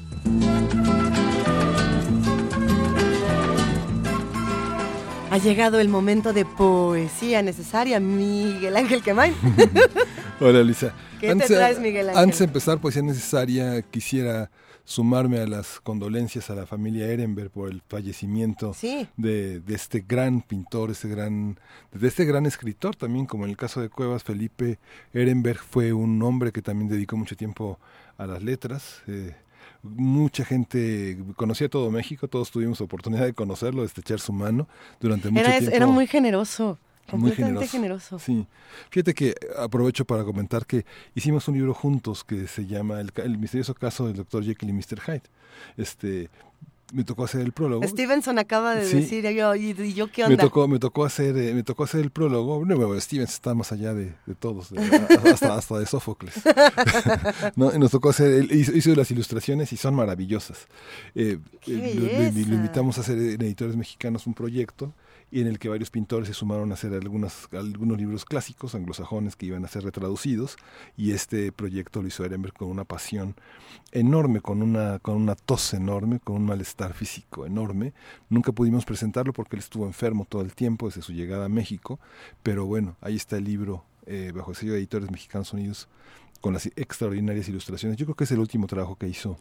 Ha llegado el momento de poesía necesaria, Miguel Ángel Quemay.
Hola, Lisa.
¿Qué te traes, Miguel Ángel?
Antes de empezar poesía necesaria, quisiera sumarme a las condolencias a la familia Ehrenberg por el fallecimiento de, de, este gran pintor, este gran, de este gran escritor también, como en el caso de Cuevas, Felipe Ehrenberg fue un hombre que también dedicó mucho tiempo a las letras. Eh, mucha gente conocía todo México, todos tuvimos oportunidad de conocerlo, de estrechar su mano durante mucho tiempo.
Era muy generoso.
Muy generoso. Sí. Fíjate que aprovecho para comentar que hicimos un libro juntos que se llama El, misterioso caso del doctor Jekyll y Mr. Hyde. Este, me tocó hacer el prólogo.
Stevenson acaba de decir, yo, ¿y, yo qué onda?
Me tocó, me tocó, hacer, eh, me tocó hacer el prólogo. Bueno, Stevenson está más allá de, todos, hasta, hasta de Sófocles. ¿No? Nos tocó hacer, hizo, hizo, las ilustraciones y son maravillosas. Eh, eh lo, invitamos a hacer en Editores Mexicanos un proyecto y en el que varios pintores se sumaron a hacer algunos, algunos libros clásicos anglosajones que iban a ser retraducidos y este proyecto lo hizo Ehrenberg con una pasión enorme, con una, con una tos enorme, con un malestar físico enorme. Nunca pudimos presentarlo porque él estuvo enfermo todo el tiempo desde su llegada a México, pero bueno, ahí está el libro eh, bajo el sello de Editores Mexicanos Unidos con las extraordinarias ilustraciones. Yo creo que es el último trabajo que hizo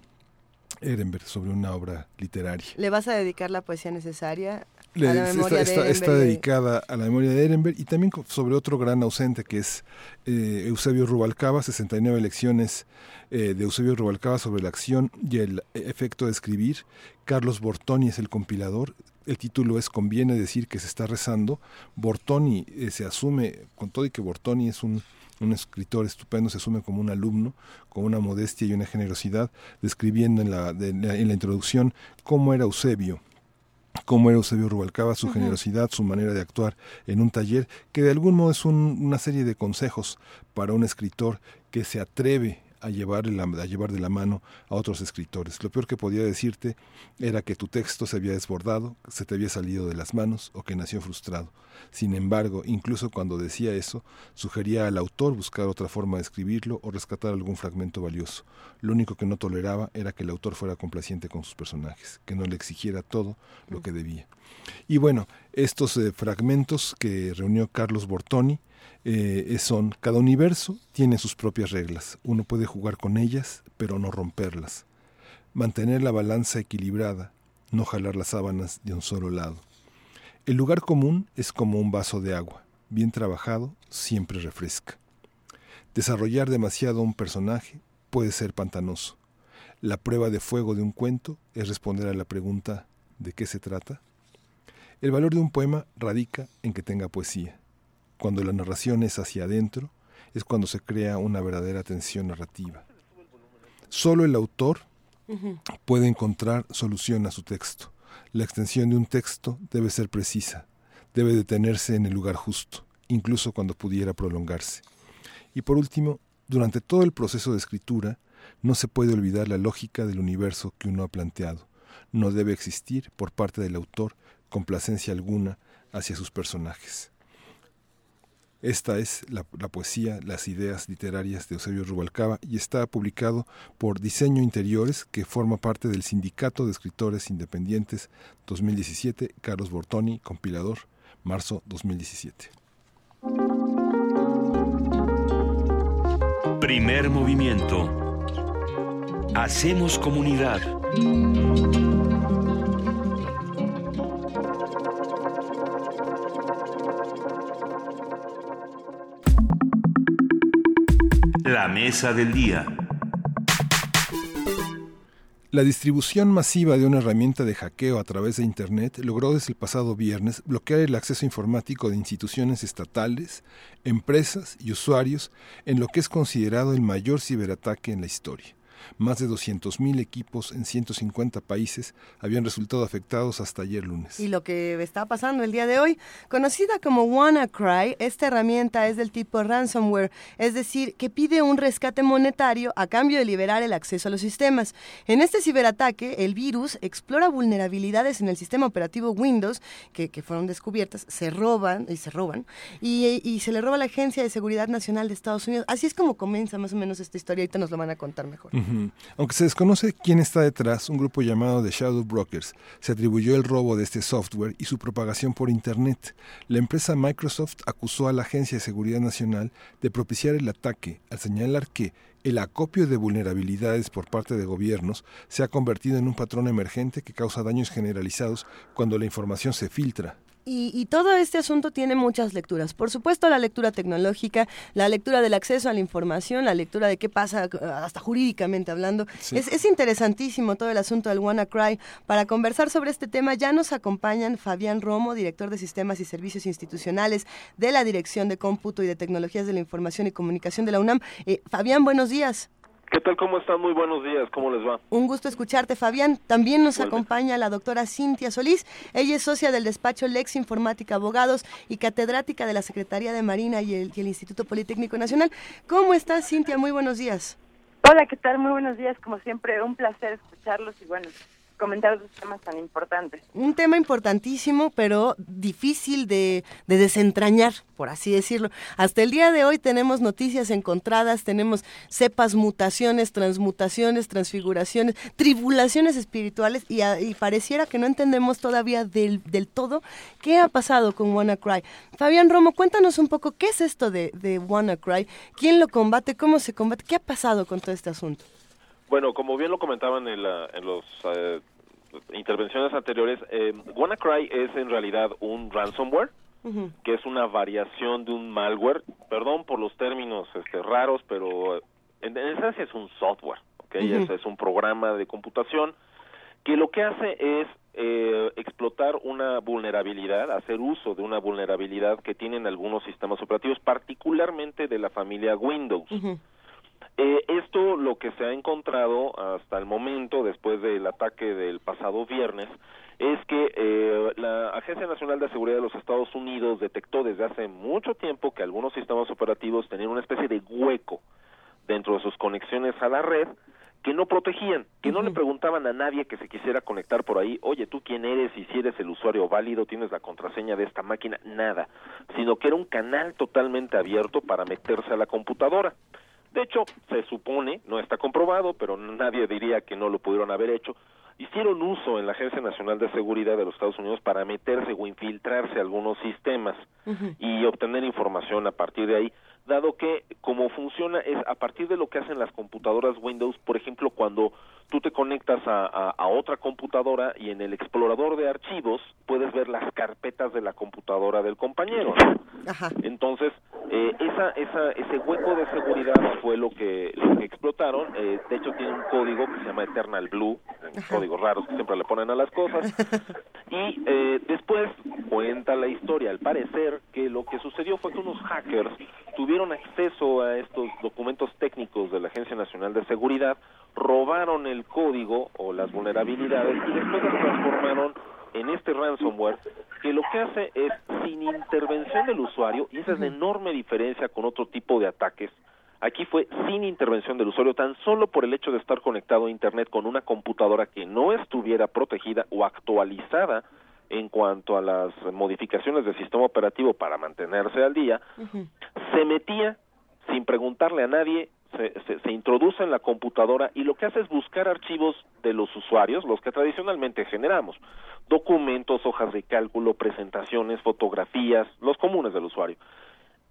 Ehrenberg sobre una obra literaria.
¿Le vas a dedicar la poesía necesaria
está, dedicada a la memoria de Ehrenberg y también sobre otro gran ausente que es eh, Eusebio Rubalcaba, 69 lecciones eh, de Eusebio Rubalcaba sobre la acción y el efecto de escribir. Carlos Bortoni es el compilador. El título es Conviene decir que se está rezando. Bortoni eh, se asume, con todo y que Bortoni es un, un escritor estupendo, se asume como un alumno, con una modestia y una generosidad, describiendo en la, en la introducción cómo era Eusebio cómo era Eusebio Rubalcaba, su generosidad, su manera de actuar en un taller, que de algún modo es una serie de consejos para un escritor que se atreve a llevar, a llevar de la mano a otros escritores. Lo peor que podía decirte era que tu texto se había desbordado, se te había salido de las manos o que nació frustrado. Sin embargo, incluso cuando decía eso, sugería al autor buscar otra forma de escribirlo o rescatar algún fragmento valioso. Lo único que no toleraba era que el autor fuera complaciente con sus personajes, que no le exigiera todo lo que debía. Y bueno, estos eh, fragmentos que reunió Carlos Bortoni eh, son, cada universo tiene sus propias reglas, uno puede jugar con ellas, pero no romperlas, mantener la balanza equilibrada, no jalar las sábanas de un solo lado. El lugar común es como un vaso de agua, bien trabajado, siempre refresca. Desarrollar demasiado un personaje puede ser pantanoso. La prueba de fuego de un cuento es responder a la pregunta ¿de qué se trata? El valor de un poema radica en que tenga poesía. Cuando la narración es hacia adentro, es cuando se crea una verdadera tensión narrativa. Solo el autor puede encontrar solución a su texto. La extensión de un texto debe ser precisa, debe detenerse en el lugar justo, incluso cuando pudiera prolongarse. Y por último, durante todo el proceso de escritura, no se puede olvidar la lógica del universo que uno ha planteado. No debe existir, por parte del autor, complacencia alguna hacia sus personajes. Esta es la, poesía, las ideas literarias de Eusebio Rubalcaba y está publicado por Diseño Interiores, que forma parte del Sindicato de Escritores Independientes 2017, Carlos Bortoni, compilador, marzo 2017.
Primer movimiento. Hacemos comunidad. La mesa del día.
La distribución masiva de una herramienta de hackeo a través de Internet logró desde el pasado viernes bloquear el acceso informático de instituciones estatales, empresas y usuarios en lo que es considerado el mayor ciberataque en la historia. Más de 200.000 equipos en 150 países habían resultado afectados hasta ayer lunes.
Y lo que está pasando el día de hoy, conocida como WannaCry, esta herramienta es del tipo ransomware, es decir, que pide un rescate monetario a cambio de liberar el acceso a los sistemas. En este ciberataque, el virus explora vulnerabilidades en el sistema operativo Windows que, fueron descubiertas, se roban y se roban, y, se le roba a la Agencia de Seguridad Nacional de Estados Unidos. Así es como comienza más o menos esta historia, ahorita nos lo van a contar mejor.
Aunque se desconoce quién está detrás, un grupo llamado The Shadow Brokers se atribuyó el robo de este software y su propagación por Internet. La empresa Microsoft acusó a la Agencia de Seguridad Nacional de propiciar el ataque al señalar que el acopio de vulnerabilidades por parte de gobiernos se ha convertido en un patrón emergente que causa daños generalizados cuando la información se filtra.
Y, todo este asunto tiene muchas lecturas. Por supuesto, la lectura tecnológica, la lectura del acceso a la información, la lectura de qué pasa, hasta jurídicamente hablando. Es, interesantísimo todo el asunto del WannaCry. Para conversar sobre este tema ya nos acompañan Fabián Romo, director de Sistemas y Servicios Institucionales de la Dirección de Cómputo y de Tecnologías de la Información y Comunicación de la UNAM. Eh, Fabián, buenos días.
¿Qué tal? ¿Cómo están? Muy buenos días. ¿Cómo les va?
Un gusto escucharte, Fabián. También nos acompaña la doctora Cintia Solís. Ella es socia del despacho Lex Informática Abogados y catedrática de la Secretaría de Marina y el, y el Instituto Politécnico Nacional. ¿Cómo estás, Cintia? Muy buenos días.
Hola, ¿qué tal? Muy buenos días. Como siempre, un placer escucharlos y bueno, comentar dos temas tan importantes.
Un tema importantísimo, pero difícil de, desentrañar, por así decirlo. Hasta el día de hoy tenemos noticias encontradas, tenemos cepas, mutaciones, transmutaciones, transfiguraciones, tribulaciones espirituales y, pareciera que no entendemos todavía del, del, todo qué ha pasado con WannaCry. Fabián Romo, cuéntanos un poco qué es esto de, de WannaCry, quién lo combate, cómo se combate, qué ha pasado con todo este asunto.
Bueno, como bien lo comentaban en, la, en los eh, intervenciones anteriores, eh, WannaCry es en realidad un ransomware, que es una variación de un malware. Perdón por los términos este, raros, pero en, esencia es un software, ¿okay? es, un programa de computación que lo que hace es eh, explotar una vulnerabilidad, hacer uso de una vulnerabilidad que tienen algunos sistemas operativos, particularmente de la familia Windows. Eh, esto lo que se ha encontrado hasta el momento, después del ataque del pasado viernes, es que eh, la Agencia Nacional de Seguridad de los Estados Unidos detectó desde hace mucho tiempo que algunos sistemas operativos tenían una especie de hueco dentro de sus conexiones a la red que no protegían, que no le preguntaban a nadie que se quisiera conectar por ahí, oye, tú quién eres y si eres el usuario válido, tienes la contraseña de esta máquina, nada, sino que era un canal totalmente abierto para meterse a la computadora. De hecho, se supone, no está comprobado, pero nadie diría que no lo pudieron haber hecho, hicieron uso en la Agencia Nacional de Seguridad de los Estados Unidos para meterse o infiltrarse a algunos sistemas y obtener información a partir de ahí dado que como funciona es a partir de lo que hacen las computadoras Windows, por ejemplo, cuando tú te conectas a, a, otra computadora y en el explorador de archivos puedes ver las carpetas de la computadora del compañero. Entonces, eh, esa, esa, ese hueco de seguridad fue lo que, lo que explotaron. Eh, de hecho, tiene un código que se llama Eternal Blue, códigos raros que siempre le ponen a las cosas. Y eh, después cuenta la historia, al parecer, que lo que sucedió fue que unos hackers tuvieron acceso a estos documentos técnicos de la Agencia Nacional de Seguridad, robaron el código o las vulnerabilidades y después las transformaron en este ransomware que lo que hace es sin intervención del usuario y esa es la enorme diferencia con otro tipo de ataques aquí fue sin intervención del usuario tan solo por el hecho de estar conectado a internet con una computadora que no estuviera protegida o actualizada en cuanto a las modificaciones del sistema operativo para mantenerse al día, se metía sin preguntarle a nadie, se, se, introduce en la computadora y lo que hace es buscar archivos de los usuarios, los que tradicionalmente generamos, documentos, hojas de cálculo, presentaciones, fotografías, los comunes del usuario,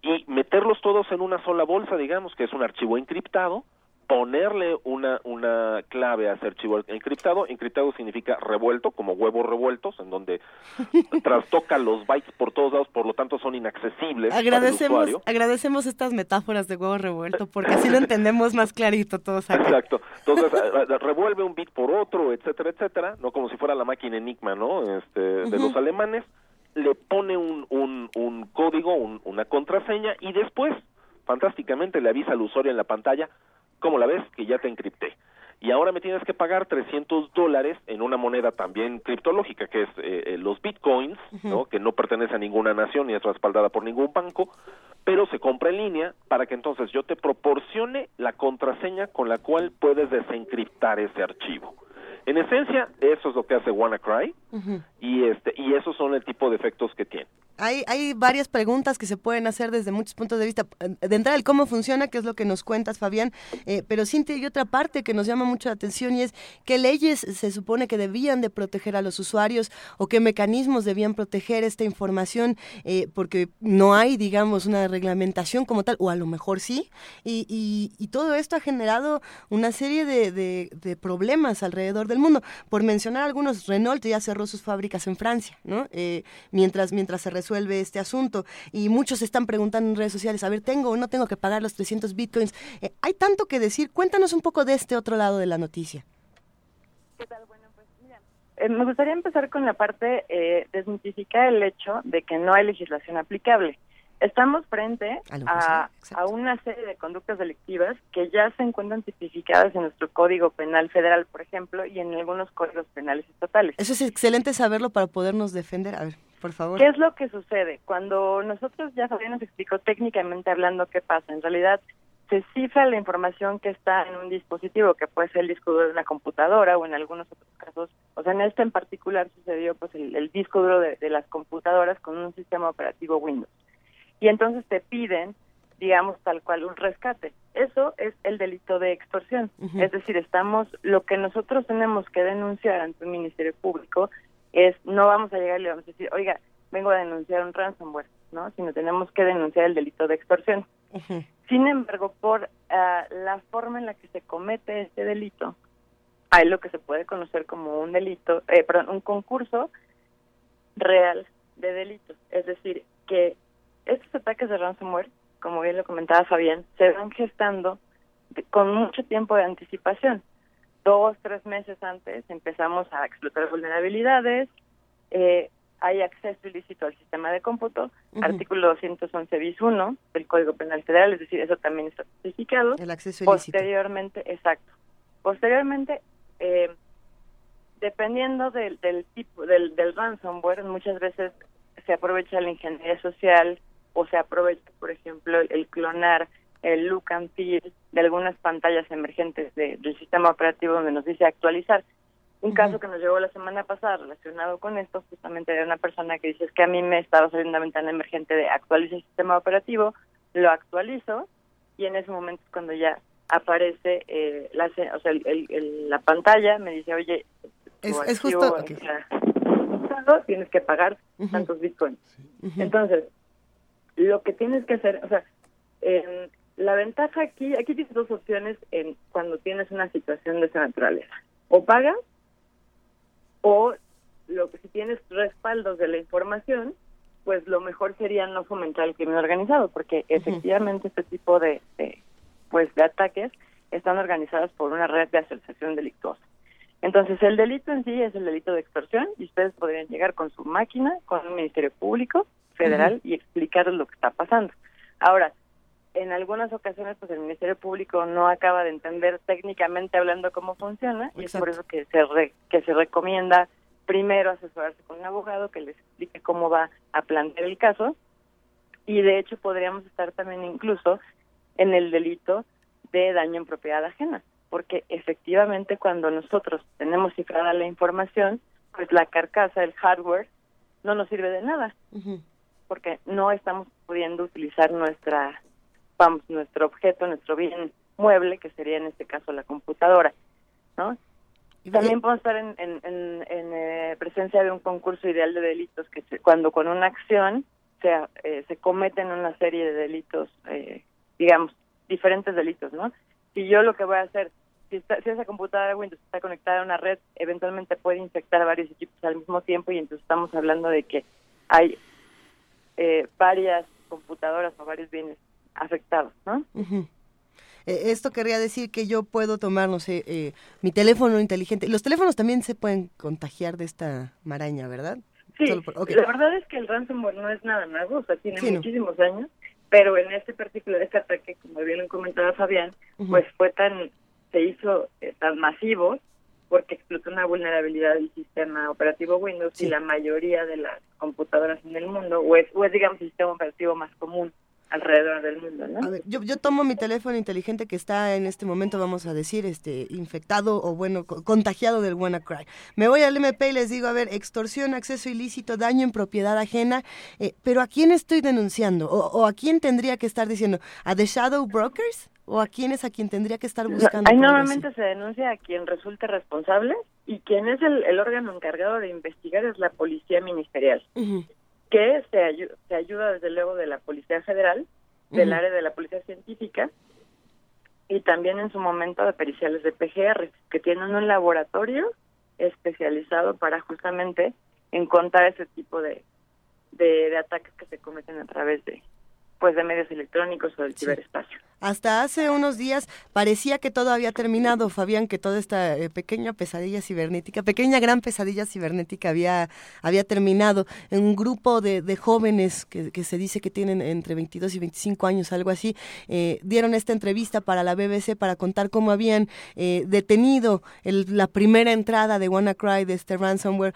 y meterlos todos en una sola bolsa, digamos, que es un archivo encriptado, ponerle una, una clave a ese archivo encriptado. Encriptado significa revuelto, como huevos revueltos, en donde trastoca los bytes por todos lados, por lo tanto son inaccesibles.
Agradecemos, agradecemos estas metáforas de huevo revuelto, porque así lo entendemos más clarito todos.
Exacto. Entonces, revuelve un bit por otro, etcétera, etcétera, no como si fuera la máquina Enigma, ¿no? Este, de los alemanes, le pone un, un, un código, una contraseña, y después, fantásticamente, le avisa al usuario en la pantalla, ¿Cómo la ves? Que ya te encripté. Y ahora me tienes que pagar 300 dólares en una moneda también criptológica, que es eh, eh, los bitcoins, ¿no? que no pertenece a ninguna nación ni es respaldada por ningún banco, pero se compra en línea para que entonces yo te proporcione la contraseña con la cual puedes desencriptar ese archivo. En esencia, eso es lo que hace WannaCry y este y esos son el tipo de efectos que tiene.
Hay, hay varias preguntas que se pueden hacer desde muchos puntos de vista. De entrada, el cómo funciona, que es lo que nos cuentas, Fabián. Eh, pero Cintia, hay otra parte que nos llama mucho la atención y es qué leyes se supone que debían de proteger a los usuarios o qué mecanismos debían proteger esta información, eh, porque no hay, digamos, una reglamentación como tal, o a lo mejor sí. Y, todo esto ha generado una serie de, de, problemas alrededor del mundo. Por mencionar algunos, Renault ya cerró sus fábricas en Francia, ¿no? Eh, mientras, mientras se resuelve este asunto. Y muchos están preguntando en redes sociales, a ver, ¿tengo o no tengo que pagar los 300 bitcoins? Eh, hay tanto que decir. Cuéntanos un poco de este otro lado de la noticia.
¿Qué tal? Bueno, pues mira, eh, me gustaría empezar con la parte, eh, desmitificar el hecho de que no hay legislación aplicable. Estamos frente a, a, una serie de conductas delictivas que ya se encuentran tipificadas en nuestro Código Penal Federal, por ejemplo, y en algunos códigos penales estatales.
Eso es excelente saberlo para podernos defender. A ver. Por favor.
¿Qué es lo que sucede? Cuando nosotros, ya Fabián nos explicó técnicamente hablando qué pasa, en realidad se cifra la información que está en un dispositivo, que puede ser el disco duro de una computadora o en algunos otros casos, o sea, en este en particular sucedió pues el, disco duro de, las computadoras con un sistema operativo Windows. Y entonces te piden, digamos, tal cual un rescate. Eso es el delito de extorsión. Es decir, estamos, lo que nosotros tenemos que denunciar ante un ministerio público es no vamos a llegar y le vamos a decir, oiga, vengo a denunciar un ransomware, ¿no? Sino tenemos que denunciar el delito de extorsión. Sin embargo, por ah, la forma en la que se comete este delito, hay lo que se puede conocer como un delito, eh, perdón, un concurso real de delitos. Es decir, que estos ataques de ransomware, como bien lo comentaba Fabián, se van gestando con mucho tiempo de anticipación dos, tres meses antes empezamos a explotar vulnerabilidades, eh, hay acceso ilícito al sistema de cómputo, artículo 211 bis 1 del Código Penal Federal, es decir, eso también está especificado.
El acceso ilícito.
Posteriormente, exacto. Posteriormente, eh, dependiendo del, del tipo, del, del ransomware, muchas veces se aprovecha la ingeniería social o se aprovecha, por ejemplo, el, clonar el look and feel de algunas pantallas emergentes del sistema operativo donde nos dice actualizar. Un caso que nos llegó la semana pasada relacionado con esto, justamente de una persona que dice es que a mí me estaba saliendo una ventana emergente de actualiza el sistema operativo, lo actualizo y en ese momento es cuando ya aparece eh, la, o sea, la pantalla, me dice, oye,
es, justo...
tienes que pagar tantos bitcoins. Entonces, lo que tienes que hacer, o sea, la ventaja aquí, aquí tienes dos opciones en cuando tienes una situación de esa naturaleza. O pagas, o lo que si tienes respaldos de la información, pues lo mejor sería no fomentar el crimen organizado, porque efectivamente este tipo de, pues de ataques están organizados por una red de asociación delictuosa. Entonces, el delito en sí es el delito de extorsión y ustedes podrían llegar con su máquina, con un ministerio público federal y explicarles lo que está pasando. Ahora, en algunas ocasiones, pues el Ministerio Público no acaba de entender técnicamente hablando cómo funciona y es por eso que se que se recomienda primero asesorarse con un abogado que les explique cómo va a plantear el caso. Y de hecho podríamos estar también incluso en el delito de daño en propiedad ajena porque efectivamente cuando nosotros tenemos cifrada la información, pues la carcasa, el hardware, no nos sirve de nada, porque no estamos pudiendo utilizar nuestra, vamos, nuestro objeto, nuestro bien mueble, que sería en este caso la computadora, ¿no? También podemos estar en, en, eh, presencia de un concurso ideal de delitos, que cuando con una acción se, eh, se cometen una serie de delitos, eh, digamos, diferentes delitos, ¿no? si yo lo que voy a hacer, si, si esa computadora de Windows está conectada a una red, eventualmente puede infectar varios equipos al mismo tiempo y entonces estamos hablando de que hay eh, varias computadoras o varios bienes afectados, ¿no?
E, esto querría decir que yo puedo tomar, no sé, eh, mi teléfono inteligente. Los teléfonos también se pueden contagiar de esta maraña, ¿verdad?
Sí, la verdad es que el ransomware no es nada nuevo, o sea, tiene muchísimos años pero en este particular este ataque, como bien lo comentaba Fabián, pues fue tan, se hizo eh, tan masivo porque explotó una vulnerabilidad del sistema operativo Windows y la mayoría de las computadoras en el mundo, o es, o es digamos el sistema operativo más común alrededor del mundo, ¿no?
A ver, yo, yo tomo mi teléfono inteligente que está en este momento, vamos a decir, este infectado o bueno, contagiado del WannaCry. Me voy al MP y les digo, a ver, extorsión, acceso ilícito, daño en propiedad ajena, eh, pero ¿a quién estoy denunciando? O, a quién tendría que estar diciendo? ¿A The Shadow Brokers? ¿O a quién es a quien tendría que estar buscando?
ahí normalmente se denuncia a quien resulte responsable y quien es el, órgano encargado de investigar es la policía ministerial que se, se ayuda desde luego de la Policía Federal, del área de la Policía Científica y también en su momento de periciales de PGR, que tienen un laboratorio especializado para justamente encontrar ese tipo de, de ataques que se cometen a través de, pues de medios electrónicos o del ciberespacio.
Hasta hace unos días parecía que todo había terminado, Fabián, que toda esta eh, pequeña pesadilla cibernética, pequeña gran pesadilla cibernética había, había terminado. Un grupo de, de jóvenes que, que, se dice que tienen entre 22 y 25 años, algo así, eh, dieron esta entrevista para la BBC para contar cómo habían eh, detenido el, la primera entrada de WannaCry, de este ransomware,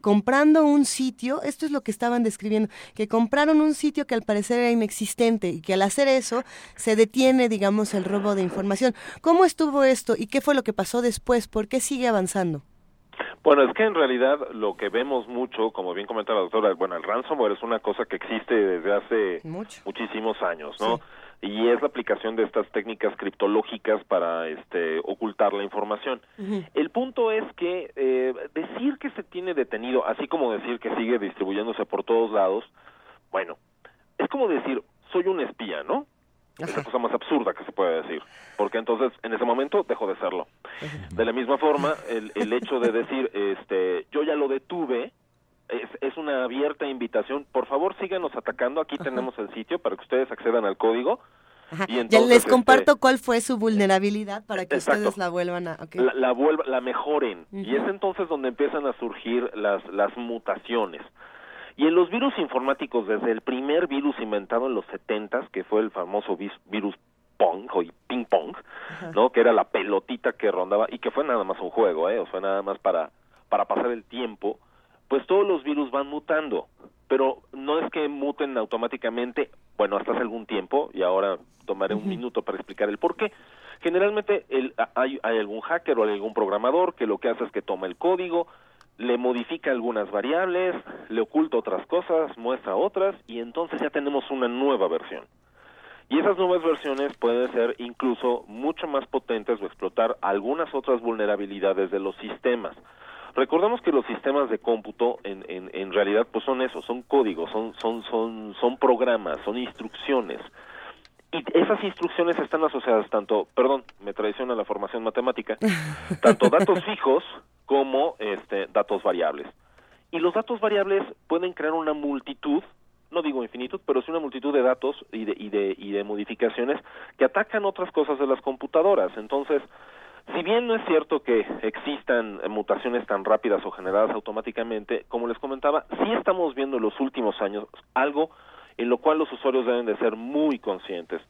comprando un sitio, esto es lo que estaban describiendo, que compraron un sitio que al parecer era inexistente y que al hacer eso se detiene tiene, digamos, el robo de información. ¿Cómo estuvo esto y qué fue lo que pasó después? ¿Por qué sigue avanzando?
Bueno, es que en realidad lo que vemos mucho, como bien comenta la doctora, bueno, el ransomware es una cosa que existe desde hace muchísimos años, ¿no? Y es la aplicación de estas técnicas criptológicas para este, ocultar la información. El punto es que eh, decir que se tiene detenido, así como decir que sigue distribuyéndose por todos lados, bueno, es como decir, soy un espía, ¿no? Es la cosa más absurda que se puede decir, porque entonces en ese momento dejó de serlo. De la misma forma, el, el hecho de decir, este, yo ya lo detuve, es, es una abierta invitación. Por favor, síganos atacando. Aquí tenemos el sitio para que ustedes accedan al código.
Y entonces, ya les este, comparto cuál fue su vulnerabilidad para que ustedes la vuelvan a
la, la, la mejoren y es entonces donde empiezan a surgir las las mutaciones y en los virus informáticos, desde el primer virus inventado en los 70 que fue el famoso virus Pong o ping pong, ¿no? Que era la pelotita que rondaba y que fue nada más un juego, ¿eh? O fue nada más para para pasar el tiempo, pues todos los virus van mutando, pero no es que muten automáticamente bueno, hasta hace algún tiempo, y ahora tomaré un minuto para explicar el por qué. Generalmente el, hay, hay algún hacker o algún programador que lo que hace es que toma el código, le modifica algunas variables, le oculta otras cosas, muestra otras, y entonces ya tenemos una nueva versión. Y esas nuevas versiones pueden ser incluso mucho más potentes o explotar algunas otras vulnerabilidades de los sistemas. Recordemos que los sistemas de cómputo en, en, en realidad pues son eso, son códigos, son, son, son, son programas, son instrucciones. Y esas instrucciones están asociadas tanto, perdón, me traiciona la formación matemática, tanto datos fijos como este, datos variables. Y los datos variables pueden crear una multitud no digo infinitud, pero sí una multitud de datos y de, y de, y de modificaciones que atacan otras cosas de las computadoras. Entonces, si bien no es cierto que existan mutaciones tan rápidas o generadas automáticamente, como les comentaba, sí estamos viendo en los últimos años algo en lo cual los usuarios deben de ser muy conscientes.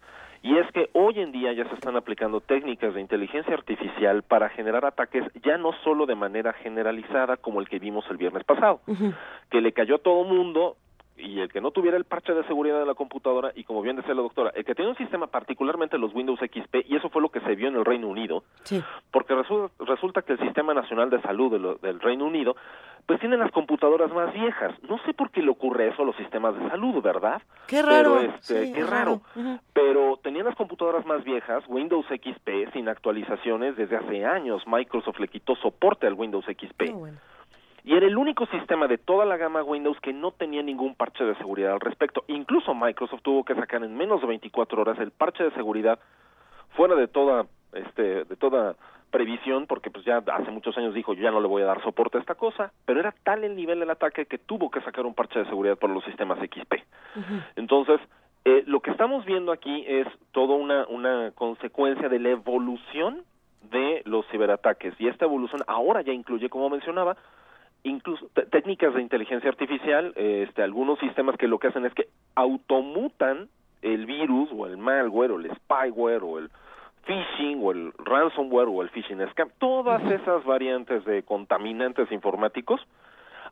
Y es que hoy en día ya se están aplicando técnicas de inteligencia artificial para generar ataques ya no solo de manera generalizada como el que vimos el viernes pasado, que le cayó a todo mundo y el que no tuviera el parche de seguridad de la computadora y como bien decía la doctora, el que tiene un sistema particularmente los Windows XP y eso fue lo que se vio en el Reino Unido, porque resulta, que el Sistema Nacional de Salud del Reino Unido pues tiene las computadoras más viejas. No sé por qué le ocurre eso a los sistemas de salud, ¿verdad?
Qué raro.
Pero, este, qué raro. Pero tenían las computadoras más viejas, Windows XP, sin actualizaciones desde hace años. Microsoft le quitó soporte al Windows XP. Y era el único sistema de toda la gama Windows que no tenía ningún parche de seguridad al respecto. Incluso Microsoft tuvo que sacar en menos de 24 horas el parche de seguridad fuera de toda este de toda previsión porque pues ya hace muchos años dijo yo ya no le voy a dar soporte a esta cosa, pero era tal el nivel del ataque que tuvo que sacar un parche de seguridad para los sistemas XP. Entonces, eh, lo que estamos viendo aquí es toda una, una consecuencia de la evolución de los ciberataques y esta evolución ahora ya incluye, como mencionaba, incluso técnicas de inteligencia artificial, este, algunos sistemas que lo que hacen es que automutan el virus o el malware o el spyware o el phishing o el ransomware o el phishing scam, todas esas variantes de contaminantes informáticos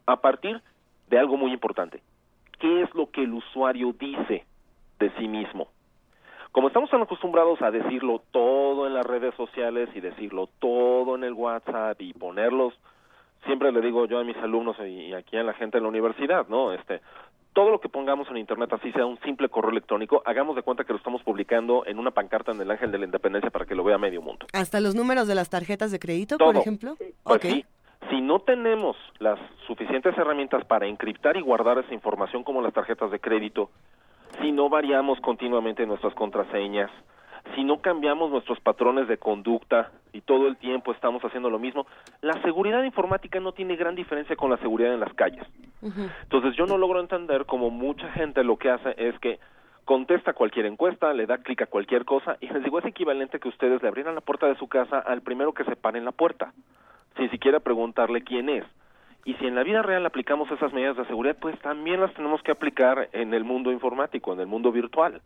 a partir de algo muy importante. ¿Qué es lo que el usuario dice de sí mismo? Como estamos tan acostumbrados a decirlo todo en las redes sociales y decirlo todo en el WhatsApp y ponerlos siempre le digo yo a mis alumnos y aquí a la gente en la universidad, ¿no? Este, todo lo que pongamos en internet, así sea un simple correo electrónico, hagamos de cuenta que lo estamos publicando en una pancarta en el Ángel de la Independencia para que lo vea medio mundo.
¿Hasta los números de las tarjetas de crédito, por ejemplo?
Pues sí. Si no tenemos las suficientes herramientas para encriptar y guardar esa información como las tarjetas de crédito, si no variamos continuamente nuestras contraseñas, si no cambiamos nuestros patrones de conducta y todo el tiempo estamos haciendo lo mismo, la seguridad informática no tiene gran diferencia con la seguridad en las calles. Entonces yo no logro entender cómo mucha gente lo que hace es que contesta cualquier encuesta, le da clic a cualquier cosa y les digo es equivalente que ustedes le abrieran la puerta de su casa al primero que se pare en la puerta, sin siquiera preguntarle quién es. Y si en la vida real aplicamos esas medidas de seguridad, pues también las tenemos que aplicar en el mundo informático, en el mundo virtual.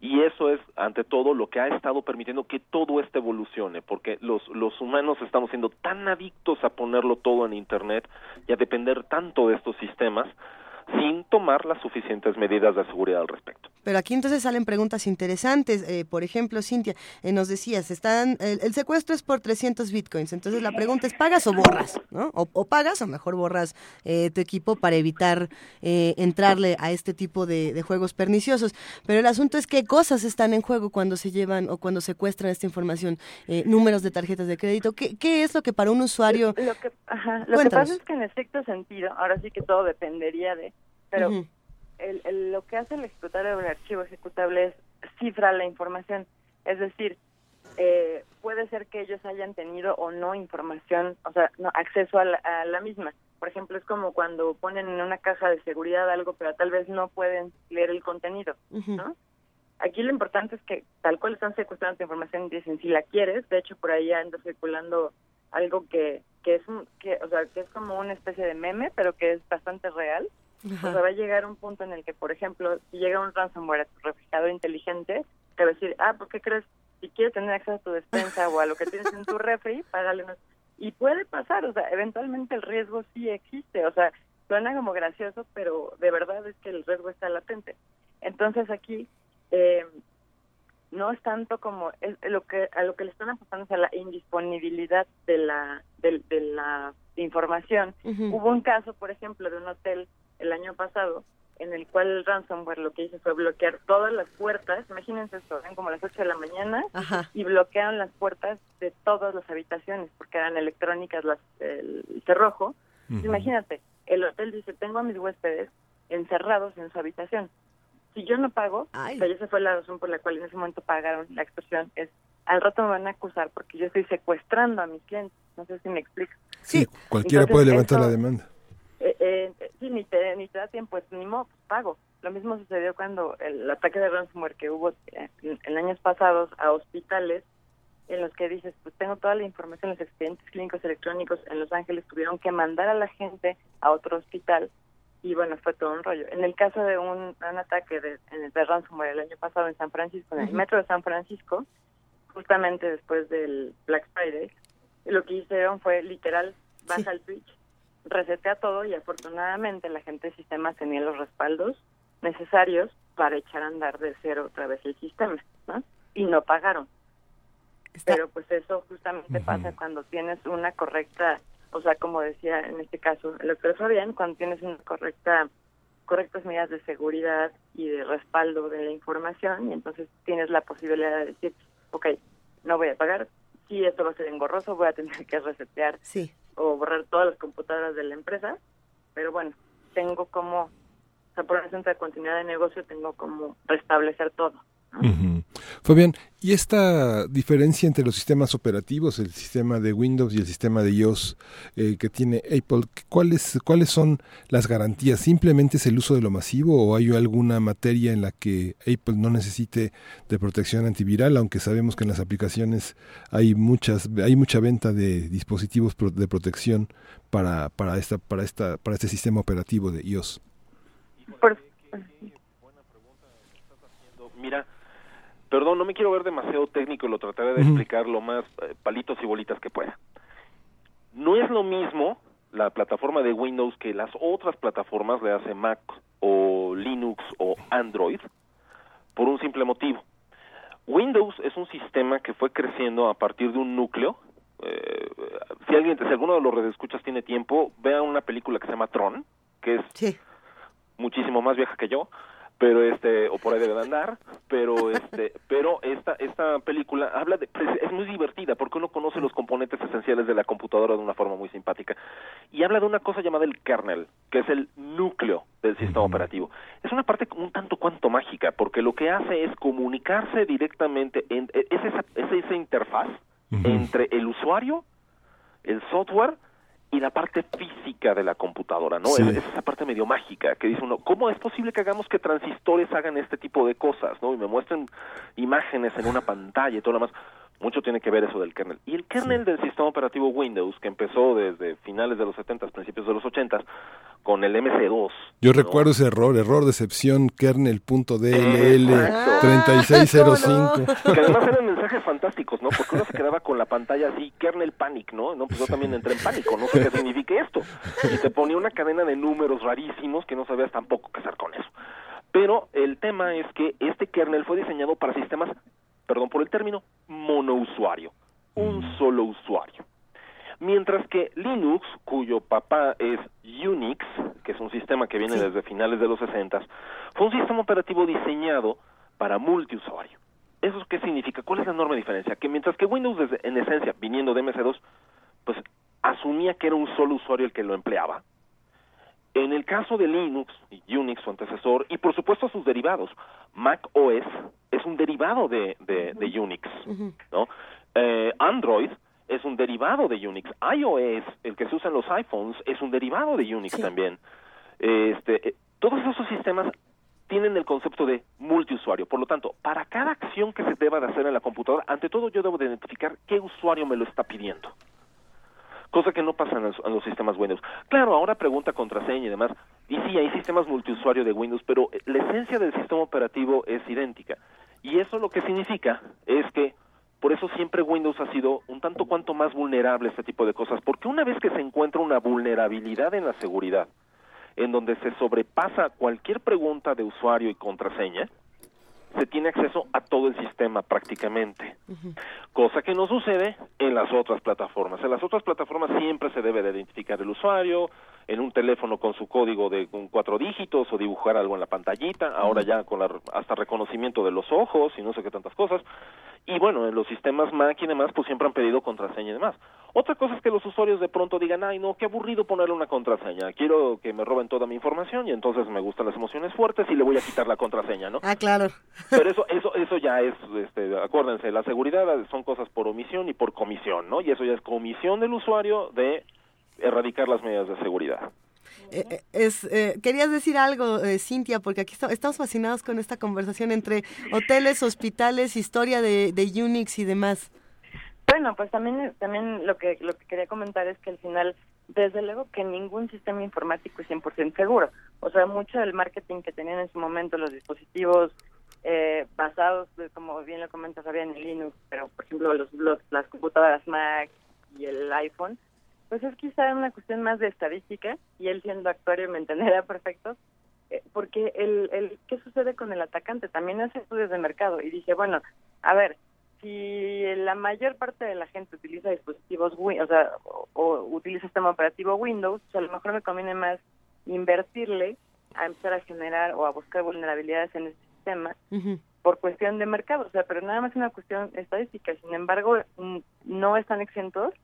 Y eso es, ante todo, lo que ha estado permitiendo que todo esto evolucione, porque los, los humanos estamos siendo tan adictos a ponerlo todo en Internet y a depender tanto de estos sistemas sin tomar las suficientes medidas de seguridad al respecto.
Pero aquí entonces salen preguntas interesantes. Eh, por ejemplo, Cintia, eh, nos decías, están, el, secuestro es por 300 bitcoins. Entonces la pregunta es, ¿pagas o borras? ¿no? O, pagas o mejor borras eh, tu equipo para evitar entrarle a este tipo de, juegos perniciosos. Pero el asunto es qué cosas están en juego cuando se llevan o cuando secuestran esta información. números de tarjetas de crédito. ¿Qué, ¿Qué, es lo que para un usuario...
Lo que, lo que pasa es que en estricto sentido, ahora sí que todo dependería de pero el, lo que hace el ejecutable del archivo ejecutable es cifra la información. Es decir, eh, puede ser que ellos hayan tenido o no información, o sea, no acceso a la, misma. Por ejemplo, es como cuando ponen en una caja de seguridad algo, pero tal vez no pueden leer el contenido, ¿no? Aquí lo importante es que tal cual están secuestrando tu información y dicen si la quieres, de hecho por ahí anda circulando algo que que es un, que o sea que es como una especie de meme pero que es bastante real o sea, va a llegar un punto en el que, por ejemplo, si llega un ransomware a tu refrigerador inteligente, te va a decir, ah, ¿por qué crees? Si quieres tener acceso a tu despensa o a lo que tienes en tu refri, págale unos... Y puede pasar, o sea, eventualmente el riesgo sí existe, o sea, suena como gracioso, pero de verdad es que el riesgo está latente. Entonces aquí eh, no es tanto como lo que a lo que le están apostando es a la indisponibilidad de la de, la información. Hubo un caso, por ejemplo, de un hotel el año pasado en el cual el ransomware lo que hizo fue bloquear todas las puertas, imagínense esto, eran como las 8 de la mañana y bloquearon las puertas de todas las habitaciones porque eran electrónicas las, el cerrojo. Imagínate, el hotel dice, tengo a mis huéspedes encerrados en su habitación. Si yo no pago, o sea, esa fue la razón por la cual en ese momento pagaron la expresión, es al rato me van a acusar porque yo estoy secuestrando a mis clientes. No sé si me explico.
Sí, cualquiera puede levantar la demanda.
Eh, eh, sí, ni te, ni te da tiempo, pues, ni modo, pues, pago. Lo mismo sucedió cuando el ataque de ransomware que hubo eh, en, años pasados a hospitales en los que dices, pues tengo toda la información, los expedientes clínicos electrónicos en Los Ángeles tuvieron que mandar a la gente a otro hospital y bueno, fue todo un rollo. En el caso de un, ataque de, de ransomware el año pasado en San Francisco, en el metro de San Francisco, justamente después del Black Friday, lo que hicieron fue literal, baja el switch, resetea todo y afortunadamente la gente de sistemas tenía los respaldos necesarios para echar a andar de cero otra vez el sistema, ¿no? Y no pagaron. Pero pues eso justamente pasa cuando tienes una correcta o sea, como decía en este caso el doctor Fabián, cuando tienes una correcta correctas medidas de seguridad y de respaldo de la información y entonces tienes la posibilidad de decir, ok, no voy a pagar, si esto va a ser engorroso, voy a tener que resetear
sí.
O borrar todas las computadoras de la empresa, pero bueno, tengo como, o sea, por un centro de continuidad de negocio, tengo como restablecer todo.
Fabián, ¿y esta diferencia entre los sistemas operativos, el sistema de Windows y el sistema de iOS eh, que tiene Apple, ¿cuáles, ¿cuáles son las garantías? ¿Simplemente es el uso de lo masivo o hay alguna materia en la que Apple no necesite de protección antiviral, aunque sabemos que en las aplicaciones hay muchas hay mucha venta de dispositivos de protección para para esta para esta para este sistema operativo de iOS?
Mira, Perdón, no me quiero ver demasiado técnico, lo trataré de explicar lo más eh, palitos y bolitas que pueda. No es lo mismo la plataforma de Windows que las otras plataformas le hace Mac o Linux o Android por un simple motivo. Windows es un sistema que fue creciendo a partir de un núcleo. Eh, si alguien, si alguno de los redescuchas tiene tiempo, vea una película que se llama Tron, que es muchísimo más vieja que yo, pero este o por ahí debe de andar pero este pero esta esta película habla de pues, es muy divertida porque uno conoce los componentes esenciales de la computadora de una forma muy simpática. Y habla de una cosa llamada el kernel que es el núcleo del sistema operativo. Es una parte un tanto cuanto mágica porque lo que hace es comunicarse directamente en, es esa es esa interfaz entre el usuario el software y la parte física de la computadora, ¿no? Es, esa parte medio mágica que dice uno, ¿cómo es posible que hagamos que transistores hagan este tipo de cosas, ¿no? Y me muestren imágenes en una pantalla y todo lo demás mucho tiene que ver eso del kernel. Y el kernel del sistema operativo Windows, que empezó desde finales de los 70, principios de los 80, con el MC2.
Yo recuerdo ese error, error de excepción kernel.dll 3605.
Que además eran mensajes fantásticos, ¿no? Porque uno se quedaba con la pantalla así, kernel panic, ¿no? no pues yo también entré en pánico, no sé qué significa esto. Y te ponía una cadena de números rarísimos que no sabías tampoco qué hacer con eso. Pero el tema es que este kernel fue diseñado para sistemas perdón por el término, monousuario, un mm. solo usuario. Mientras que Linux, cuyo papá es Unix, que es un sistema que viene desde finales de los 60, fue un sistema operativo diseñado para multiusuario. ¿Eso qué significa? ¿Cuál es la enorme diferencia? Que mientras que Windows, en esencia, viniendo de MS2, pues asumía que era un solo usuario el que lo empleaba, en el caso de Linux, Unix, su antecesor, y por supuesto sus derivados, Mac OS es un derivado de, de, Unix, ¿no? Eh, Android es un derivado de Unix. iOS, el que se usa en los iPhones, es un derivado de Unix también. Este, eh, todos esos sistemas tienen el concepto de multiusuario. Por lo tanto, para cada acción que se deba de hacer en la computadora, ante todo yo debo de identificar qué usuario me lo está pidiendo cosa que no pasa en los, sistemas Windows. Claro, ahora pregunta contraseña y demás, y sí, hay sistemas multiusuario de Windows, pero la esencia del sistema operativo es idéntica. Y eso lo que significa es que por eso siempre Windows ha sido un tanto cuanto más vulnerable a este tipo de cosas, porque una vez que se encuentra una vulnerabilidad en la seguridad, en donde se sobrepasa cualquier pregunta de usuario y contraseña, se tiene acceso a todo el sistema prácticamente, cosa que no sucede en las otras plataformas. En las otras plataformas siempre se debe de identificar el usuario, en un teléfono con su código de con cuatro dígitos o dibujar algo en la pantallita, ahora ya con la, hasta reconocimiento de los ojos y no sé qué tantas cosas. Y bueno, en los sistemas Mac y demás, pues siempre han pedido contraseña y demás. Otra cosa es que los usuarios de pronto digan, ay, no, qué aburrido ponerle una contraseña. Quiero que me roben toda mi información y entonces me gustan las emociones fuertes y le voy a quitar la contraseña, ¿no?
Ah, claro.
Pero eso, eso, eso ya es, este, acuérdense, la seguridad son cosas por omisión y por comisión, ¿no? Y eso ya es comisión del usuario de erradicar las medidas de seguridad.
Eh, eh, es, eh, querías decir algo, Cintia, porque aquí estamos fascinados con esta conversación entre hoteles, hospitales, historia de, de Unix y demás.
Bueno, pues también también lo que lo que quería comentar es que al final desde luego que ningún sistema informático es 100% seguro. O sea, mucho del marketing que tenían en su momento los dispositivos eh, basados, como bien lo comentas, había en el Linux, pero por ejemplo los, los, las computadoras Mac y el iPhone, pues es quizá una cuestión más de estadística y él siendo actuario me entenderá perfecto, eh, porque el, el qué sucede con el atacante también hace estudios de mercado y dice, bueno, a ver, si la mayor parte de la gente utiliza dispositivos, o sea, o, utiliza sistema operativo Windows, pues a lo mejor me conviene más invertirle a empezar a generar o a buscar vulnerabilidades en ese sistema por cuestión de mercado, o sea, pero nada más una cuestión estadística. Sin embargo, no están exentos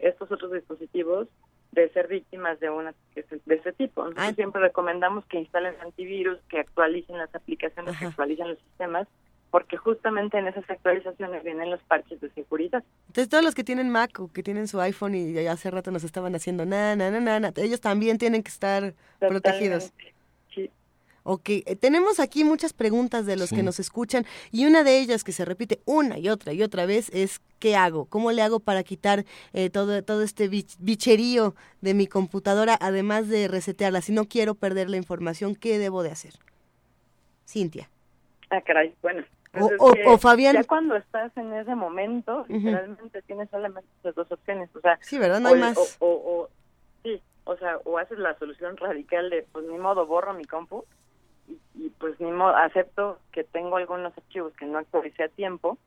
estos otros dispositivos de ser víctimas de una de este tipo. Nosotros siempre recomendamos que instalen antivirus, que actualicen las aplicaciones, que actualicen los sistemas, porque justamente en esas actualizaciones vienen los parches de seguridad.
Entonces todos los que tienen Mac o que tienen su iPhone y ya hace rato nos estaban haciendo na, na, na, na, ellos también tienen que estar protegidos. Ok, eh, tenemos aquí muchas preguntas de los que nos escuchan y una de ellas que se repite una y otra y otra vez es ¿qué hago? ¿Cómo le hago para quitar eh, todo, todo este bicherío de mi computadora además de resetearla? Si no quiero perder la información, ¿qué debo de hacer? Cintia.
Ah, caray, bueno,
pues o, Fabián.
Ya cuando estás en ese momento, realmente tienes solamente esas dos opciones. O sea,
sí, ¿verdad? No hay más.
O, sí, o sea, o haces la solución radical de, pues ni modo, borro mi compu y, pues ni modo, acepto que tengo algunos archivos que no actualicé a tiempo,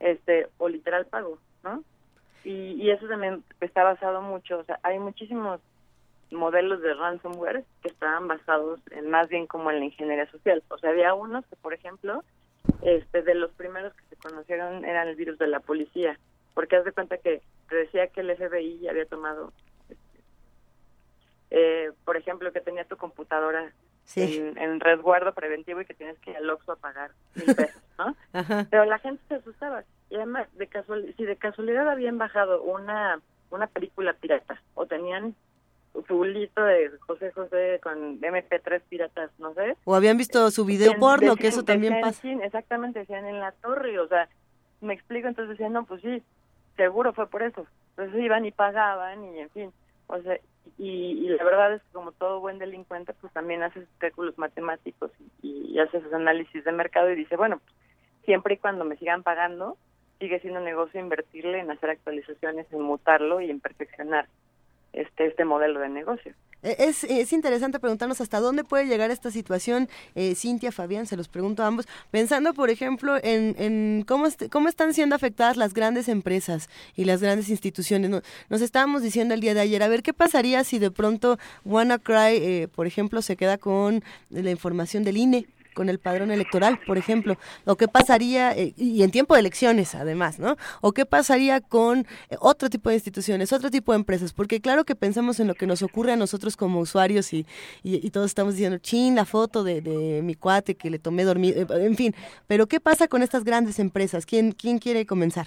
este, o literal pago, ¿no? Y, eso también está basado mucho, o sea, hay muchísimos modelos de ransomware que estaban basados en más bien como en la ingeniería social. O sea, había unos que, por ejemplo, este, de los primeros que se conocieron eran el virus de la policía, porque haz de cuenta que te decía que el FBI había tomado, este, eh, por ejemplo, que tenía tu computadora en, resguardo preventivo y que tienes que ir al Oxxo a pagar mil pesos, ¿no? Pero la gente se asustaba. Y además, de casual, si de casualidad habían bajado una, una película pirata o tenían su lito de José José con MP3 piratas, no sé.
O habían visto su video porno, que eso también pasa.
exactamente, decían en la torre, o sea, me explico, entonces decían, no, pues sí, seguro fue por eso. Entonces iban y pagaban y en fin, o sea, y, la verdad es que como todo buen delincuente, pues también haces cálculos matemáticos y, y haces análisis de mercado y dice, bueno, pues, siempre y cuando me sigan pagando, sigue siendo negocio invertirle en hacer actualizaciones, en mutarlo y en perfeccionar este, este modelo de negocio.
E, es, es, interesante preguntarnos hasta dónde puede llegar esta situación, eh, Cintia, Fabián, se los pregunto a ambos, pensando, por ejemplo, en, en cómo, cómo están siendo afectadas las grandes empresas y las grandes instituciones. Nos, estábamos diciendo el día de ayer, a ver, ¿qué pasaría si de pronto WannaCry, eh, por ejemplo, se queda con la información del INE? Con el padrón electoral, por ejemplo, o qué pasaría, eh, y en tiempo de elecciones además, ¿no? O qué pasaría con eh, otro tipo de instituciones, otro tipo de empresas, porque claro que pensamos en lo que nos ocurre a nosotros como usuarios y, y, todos estamos diciendo, chin, la foto de, de, mi cuate que le tomé dormir, eh, en fin, pero ¿qué pasa con estas grandes empresas? ¿Quién, quién quiere comenzar?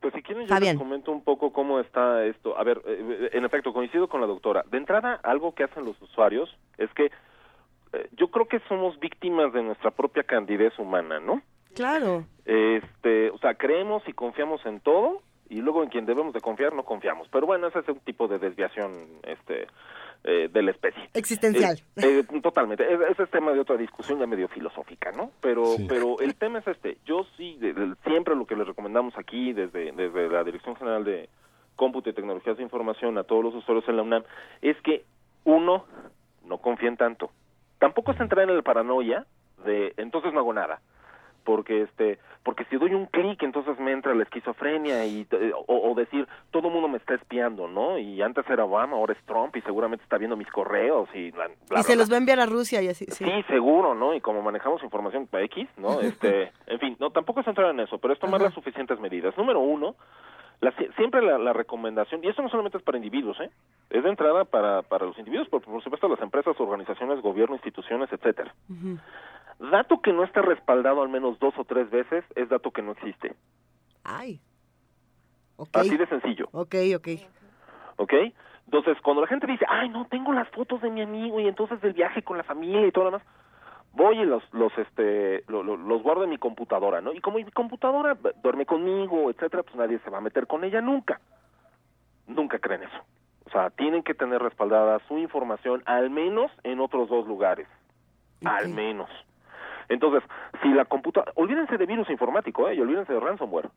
Pues si quieren yo les comento un poco cómo está esto. A ver, en efecto, coincido con la doctora. De entrada, algo que hacen los usuarios es que yo creo que somos víctimas de nuestra propia candidez humana, ¿no?
Claro.
Este, o sea, creemos y confiamos en todo y luego en quien debemos de confiar no confiamos. Pero bueno, ese es un tipo de desviación este eh, de la especie.
Existencial.
Eh, totalmente. Ese es tema de otra discusión ya medio filosófica, ¿no? Pero pero el tema es este. Yo sí, siempre lo que les recomendamos aquí desde, desde la Dirección General de Cómputo y Tecnologías de Información a todos los usuarios en la UNAM es que uno no confíen tanto. Tampoco se entrar en la paranoia de entonces no hago nada porque este porque si doy un clic entonces me entra la esquizofrenia y eh, o, decir todo el mundo me está espiando no y antes era Obama ahora es Trump y seguramente está viendo mis correos y
y se los va a enviar a Rusia y así
sí. sí seguro no y como manejamos información X no este en fin no tampoco es entrar en eso pero es tomar las suficientes medidas. Número uno la, siempre la, recomendación, y esto no solamente es para individuos, ¿eh? es de entrada para, para los individuos, por, por supuesto las empresas, organizaciones, gobierno, instituciones, etcétera. Dato que no está respaldado al menos dos o tres veces es dato que no existe.
Ay.
Así de sencillo.
Ok, ok.
Ok. Entonces, cuando la gente dice, ay, no, tengo las fotos de mi amigo y entonces del viaje con la familia y todo lo demás, voy y los, los, este, los guardo en mi computadora, ¿no? Y como mi computadora duerme conmigo, etcétera, pues nadie se va a meter con ella nunca. Nunca creen eso. O sea, tienen que tener respaldada su información al menos en otros dos lugares. Al menos. Entonces, si la computadora, olvídense de virus informático, ¿eh? y olvídense de ransomware.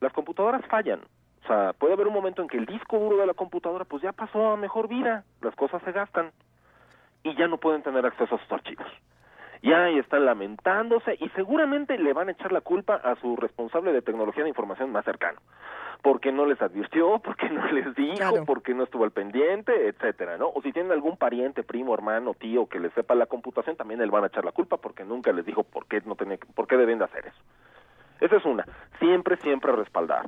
Las computadoras fallan. O sea, puede haber un momento en que el disco duro de la computadora pues ya pasó a mejor vida, las cosas se gastan y ya no pueden tener acceso a sus archivos. Ya ahí están lamentándose y seguramente le van a echar la culpa a su responsable de tecnología de información más cercano porque no les advirtió, porque no les dijo, porque no estuvo al pendiente, etcétera, ¿no? O si tienen algún pariente, primo, hermano, tío que les sepa la computación, también él van a echar la culpa porque nunca les dijo por qué no tiene, por qué deben de hacer eso. Esa es una. Siempre, siempre respaldar.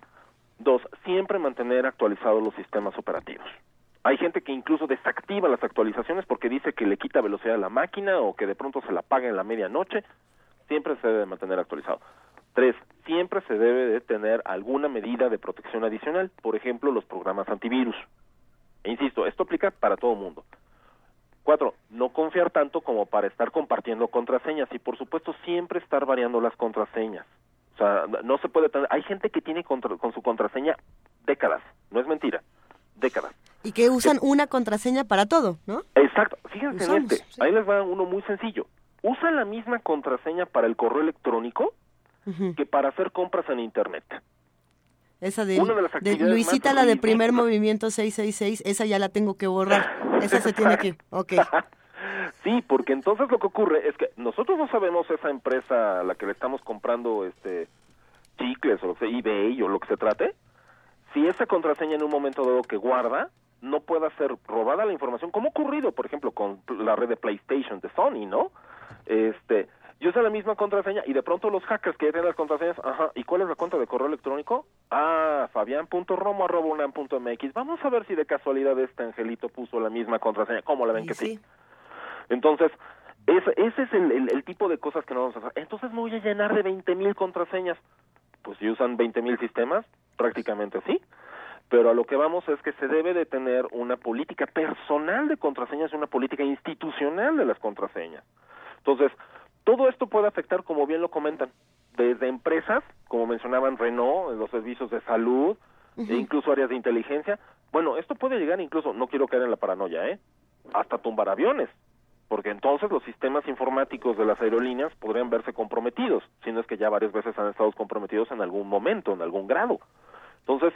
Dos, siempre mantener actualizados los sistemas operativos. Hay gente que incluso desactiva las actualizaciones porque dice que le quita velocidad a la máquina o que de pronto se la apaga en la medianoche. Siempre se debe mantener actualizado. Tres, siempre se debe de tener alguna medida de protección adicional, por ejemplo, los programas antivirus. E insisto, esto aplica para todo mundo. Cuatro, no confiar tanto como para estar compartiendo contraseñas y por supuesto siempre estar variando las contraseñas. O sea, no se puede tener, hay gente que tiene con su contraseña décadas, no es mentira, décadas.
Y que usan una contraseña para todo, ¿no?
Exacto, fíjense en este, ahí les va uno muy sencillo. Usan la misma contraseña para el correo electrónico que para hacer compras en Internet.
Esa de, de, Luisita, la de primer movimiento 666, esa ya la tengo que borrar. Esa se tiene que... Ok.
sí, porque entonces lo que ocurre es que nosotros no sabemos esa empresa a la que le estamos comprando este chicles o eBay o lo que se trate, si esa contraseña en un momento dado que guarda no pueda ser robada la información, como ha ocurrido, por ejemplo, con la red de PlayStation de Sony, ¿no? Este, yo uso la misma contraseña y de pronto los hackers que ya tienen las contraseñas, ajá, ¿y cuál es la cuenta de correo electrónico? Ah, fabián.romo.unam.mx. Vamos a ver si de casualidad este angelito puso la misma contraseña. ¿Cómo la ven que sí? Entonces, ese, ese es el, el, tipo de cosas que no vamos a hacer. Entonces me voy a llenar de 20.000 mil contraseñas. Pues si usan 20.000 mil sistemas, prácticamente sí. Pero a lo que vamos es que se debe de tener una política personal de contraseñas y una política institucional de las contraseñas. Entonces, todo esto puede afectar, como bien lo comentan, desde empresas, como mencionaban Renault, los servicios de salud, e incluso áreas de inteligencia. Bueno, esto puede llegar incluso, no quiero caer en la paranoia, ¿eh? Hasta tumbar aviones, porque entonces los sistemas informáticos de las aerolíneas podrían verse comprometidos, si no es que ya varias veces han estado comprometidos en algún momento, en algún grado. Entonces,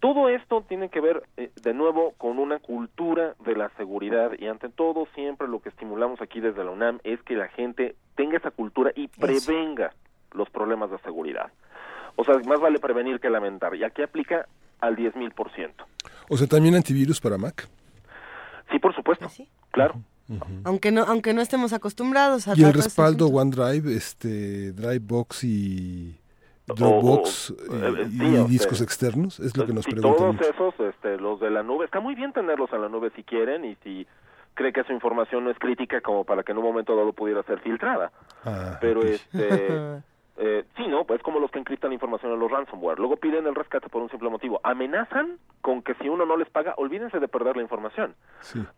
todo esto tiene que ver, eh, de nuevo, con una cultura de la seguridad y ante todo siempre lo que estimulamos aquí desde la UNAM es que la gente tenga esa cultura y prevenga los problemas de seguridad. O sea, más vale prevenir que lamentar. Y aquí aplica al 10.000%.
O sea, también antivirus para Mac.
Sí, por supuesto. ¿Ah, claro.
Aunque no aunque no estemos acostumbrados a
Y el respaldo OneDrive, este Drivebox y Dropbox eh, eh, y, discos externos, es lo que nos preguntan.
Todos esos, este, los de la nube, está muy bien tenerlos en la nube si quieren y si cree que su información no es crítica como para que en un momento dado pudiera ser filtrada. Ah, Pero este Eh, sí, ¿no? Pues como los que encriptan la información en los ransomware. Luego piden el rescate por un simple motivo. Amenazan con que si uno no les paga, olvídense de perder la información.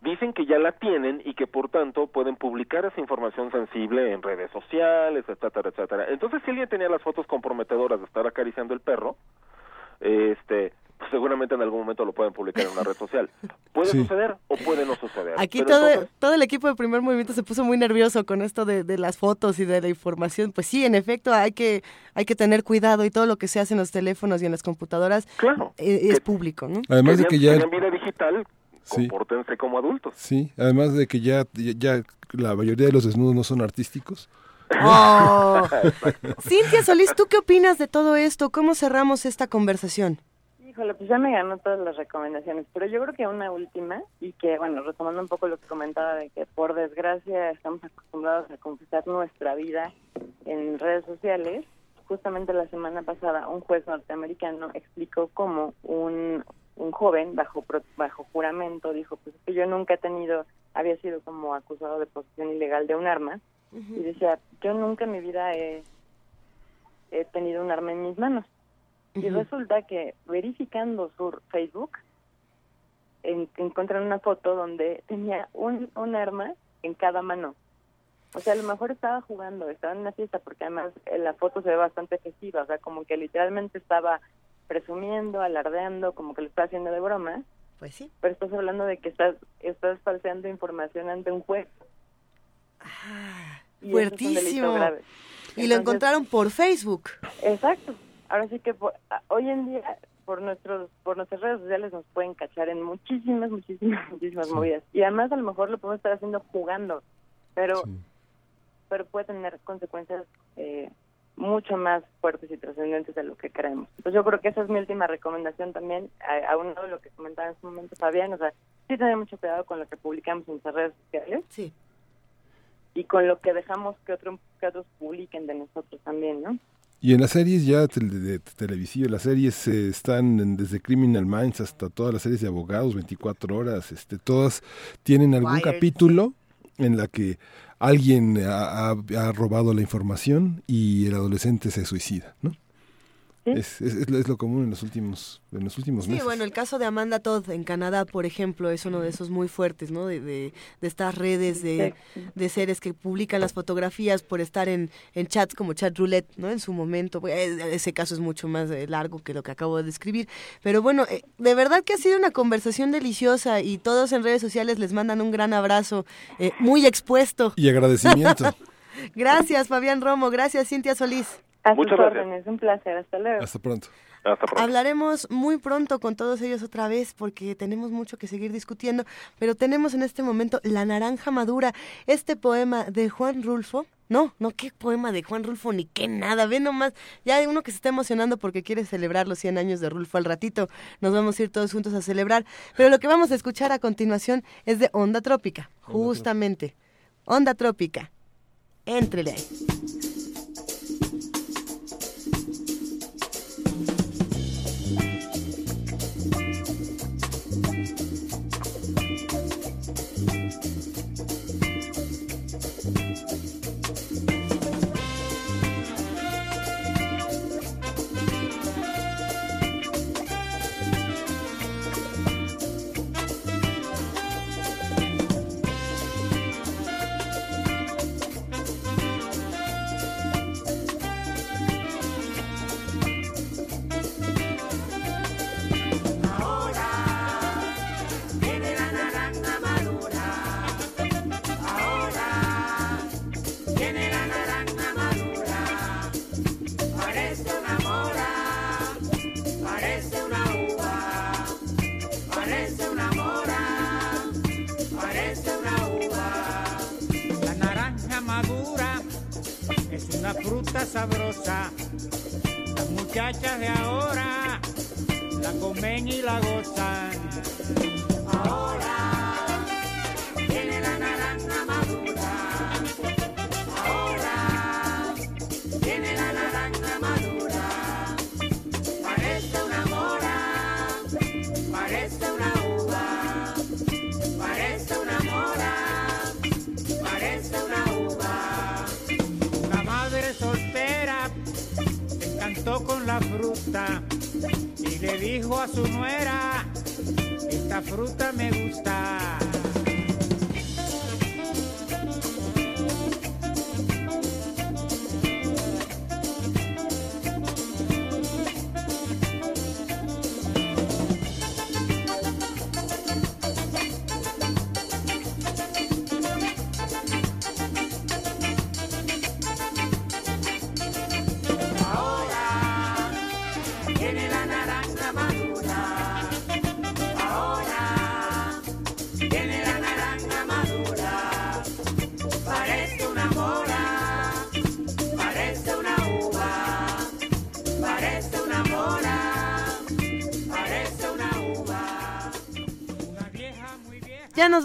Dicen que ya la tienen y que por tanto pueden publicar esa información sensible en redes sociales, etcétera, etcétera. Entonces, si alguien tenía las fotos comprometedoras de estar acariciando el perro, este, pues seguramente en algún momento lo pueden publicar en una red social. Puede suceder o puede no suceder.
Aquí todo, todo el equipo de primer movimiento se puso muy nervioso con esto de, de, las fotos y de la información. Pues sí, en efecto, hay que, hay que tener cuidado y todo lo que se hace en los teléfonos y en las computadoras
claro,
eh, es, público. ¿no?
Además de que ya...
En vida digital
Sí.
compórtense como adultos.
Sí, además de que ya, ya, ya la mayoría de los desnudos no son artísticos.
Oh. Cintia Solís, ¿tú qué opinas de todo esto? ¿Cómo cerramos esta conversación?
Híjole, pues ya me ganó todas las recomendaciones, pero yo creo que una última, y que, bueno, retomando un poco lo que comentaba de que por desgracia estamos acostumbrados a confesar nuestra vida en redes sociales, justamente la semana pasada un juez norteamericano explicó cómo un, un joven bajo bajo juramento dijo pues es que yo nunca he tenido había sido como acusado de posesión ilegal de un arma y decía yo nunca en mi vida he, he tenido un arma en mis manos y resulta que verificando su Facebook en, encuentran una foto donde tenía un, un arma en cada mano o sea, a lo mejor estaba jugando, estaba en una fiesta, porque además en la foto se ve bastante festiva, o sea, como que literalmente estaba presumiendo, alardeando, como que lo está haciendo de broma.
Pues sí.
Pero estás hablando de que estás, estás falseando información ante un juez. Y delito
Fuertísimo. Y lo encontraron por Facebook.
Exacto. Ahora sí que por- hoy en día por nuestros por nuestras redes sociales nos pueden cachar en muchísimas, muchísimas, muchísimas movidas. Y además a lo mejor lo podemos estar haciendo jugando, pero pero puede tener consecuencias eh, mucho más fuertes y trascendentes de lo que creemos. Entonces yo creo que esa es mi última recomendación también, a, a uno de lo que comentaba en su momento Fabián, o sea, sí tener mucho cuidado con lo que publicamos en nuestras redes sociales.
Sí.
Y con lo que dejamos que, otro, que otros publiquen de nosotros también, ¿no?
Y en las series ya de, de televisivas, las series eh, están en- desde Criminal Minds hasta todas las series de abogados, 24 horas, este, todas tienen algún
Wired.
capítulo en la que alguien ha, ha- ha robado la información y el adolescente se suicida, ¿no? Es, es- es lo- es lo común en los últimos, en los últimos
Sí,
meses.
bueno, el caso de Amanda Todd en Canadá, por ejemplo, es uno de esos muy fuertes, ¿no? De, de, de estas redes de, de seres que publican las fotografías por estar en, en chats como chat roulette, ¿no? En su momento. Eh, Ese caso es mucho más eh, largo que lo que acabo de describir. Pero bueno, eh, de verdad que ha sido una conversación deliciosa y todos en redes sociales les mandan un gran abrazo, eh, muy expuesto.
Y agradecimiento.
Gracias, Fabián Romo. Gracias, Cintia Solís.
A
Muchas
sus
gracias.
órdenes, un placer, hasta luego.
Hasta pronto.
Hablaremos muy pronto con todos ellos otra vez porque tenemos mucho que seguir discutiendo, pero tenemos en este momento La Naranja Madura, este poema de Juan Rulfo. No, no, qué poema de Juan Rulfo, ni qué nada, ve nomás, ya hay uno que se está emocionando porque quiere celebrar los 100 años de Rulfo al ratito, nos vamos a ir todos juntos a celebrar, pero lo que vamos a escuchar a continuación es de Onda Trópica, justamente, Onda Trópica, entrele ahí.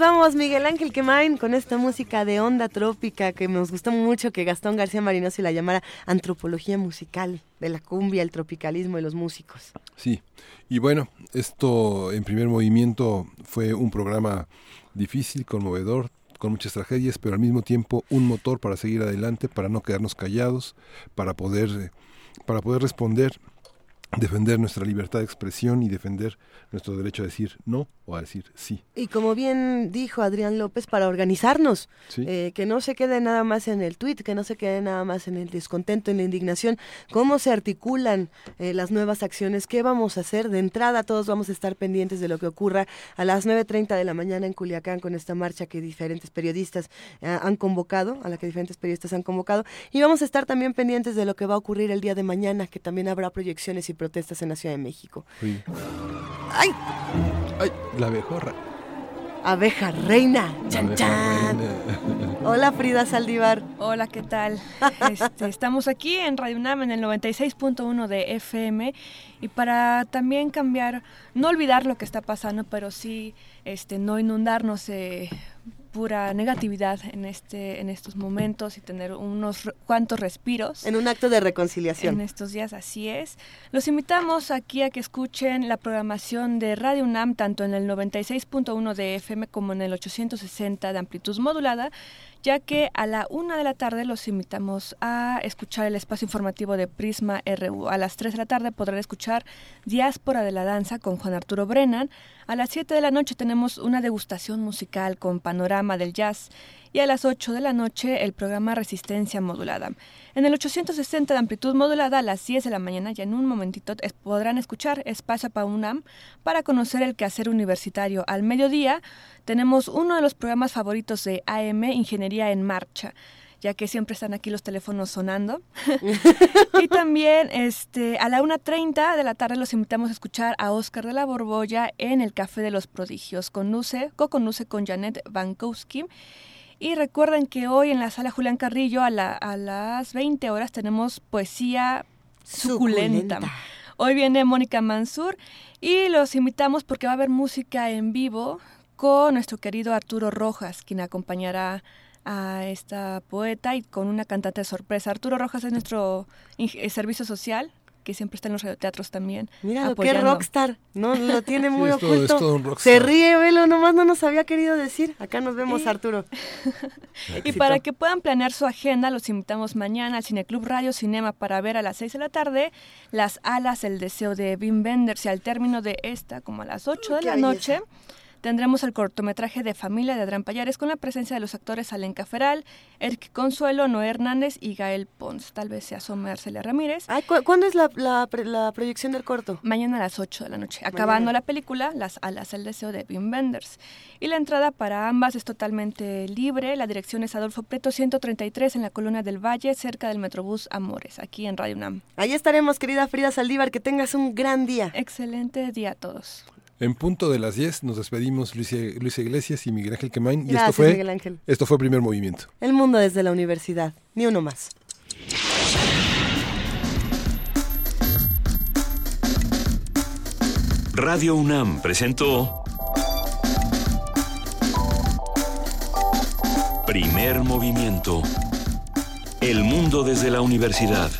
Vamos, Miguel Ángel Quemain, con esta música de onda trópica que nos gustó mucho que Gastón García Marinosi la llamara antropología musical de la cumbia, el tropicalismo y los músicos.
Sí, y bueno, esto en primer movimiento fue un programa difícil, conmovedor, con muchas tragedias, pero al mismo tiempo un motor para seguir adelante, para no quedarnos callados, para poder, para poder responder defender nuestra libertad de expresión y defender nuestro derecho a decir no o a decir sí.
Y como bien dijo Adrián López, para organizarnos,
Sí.
eh, que no se quede nada más en el tuit, que no se quede nada más en el descontento, en la indignación, cómo se articulan eh, las nuevas acciones, qué vamos a hacer. De entrada todos vamos a estar pendientes de lo que ocurra a las 9.30 de la mañana en Culiacán con esta marcha que diferentes periodistas eh, han convocado, a la que diferentes periodistas han convocado. Y vamos a estar también pendientes de lo que va a ocurrir el día de mañana, que también habrá proyecciones y protestas en la Ciudad de México. ¡Ay!
¡Ay! La abejorra.
Abeja reina. Chan,
Abeja
chan.
reina.
Hola Frida Saldívar.
Hola, ¿qué tal? Este, estamos aquí en Radio UNAM en el 96.1 de FM y para también cambiar, no olvidar lo que está pasando, pero sí este, no inundarnos de pura negatividad en este en estos momentos y tener unos cuantos respiros.
En un acto de reconciliación.
En estos días, así es. Los invitamos aquí a que escuchen la programación de Radio UNAM, tanto en el 96.1 de FM como en el 860 de amplitud modulada, ya que a la una de la tarde los invitamos a escuchar el espacio informativo de Prisma RU. A las 3 de la tarde podrán escuchar Diáspora de la Danza con Juan Arturo Brennan. A las 7 de la noche tenemos una degustación musical con Panorama del Jazz y a las 8 de la noche el programa Resistencia Modulada. En el 860 de amplitud modulada a las 10 de la mañana ya en un momentito podrán escuchar Espacio para UNAM para conocer el quehacer universitario. Al mediodía tenemos uno de los programas favoritos de AM, Ingeniería en Marcha ya que siempre están aquí los teléfonos sonando. y también este, a la 1.30 de la tarde los invitamos a escuchar a Oscar de la Borbolla en el Café de los Prodigios, con Nuce, co-conduce con Janet Bankowski. Y recuerden que hoy en la sala Julián Carrillo a, la- a las 20 horas tenemos poesía suculenta.
Suculenta.
Hoy viene Mónica Mansur y los invitamos porque va a haber música en vivo con nuestro querido Arturo Rojas, quien acompañará a esta poeta y con una cantante de sorpresa. Arturo Rojas es nuestro eh, servicio social, que siempre está en los radioteatros también.
Mira, qué rockstar. No, lo tiene muy
es todo-
oculto.
es todo un rockstar.
Se ríe, velo, nomás no nos había querido decir. Acá nos vemos,
Y-
Arturo.
Y para que puedan planear su agenda, los invitamos mañana al Cineclub Radio Cinema para ver a las 6 de la tarde Las Alas, el Deseo de Wim Wenders y al término de esta, como a las 8 de la
belleza.
noche, tendremos el cortometraje de Familia de Adrián Payares con la presencia de los actores Alenca Feral, Eric Consuelo, Noé Hernández y Gael Pons. Tal vez se asome Arcelia Ramírez.
Ay, ¿cu- ¿Cuándo es la, la, proyección del corto?
Mañana a las 8 de la noche. Acabando
Mañana.
la película, Las alas, el deseo de Wim Wenders. Y la entrada para ambas es totalmente libre. La dirección es Adolfo Preto 133 en la Colonia del Valle, cerca del Metrobús Amores, aquí en Radio UNAM.
Ahí estaremos, querida Frida Saldívar. Que tengas un gran día.
Excelente día a todos.
En punto de las 10 nos despedimos Luis, Luis Iglesias y Miguel Ángel Quemain. Y esto fue,
Miguel Ángel.
Esto fue primer movimiento.
El mundo desde la universidad. Ni uno más.
Radio UNAM presentó Primer movimiento. El mundo desde la universidad.